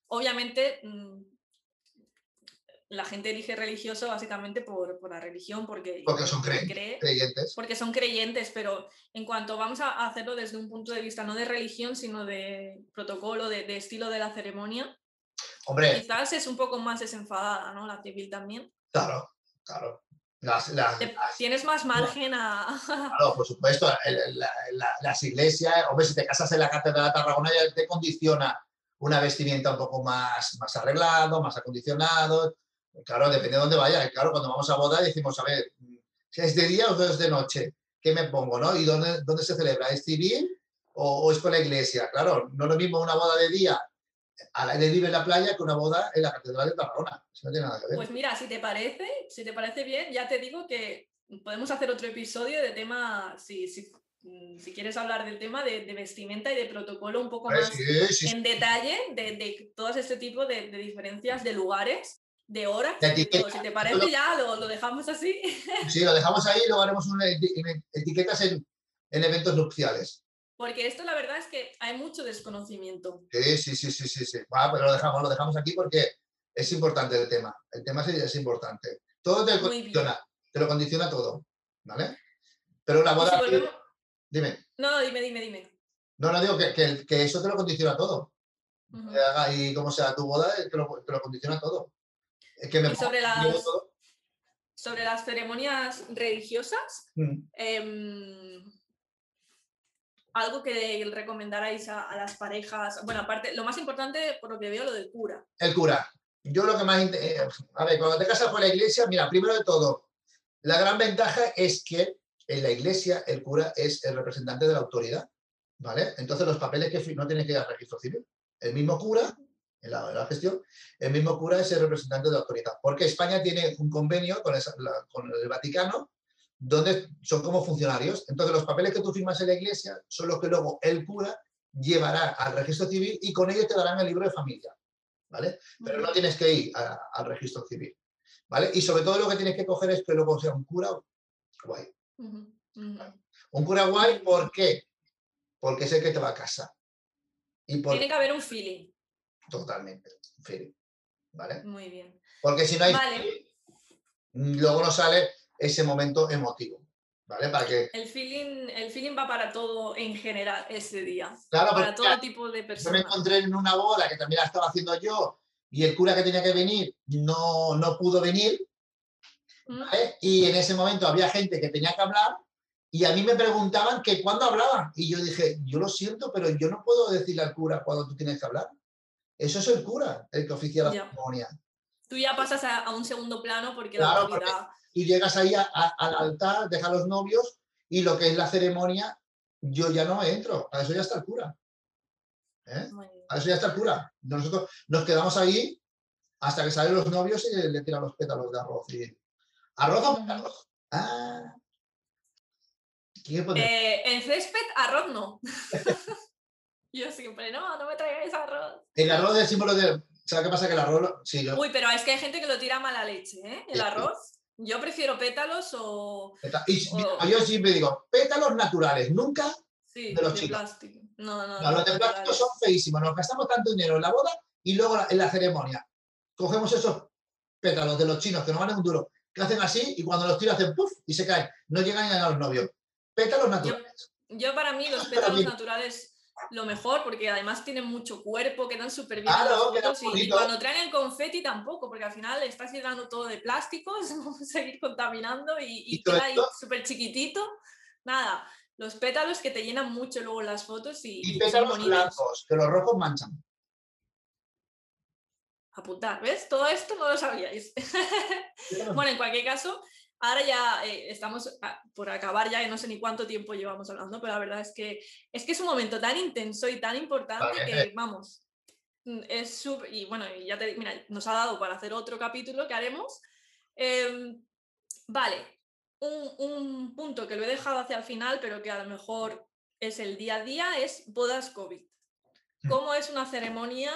obviamente mm, la gente elige religioso básicamente por, por la religión, porque, Porque son cree, creyentes. porque son creyentes, pero en cuanto vamos a hacerlo desde un punto de vista no de religión, sino de protocolo, de, de estilo de la ceremonia, Hombre, quizás es un poco más desenfadada, ¿no? La civil también. claro, claro. Las, las- las- tienes más margen a... claro, por supuesto, el- la- la- las iglesias, hombre, si te casas en la Catedral de Tarragona ya te condiciona una vestimenta un poco más, más arreglado, más acondicionado. Claro, depende de dónde vaya. Claro, cuando vamos a boda decimos, a ver, es de día o es de noche, ¿qué me pongo? ¿no? ¿Y dónde, dónde se celebra? ¿Es civil o, es con la iglesia? Claro, no es lo mismo una boda de día al aire libre en la playa que una boda en la Catedral de Tarragona. Eso no tiene nada que ver. Pues mira, si te parece, si te parece bien, ya te digo que podemos hacer otro episodio de tema, si, si, mm, si quieres hablar del tema de, de, vestimenta y de protocolo un poco más sí, sí, en detalle de, de todo este tipo de, de, diferencias de lugares, de horas. Si te parece, ya lo, lo, dejamos así. Sí, lo dejamos ahí y luego haremos una, etiquetas en, en eventos nupciales. Porque esto la verdad es que hay mucho desconocimiento. Sí, sí, sí, sí, sí, sí. Ah, pero lo dejamos, lo dejamos aquí porque es importante el tema. El tema es, importante. Todo te condiciona, te lo condiciona todo, ¿vale? Pero la boda... Si dime. No, no, dime, dime, dime. No, no digo que, que, que eso te lo condiciona todo. Uh -huh. Y como sea tu boda, te lo, te lo condiciona todo. Es que me y sobre las, todo. sobre las ceremonias religiosas, mm. eh, algo que recomendarais a, a, las parejas. Bueno, aparte, lo más importante, por lo que veo, lo del cura. El cura. Yo lo que más... Eh, a ver, cuando te casas con la iglesia, mira, primero de todo, la gran ventaja es que en la iglesia el cura es el representante de la autoridad, ¿vale? Entonces los papeles que no tienes que ir al registro civil. El mismo cura, en la, en la, gestión, el mismo cura es el representante de la autoridad. Porque España tiene un convenio con, esa, la, con el Vaticano donde son como funcionarios. Entonces, los papeles que tú firmas en la iglesia son los que luego el cura llevará al registro civil y con ellos te darán el libro de familia, ¿vale? Pero no tienes que ir a, al registro civil, ¿vale? Y sobre todo lo que tienes que coger es que luego sea un cura guay. Uh -huh. Uh -huh. Un cura guay, ¿por qué? Porque es el que te va a casa. Y por... Tiene que haber un feeling. Totalmente, un feeling, ¿vale? Muy bien. Porque si no hay vale. feeling, luego no sale ese momento emotivo. ¿Vale? Para que... el, feeling, el feeling va para todo en general ese día. Claro, para todo tipo de personas. Yo me encontré en una boda que también la estaba haciendo yo y el cura que tenía que venir no, no pudo venir. ¿vale? Y en ese momento había gente que tenía que hablar y a mí me preguntaban que cuándo hablaban. Y yo dije, yo lo siento, pero yo no puedo decirle al cura cuando tú tienes que hablar. Eso es el cura, el que oficia la Ya. ceremonia. Tú ya pasas a, a un segundo plano porque la Claro, autoridad. Y llegas ahí a- a- al altar, deja a los novios y lo que es la ceremonia, yo ya no entro, para eso ya está el cura. ¿eh? Para eso ya está el cura. Nosotros nos quedamos ahí hasta que salen los novios y le tiran los pétalos de arroz. Y, ¿Arroz o pétalos? Ah. Eh, en césped, arroz no. Yo siempre, no, no me traigáis arroz. El arroz es el símbolo de... ¿Sabes qué pasa? Que el arroz... Sí, yo- Uy, pero es que hay gente que lo tira a mala leche, ¿eh? El arroz. Yo prefiero pétalos o. Y o- yo siempre digo, pétalos naturales, nunca Sí, De los de chicos. plástico. No, no, No, los de plástico son feísimos. Nos gastamos tanto dinero en la boda y luego en la ceremonia. Cogemos esos pétalos de los chinos que no valen un duro, que hacen así y cuando los tiras hacen puff y se caen. No llegan a los novios. Pétalos naturales. Yo para mí los pétalos naturales lo mejor porque además tienen mucho cuerpo, quedan súper bien Claro, las quedan fotos y, cuando traen el confeti tampoco porque al final estás llenando todo de plásticos, vamos a seguir contaminando y, y queda ahí súper chiquitito. Nada, los pétalos que te llenan mucho luego las fotos y, Y son pétalos blancos, que los rojos manchan. Apuntar, ¿ves? Todo esto no lo sabíais. Bueno, en cualquier caso, ahora ya eh, estamos a- por acabar ya, y no sé ni cuánto tiempo llevamos hablando, pero la verdad es que es que es un momento tan intenso y tan importante Vale. que, vamos, mm, es súper, y bueno, ya te mira, nos ha dado para hacer otro capítulo que haremos. Em, vale, un, un punto que lo he dejado hacia el final, pero que a lo mejor es el día a día, es bodas COVID. Mm. ¿Cómo es una ceremonia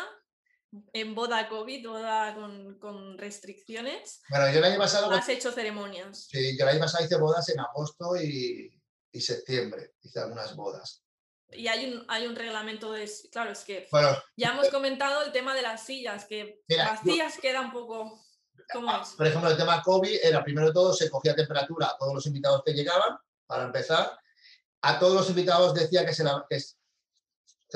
en boda COVID, boda con, con restricciones? Bueno, yo el año pasado, Has hecho ceremonias. sí, yo el año pasado hice bodas en agosto y, y septiembre. Hice algunas bodas. Y hay un, hay un reglamento de... Claro, es que Bueno, ya hemos comentado el tema de las sillas, que Mira, las yo- sillas queda un poco... ¿Cómo es? por ejemplo, el tema COVID era primero de todo, se cogía temperatura a todos los invitados que llegaban, para empezar. A todos los invitados decía que se, la- que se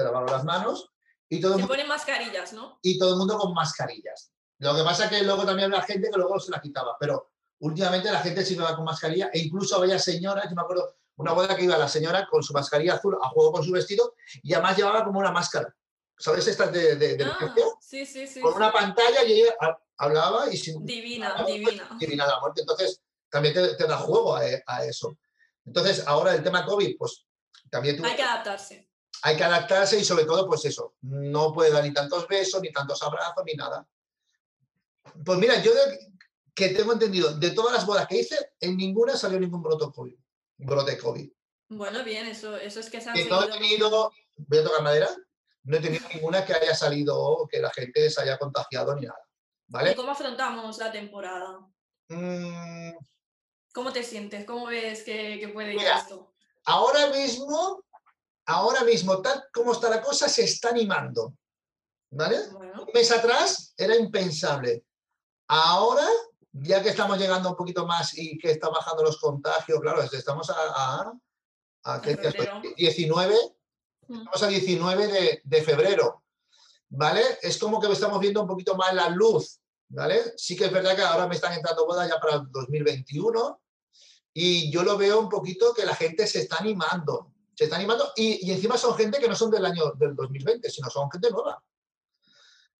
lavaban las manos y todo, Se mundo, ponen mascarillas, ¿no? y todo el mundo con mascarillas. Lo que pasa es que luego también había gente que luego se la quitaba, pero últimamente la gente sí iba con mascarilla e incluso había señoras, yo me acuerdo, una boda que iba la señora con su mascarilla azul a juego con su vestido y además llevaba como una máscara. ¿sabes? Estas de, de, de Ah, emergencia, sí, sí, sí. con sí. una pantalla y ella ha- hablaba y sin Divina, Ah, divina. divina la muerte. Entonces, también te, te da juego a, a eso. Entonces, ahora el tema COVID, pues también tuvo- Hay que adaptarse. Hay que adaptarse y sobre todo, pues eso, no puede dar ni tantos besos, ni tantos abrazos, ni nada. Pues mira, yo de- que tengo entendido, de todas las bodas que hice, en ninguna salió ningún brote COVID. Brote COVID. Bueno, bien, eso, eso es que se han Y no he seguido- tenido, voy a tocar madera, no he tenido ninguna que haya salido, que la gente se haya contagiado ni nada. ¿Y cómo afrontamos la temporada? Mm, ¿Cómo te sientes? ¿Cmo ves que, que puede ir Mira, esto? ahora mismo, ahora mismo, tal como está la cosa, se está animando. ¿Vale? Bueno, Un mes atrás era impensable. Ahora, ya que estamos llegando un poquito más y que están bajando los contagios, claro, es- estamos a, a, a- ¿qué día estoy? febrero. 19, Mm. estamos a 19 de, de febrero, ¿vale? Es como que estamos viendo un poquito más la luz, ¿vale? Sí que es verdad que ahora me están entrando bodas ya para el 2021 y yo lo veo un poquito que la gente se está animando, se está animando y, y encima son gente que no son del año del 2020, sino son gente nueva.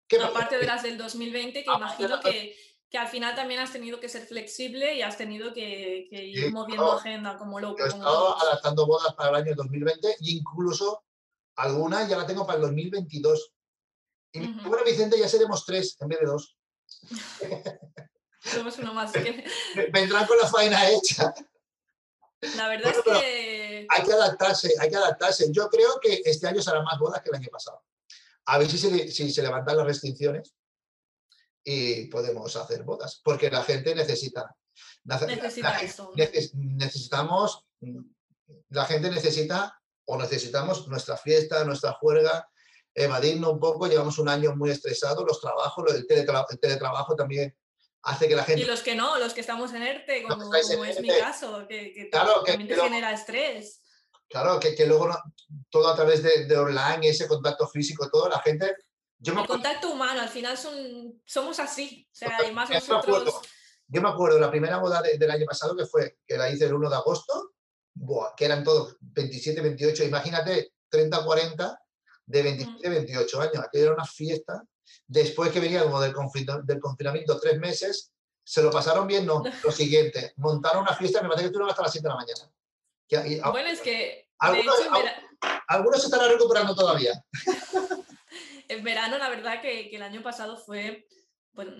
¿Qué pasa? aparte de las del 2020, que de imagino que, que al final también has tenido que ser flexible y has tenido que, que ir Sí, moviendo claro. agenda como loco. Yo he estado adaptando bodas para el año 2020 e incluso algunas ya la tengo para el 2022. Y mi- Ujú. bueno, Vicente, ya seremos tres en vez de dos. Somos uno más. que- Vendrán con la faena hecha. La verdad Bueno, es que Hay que adaptarse, hay que adaptarse. Yo creo que este año será más bodas que el año pasado. A ver si se, si se levantan las restricciones y podemos hacer bodas, porque la gente necesita. necesita la- eso. neces- necesitamos, la gente necesita o necesitamos nuestra fiesta, nuestra juerga, evadirnos un poco. Llevamos un año muy estresado, los trabajos, del teletra- el teletrabajo también hace que la Y gente... los que no, los que estamos en ERTE, como, en como es mi caso, que, que Claro, que- también te pero- genera estrés. Claro, que, que luego no- todo a través de, de online, ese contacto físico, todo, la gente... Yo me El contacto humano, al final son, somos así. O sea, y más yo me acuerdo, nosotros. yo me acuerdo la primera boda de- del año pasado que fue, que la hice el 1 de agosto, buah, que eran todos 27, 28, imagínate, 30, 40, de 27, 28 años. Aquello era una fiesta. Después que venía como del, confin- del confinamiento tres meses, se lo pasaron bien, no. Lo siguiente, montaron una fiesta, me parece que estuvieron hasta las 7 de la mañana. Que- y a- Bueno, es que Algunos- hecho vera- algunos se estarán recuperando todavía. en verano la verdad que, que el año pasado fue, bueno,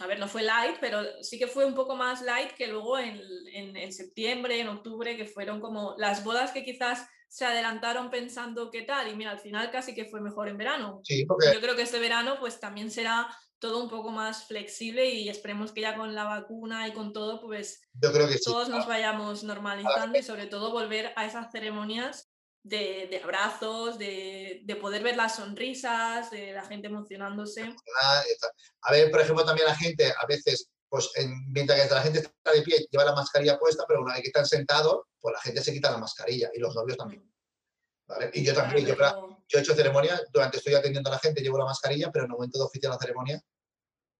a ver, no fue light, pero sí que fue un poco más light que luego en, en- en septiembre, en octubre, que fueron como las bodas que quizás se adelantaron pensando qué tal y mira, al final casi que fue mejor en verano. Sí, porque Yo creo que este verano pues también será todo un poco más flexible y esperemos que ya con la vacuna y con todo pues yo creo que sí. todos nos vayamos normalizando y sobre todo volver a esas ceremonias de, de abrazos, de, de poder ver las sonrisas, de la gente emocionándose. A ver, por ejemplo, también la gente, a veces, pues en- mientras que la gente está de pie, lleva la mascarilla puesta, pero una vez que están sentados, pues la gente se quita la mascarilla y los novios también. ¿vale? Y yo también, yo, yo he hecho ceremonias, durante estoy atendiendo a la gente, llevo la mascarilla, pero en el momento de oficiar la ceremonia,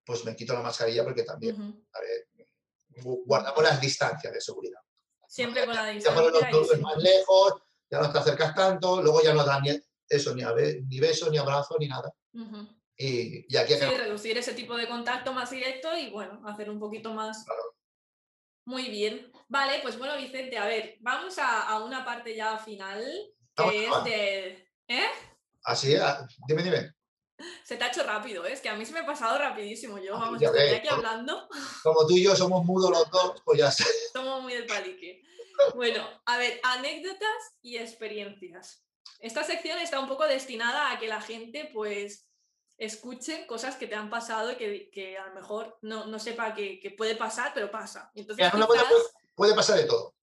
pues me quito la mascarilla porque también, gu- guardamos las distancias de seguridad. Siempre con la Ya pones los distancia. novios más lejos, ya no te acercas tanto, luego ya no dan ni eso, ni, a ni beso, ni abrazo, ni nada. Ujú. Y, y aquí Sí, reducir ese tipo de contacto más directo y bueno, hacer un poquito más. Claro. Muy bien. Vale, pues bueno, Vicente, a ver, vamos a, a una parte ya final, que es de... ¿Eh? Así, ah, dime, dime. Se te ha hecho rápido, ¿eh? es que a mí se me ha pasado rapidísimo. Yo, Ah, vamos, estoy ves, aquí hablando, Como tú y yo somos mudos los dos, pues ya está. somos muy del palique. Bueno, a ver, anécdotas y experiencias. Esta sección está un poco destinada a que la gente, pues, escuche cosas que te han pasado y que, que a lo mejor no, no sepa que, que puede pasar, pero pasa. Entonces, quizás, puede, puede pasar de todo.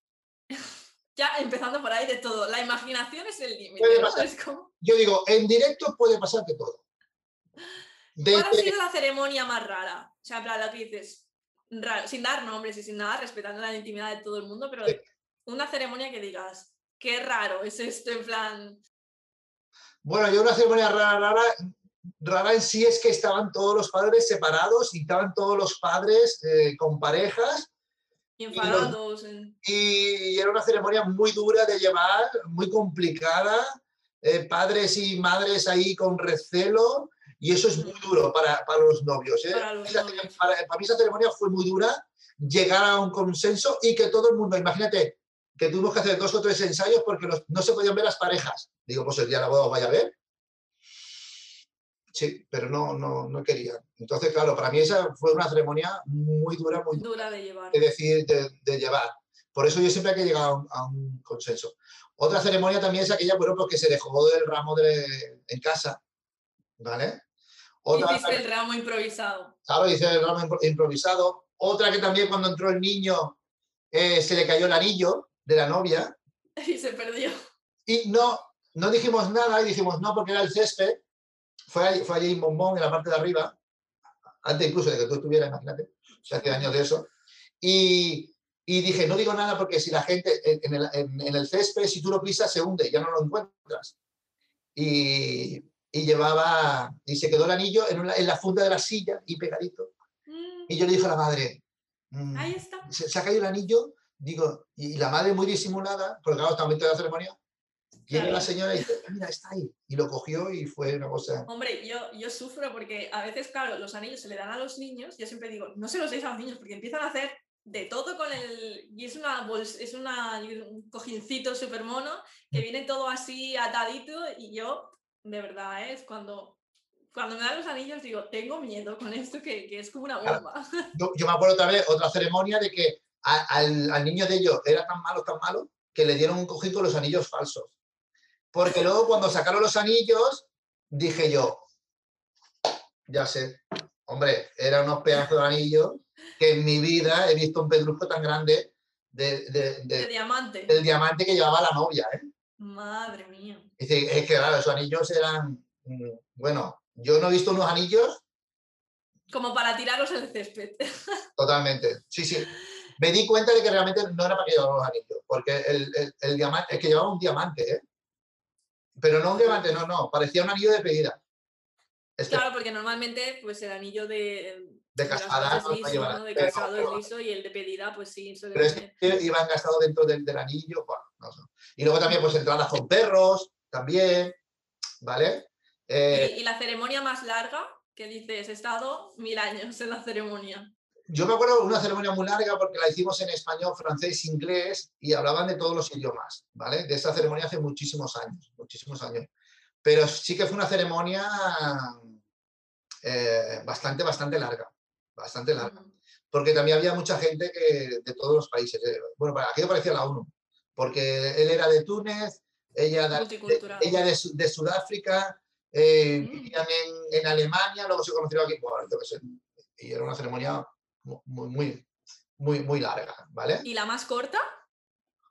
ya empezando por ahí de todo, la imaginación es el límite. Yo digo, en directo puede pasar de todo. ¿Cuál ha sido la ceremonia más rara? O sea, plan, la que dices, raro, sin dar nombres y sin nada, respetando la intimidad de todo el mundo, pero una ceremonia que digas, qué raro es esto, en plan, Bueno, yo una ceremonia rara, rara, rara en sí es que estaban todos los padres separados y estaban todos los padres eh, con parejas enfadados. en- y era una ceremonia muy dura de llevar, muy complicada. eh, padres y madres ahí con recelo y eso es muy duro para, para los novios. ¿eh? Para los novios. Para, para mí esa ceremonia fue muy dura, llegar a un consenso y que todo el mundo, imagínate, que tuvimos que hacer dos o tres ensayos porque los- no se podían ver las parejas. Digo, pues el día de la boda os vaya a ver. Sí, pero no, no, no querían. Entonces, claro, para mí esa fue una ceremonia muy dura, muy Dura de llevar. que decir, de, de llevar. Por eso yo siempre hay que llegar a un, a un consenso. Otra ceremonia también es aquella, bueno, porque se dejó el ramo de, en casa, ¿vale? Otra, Hiciste el ramo improvisado. claro, hice el ramo impro- improvisado. Otra que también cuando entró el niño eh, se le cayó el anillo de la novia Y se perdió. y no, no dijimos nada y dijimos no porque era el césped. Fue allí, fue allí en Bombón, en la parte de arriba, antes incluso de que tú estuvieras, imagínate, o hace años de eso. Y, y dije, no digo nada porque si la gente en, el, en- en el césped, si tú lo pisas, se hunde, ya no lo encuentras. Y, y llevaba, y se quedó el anillo en, una- en la funda de la silla y pegadito. Mm, Y yo le dije a la madre, mm, Ahí está. se, se ha caído el anillo, digo, y la madre muy disimulada, porque claro, estaba en de la ceremonia, Claro. la señora y dice, "Ah, mira, está ahí. Y lo cogió y fue una cosa... Hombre, yo, yo sufro porque a veces, claro, los anillos se le dan a los niños. Yo siempre digo, no se los deis a los niños porque empiezan a hacer de todo con el. Y es una bols- es una, un cojincito súper mono que viene todo así atadito. Y yo, de verdad, ¿eh? es cuando. Cuando me dan los anillos digo, tengo miedo con esto que, que es como una Claro. bomba. Yo, yo me acuerdo otra vez, otra ceremonia de que a- al, al niño de ellos era tan malo, tan malo, que le dieron un cojín con los anillos falsos. Porque luego cuando sacaron los anillos, dije yo, ya sé, hombre, eran unos pedazos de anillos que en mi vida he visto un pedrusco tan grande de- de- de- De diamante. del diamante que llevaba la novia. ¿eh? Madre mía. Es que claro, esos anillos eran, mm, bueno, yo no he visto unos anillos Como para tirarlos el césped. totalmente. Sí, sí. Me di cuenta de que realmente no era para que llevara los anillos, porque el, el- el diamante, es que llevaba un diamante, ¿eh? Pero no un diamante, no, no, parecía un anillo de pedida. Este, Claro, porque normalmente pues el anillo de, De casada no es liso, ¿no? De casado es liso y el de pedida, pues sí. pero tener. este iba encastado dentro del, del anillo. buah, no sé. Y luego también, pues entradas con perros, también, ¿vale? Eh, Y, y la ceremonia más larga, que dices, he estado mil años en la ceremonia. Yo me acuerdo de una ceremonia muy larga porque la hicimos en español, francés, inglés y hablaban de todos los idiomas, ¿vale? De esa ceremonia hace muchísimos años, muchísimos años. Pero sí que fue una ceremonia eh, bastante, bastante larga, bastante larga. Porque también había mucha gente que, de todos los países. eh, Bueno, para aquello parecía la ONU, porque él era de Túnez, ella de, Multicultural. ella de, de Sudáfrica, eh, Mm. vivían en, en Alemania, luego se conocieron aquí, bueno, yo qué sé, y era una ceremonia muy, muy, muy, muy larga, ¿vale? ¿Y la más corta?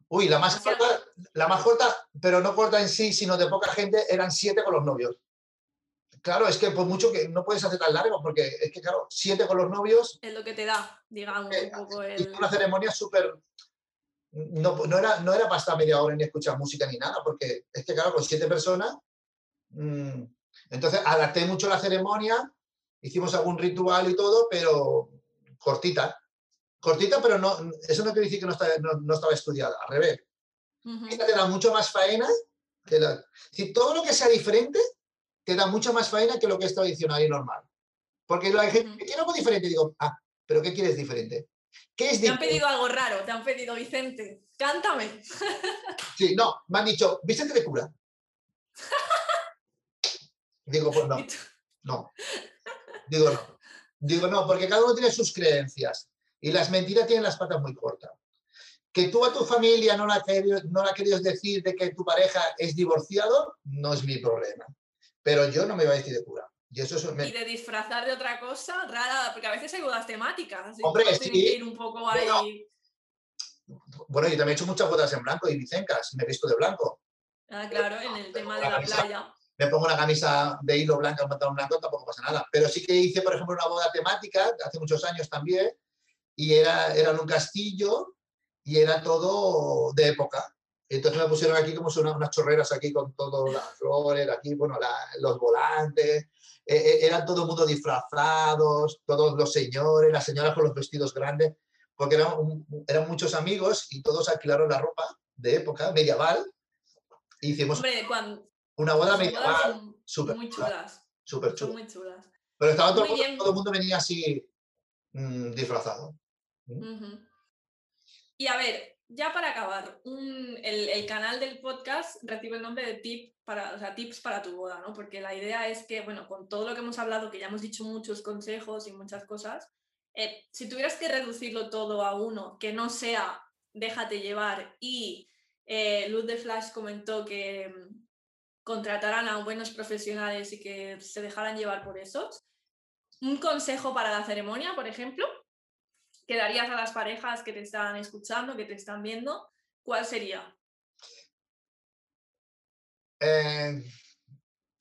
Uy, la más corta, la más corta, pero no corta en sí, sino de poca gente, eran siete con los novios. Claro, es que por mucho que no puedes hacer tan largo, porque es que, claro, siete con los novios, Es lo que te da, digamos, Eh, un poco y el... una ceremonia súper... No, no, era, no era para estar media hora ni escuchar música ni nada, porque es que, claro, con siete personas... mm, entonces, adapté mucho la ceremonia, hicimos algún ritual y todo, pero cortita. Cortita, pero no, eso no quiere decir que no, está- no- no estaba estudiada, al revés. Esta te da mucho más faena. Que la, decir, todo lo que sea diferente te da mucho más faena que lo que es tradicional y normal. Porque la gente que quiere algo diferente, digo, ah, ¿pero qué quieres diferente? ¿Qué es Te han pedido algo raro, te han pedido, Vicente, cántame. Sí, no, me han dicho, vístete de cura. Digo, pues no, no. Digo, no. Digo, no, porque cada uno tiene sus creencias y las mentiras tienen las patas muy cortas. Que tú a tu familia no la, no la querías decir de que tu pareja es divorciado, no es mi problema. Pero yo no me voy a vestir de cura. Y eso es, me- Y de disfrazar de otra cosa rara, porque a veces hay bodas temáticas. Hombre, sí. ir un poco Bueno, ahí. Bueno, yo también he hecho muchas bodas en blanco y vicencas, me he visto de blanco. Ah, claro, en el tema de la playa. Me pongo una camisa de hilo blanca, un pantalón blanco, tampoco pasa nada. Pero sí que hice, por ejemplo, una boda temática hace muchos años también, y era, era en un castillo y era todo de época. Entonces me pusieron aquí como unas chorreras aquí con todas las flores, aquí, bueno, los volantes, eh, eh, eran todo el mundo disfrazados, todos los señores, las señoras con los vestidos grandes, porque eran, eran muchos amigos y todos alquilaron la ropa de época medieval. e Hicimos Hombre, cuando, Una boda medieval, súper muy chula, chulas. súper Son chula. muy chulas. Pero estaba todo, mundo, todo el mundo venía así mm, disfrazado. Ujú. Y a ver, ya para acabar, un- el, el canal del podcast recibe el nombre de tip para, o sea, tips para tu boda, ¿no? Porque la idea es que, bueno, con todo lo que hemos hablado, que ya hemos dicho muchos consejos y muchas cosas, eh, si tuvieras que reducirlo todo a uno, que no sea déjate llevar y eh, Luz de Flash comentó que mm, contrataran a buenos profesionales y que se dejaran llevar por esos, un consejo para la ceremonia, por ejemplo, que darías a las parejas que te están escuchando, que te están viendo, ¿cuál sería? Eh,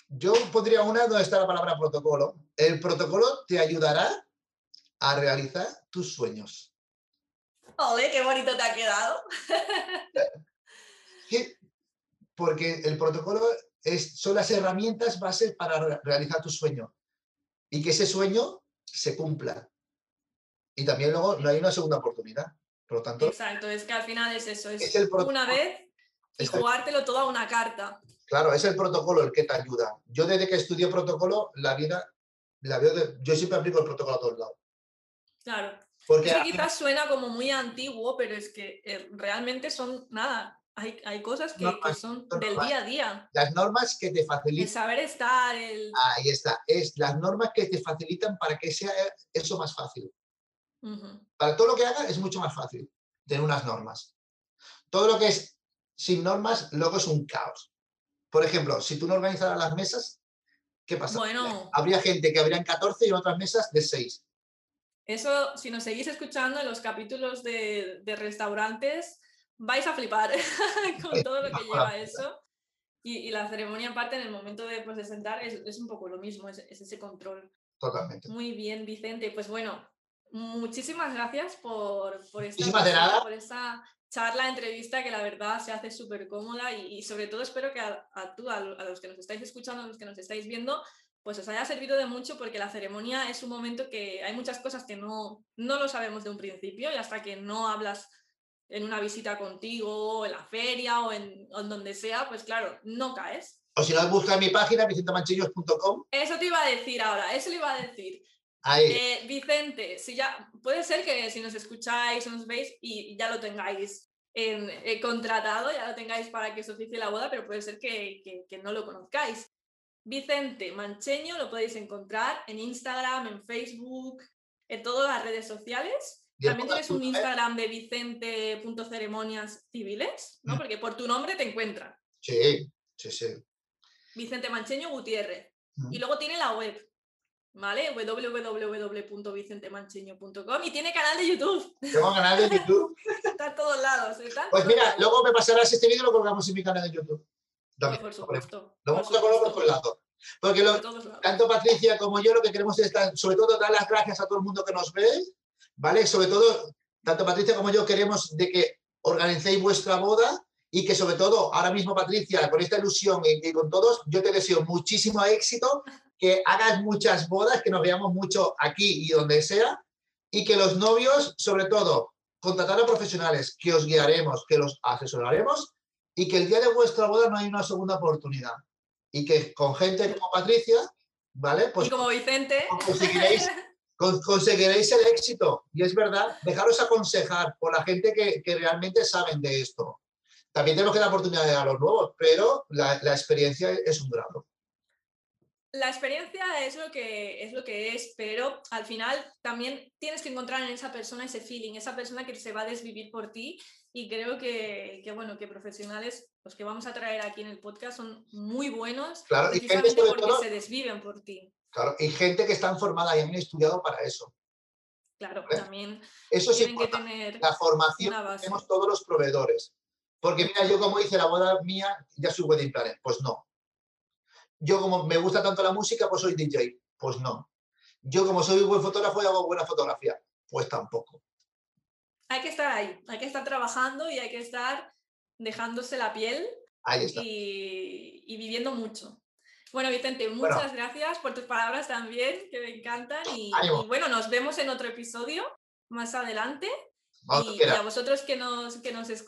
yo pondría una donde está la palabra protocolo. El protocolo te ayudará a realizar tus sueños. ¡Ole, qué bonito te ha quedado! ¿Qué? Porque el protocolo es, son las herramientas base para re- realizar tu sueño y que ese sueño se cumpla. Y también luego no hay una segunda oportunidad. Por lo tanto, Exacto, es que al final es eso, es, Es el protocolo. una vez y jugártelo todo a una carta. claro, es el protocolo el que te ayuda. Yo desde que estudié protocolo, la vida, la veo de- yo siempre aplico el protocolo a todos lados. Claro. Porque Es que al final- quizás suena como muy antiguo, pero es que eh, realmente son nada. Hay, hay cosas que, son del día a día. las normas que te El facilitan, saber estar, el... ahí está, es las normas que te facilitan para que sea eso más fácil. Para todo lo que hagas es mucho más fácil tener unas normas. Todo lo que es sin normas, luego es un caos. Por ejemplo, si tú no organizaras las mesas, ¿qué pasa? Bueno, Habría gente que habrían 14 y en otras mesas de 6. eso, si nos seguís escuchando en los capítulos de, de restaurantes, vais a flipar con todo lo que lleva eso. Y, y la ceremonia aparte, en el momento de, pues, de sentar, es, es un poco lo mismo, es, es ese control. Totalmente. Muy bien, Vicente. Pues bueno, muchísimas gracias por, por esta por esta charla, entrevista que la verdad se hace súper cómoda y, y sobre todo espero que a, a tú, a, a los que nos estáis escuchando, a los que nos estáis viendo, pues os haya servido de mucho porque la ceremonia es un momento que hay muchas cosas que no, no lo sabemos de un principio y hasta que no hablas en una visita contigo, en la feria o en, o en donde sea, pues claro, no caes. O si no, busca en mi página, vicentemancheños.com. Eso te iba a decir ahora, eso le iba a decir. Ahí. Eh, Vicente, si ya, puede ser que si nos escucháis o nos veis y ya lo tengáis en- eh, contratado, ya lo tengáis para que os oficie la boda, pero puede ser que, que- que no lo conozcáis. Vicente Mancheño lo podéis encontrar en Instagram, en Facebook, en todas las redes sociales. También tienes un. Instagram de vicente.ceremonias civiles, ¿no? Mm. Porque por tu nombre te encuentran. Sí, sí, sí. Vicente Mancheño Gutiérrez. Mm. Y luego tiene la web, ¿vale? www.vicentemancheño.com y tiene canal de YouTube. Tengo un canal de YouTube. Está en todos lados. Está en Pues todos mira, lados. luego me pasarás este vídeo y lo colgamos en mi canal de YouTube. También, por lo supuesto. vamos por a colocar por supuesto, lado. Porque lo- por lados. tanto Patricia como yo lo que queremos es, sobre todo, dar las gracias a todo el mundo que nos ve, ¿vale? Sobre todo, tanto Patricia como yo queremos de que organicéis vuestra boda y que sobre todo, ahora mismo Patricia, con esta ilusión y, y con todos, yo te deseo muchísimo éxito, que hagas muchas bodas, que nos veamos mucho aquí y donde sea, y que los novios, sobre todo, contratar a profesionales, que os guiaremos, que los asesoraremos, y que el día de vuestra boda no hay una segunda oportunidad. Y que con gente como Patricia, ¿vale? Pues y como Vicente, conseguiréis, con- conseguiréis el éxito. Y es verdad, dejaros aconsejar por la gente que, que realmente saben de esto. También tenemos que dar oportunidades a los nuevos, pero la, la experiencia es un grado. la experiencia es lo, que, es lo que es, pero al final también tienes que encontrar en esa persona ese feeling, esa persona que se va a desvivir por ti y creo que, que, bueno, que profesionales, los que vamos a traer aquí en el podcast son muy buenos Claro, y gente precisamente porque todo- se desviven por ti. Claro, y gente que está formada y han estudiado para eso. Claro, Vale. también Eso tener La formación tenemos todos los proveedores. Porque mira, yo como hice la boda mía, ya soy wedding planner. Pues no. Yo como me gusta tanto la música, pues soy DJ. Pues no. Yo como soy buen fotógrafo y hago buena fotografía. Pues tampoco. Hay que estar ahí, hay que estar trabajando y hay que estar dejándose la piel Ahí está. y, y viviendo mucho. Bueno, Vicente, muchas gracias por tus palabras también, que me encantan. Y, bueno, nos vemos en otro episodio más adelante. Y, y a vosotros que nos, que nos escucháis,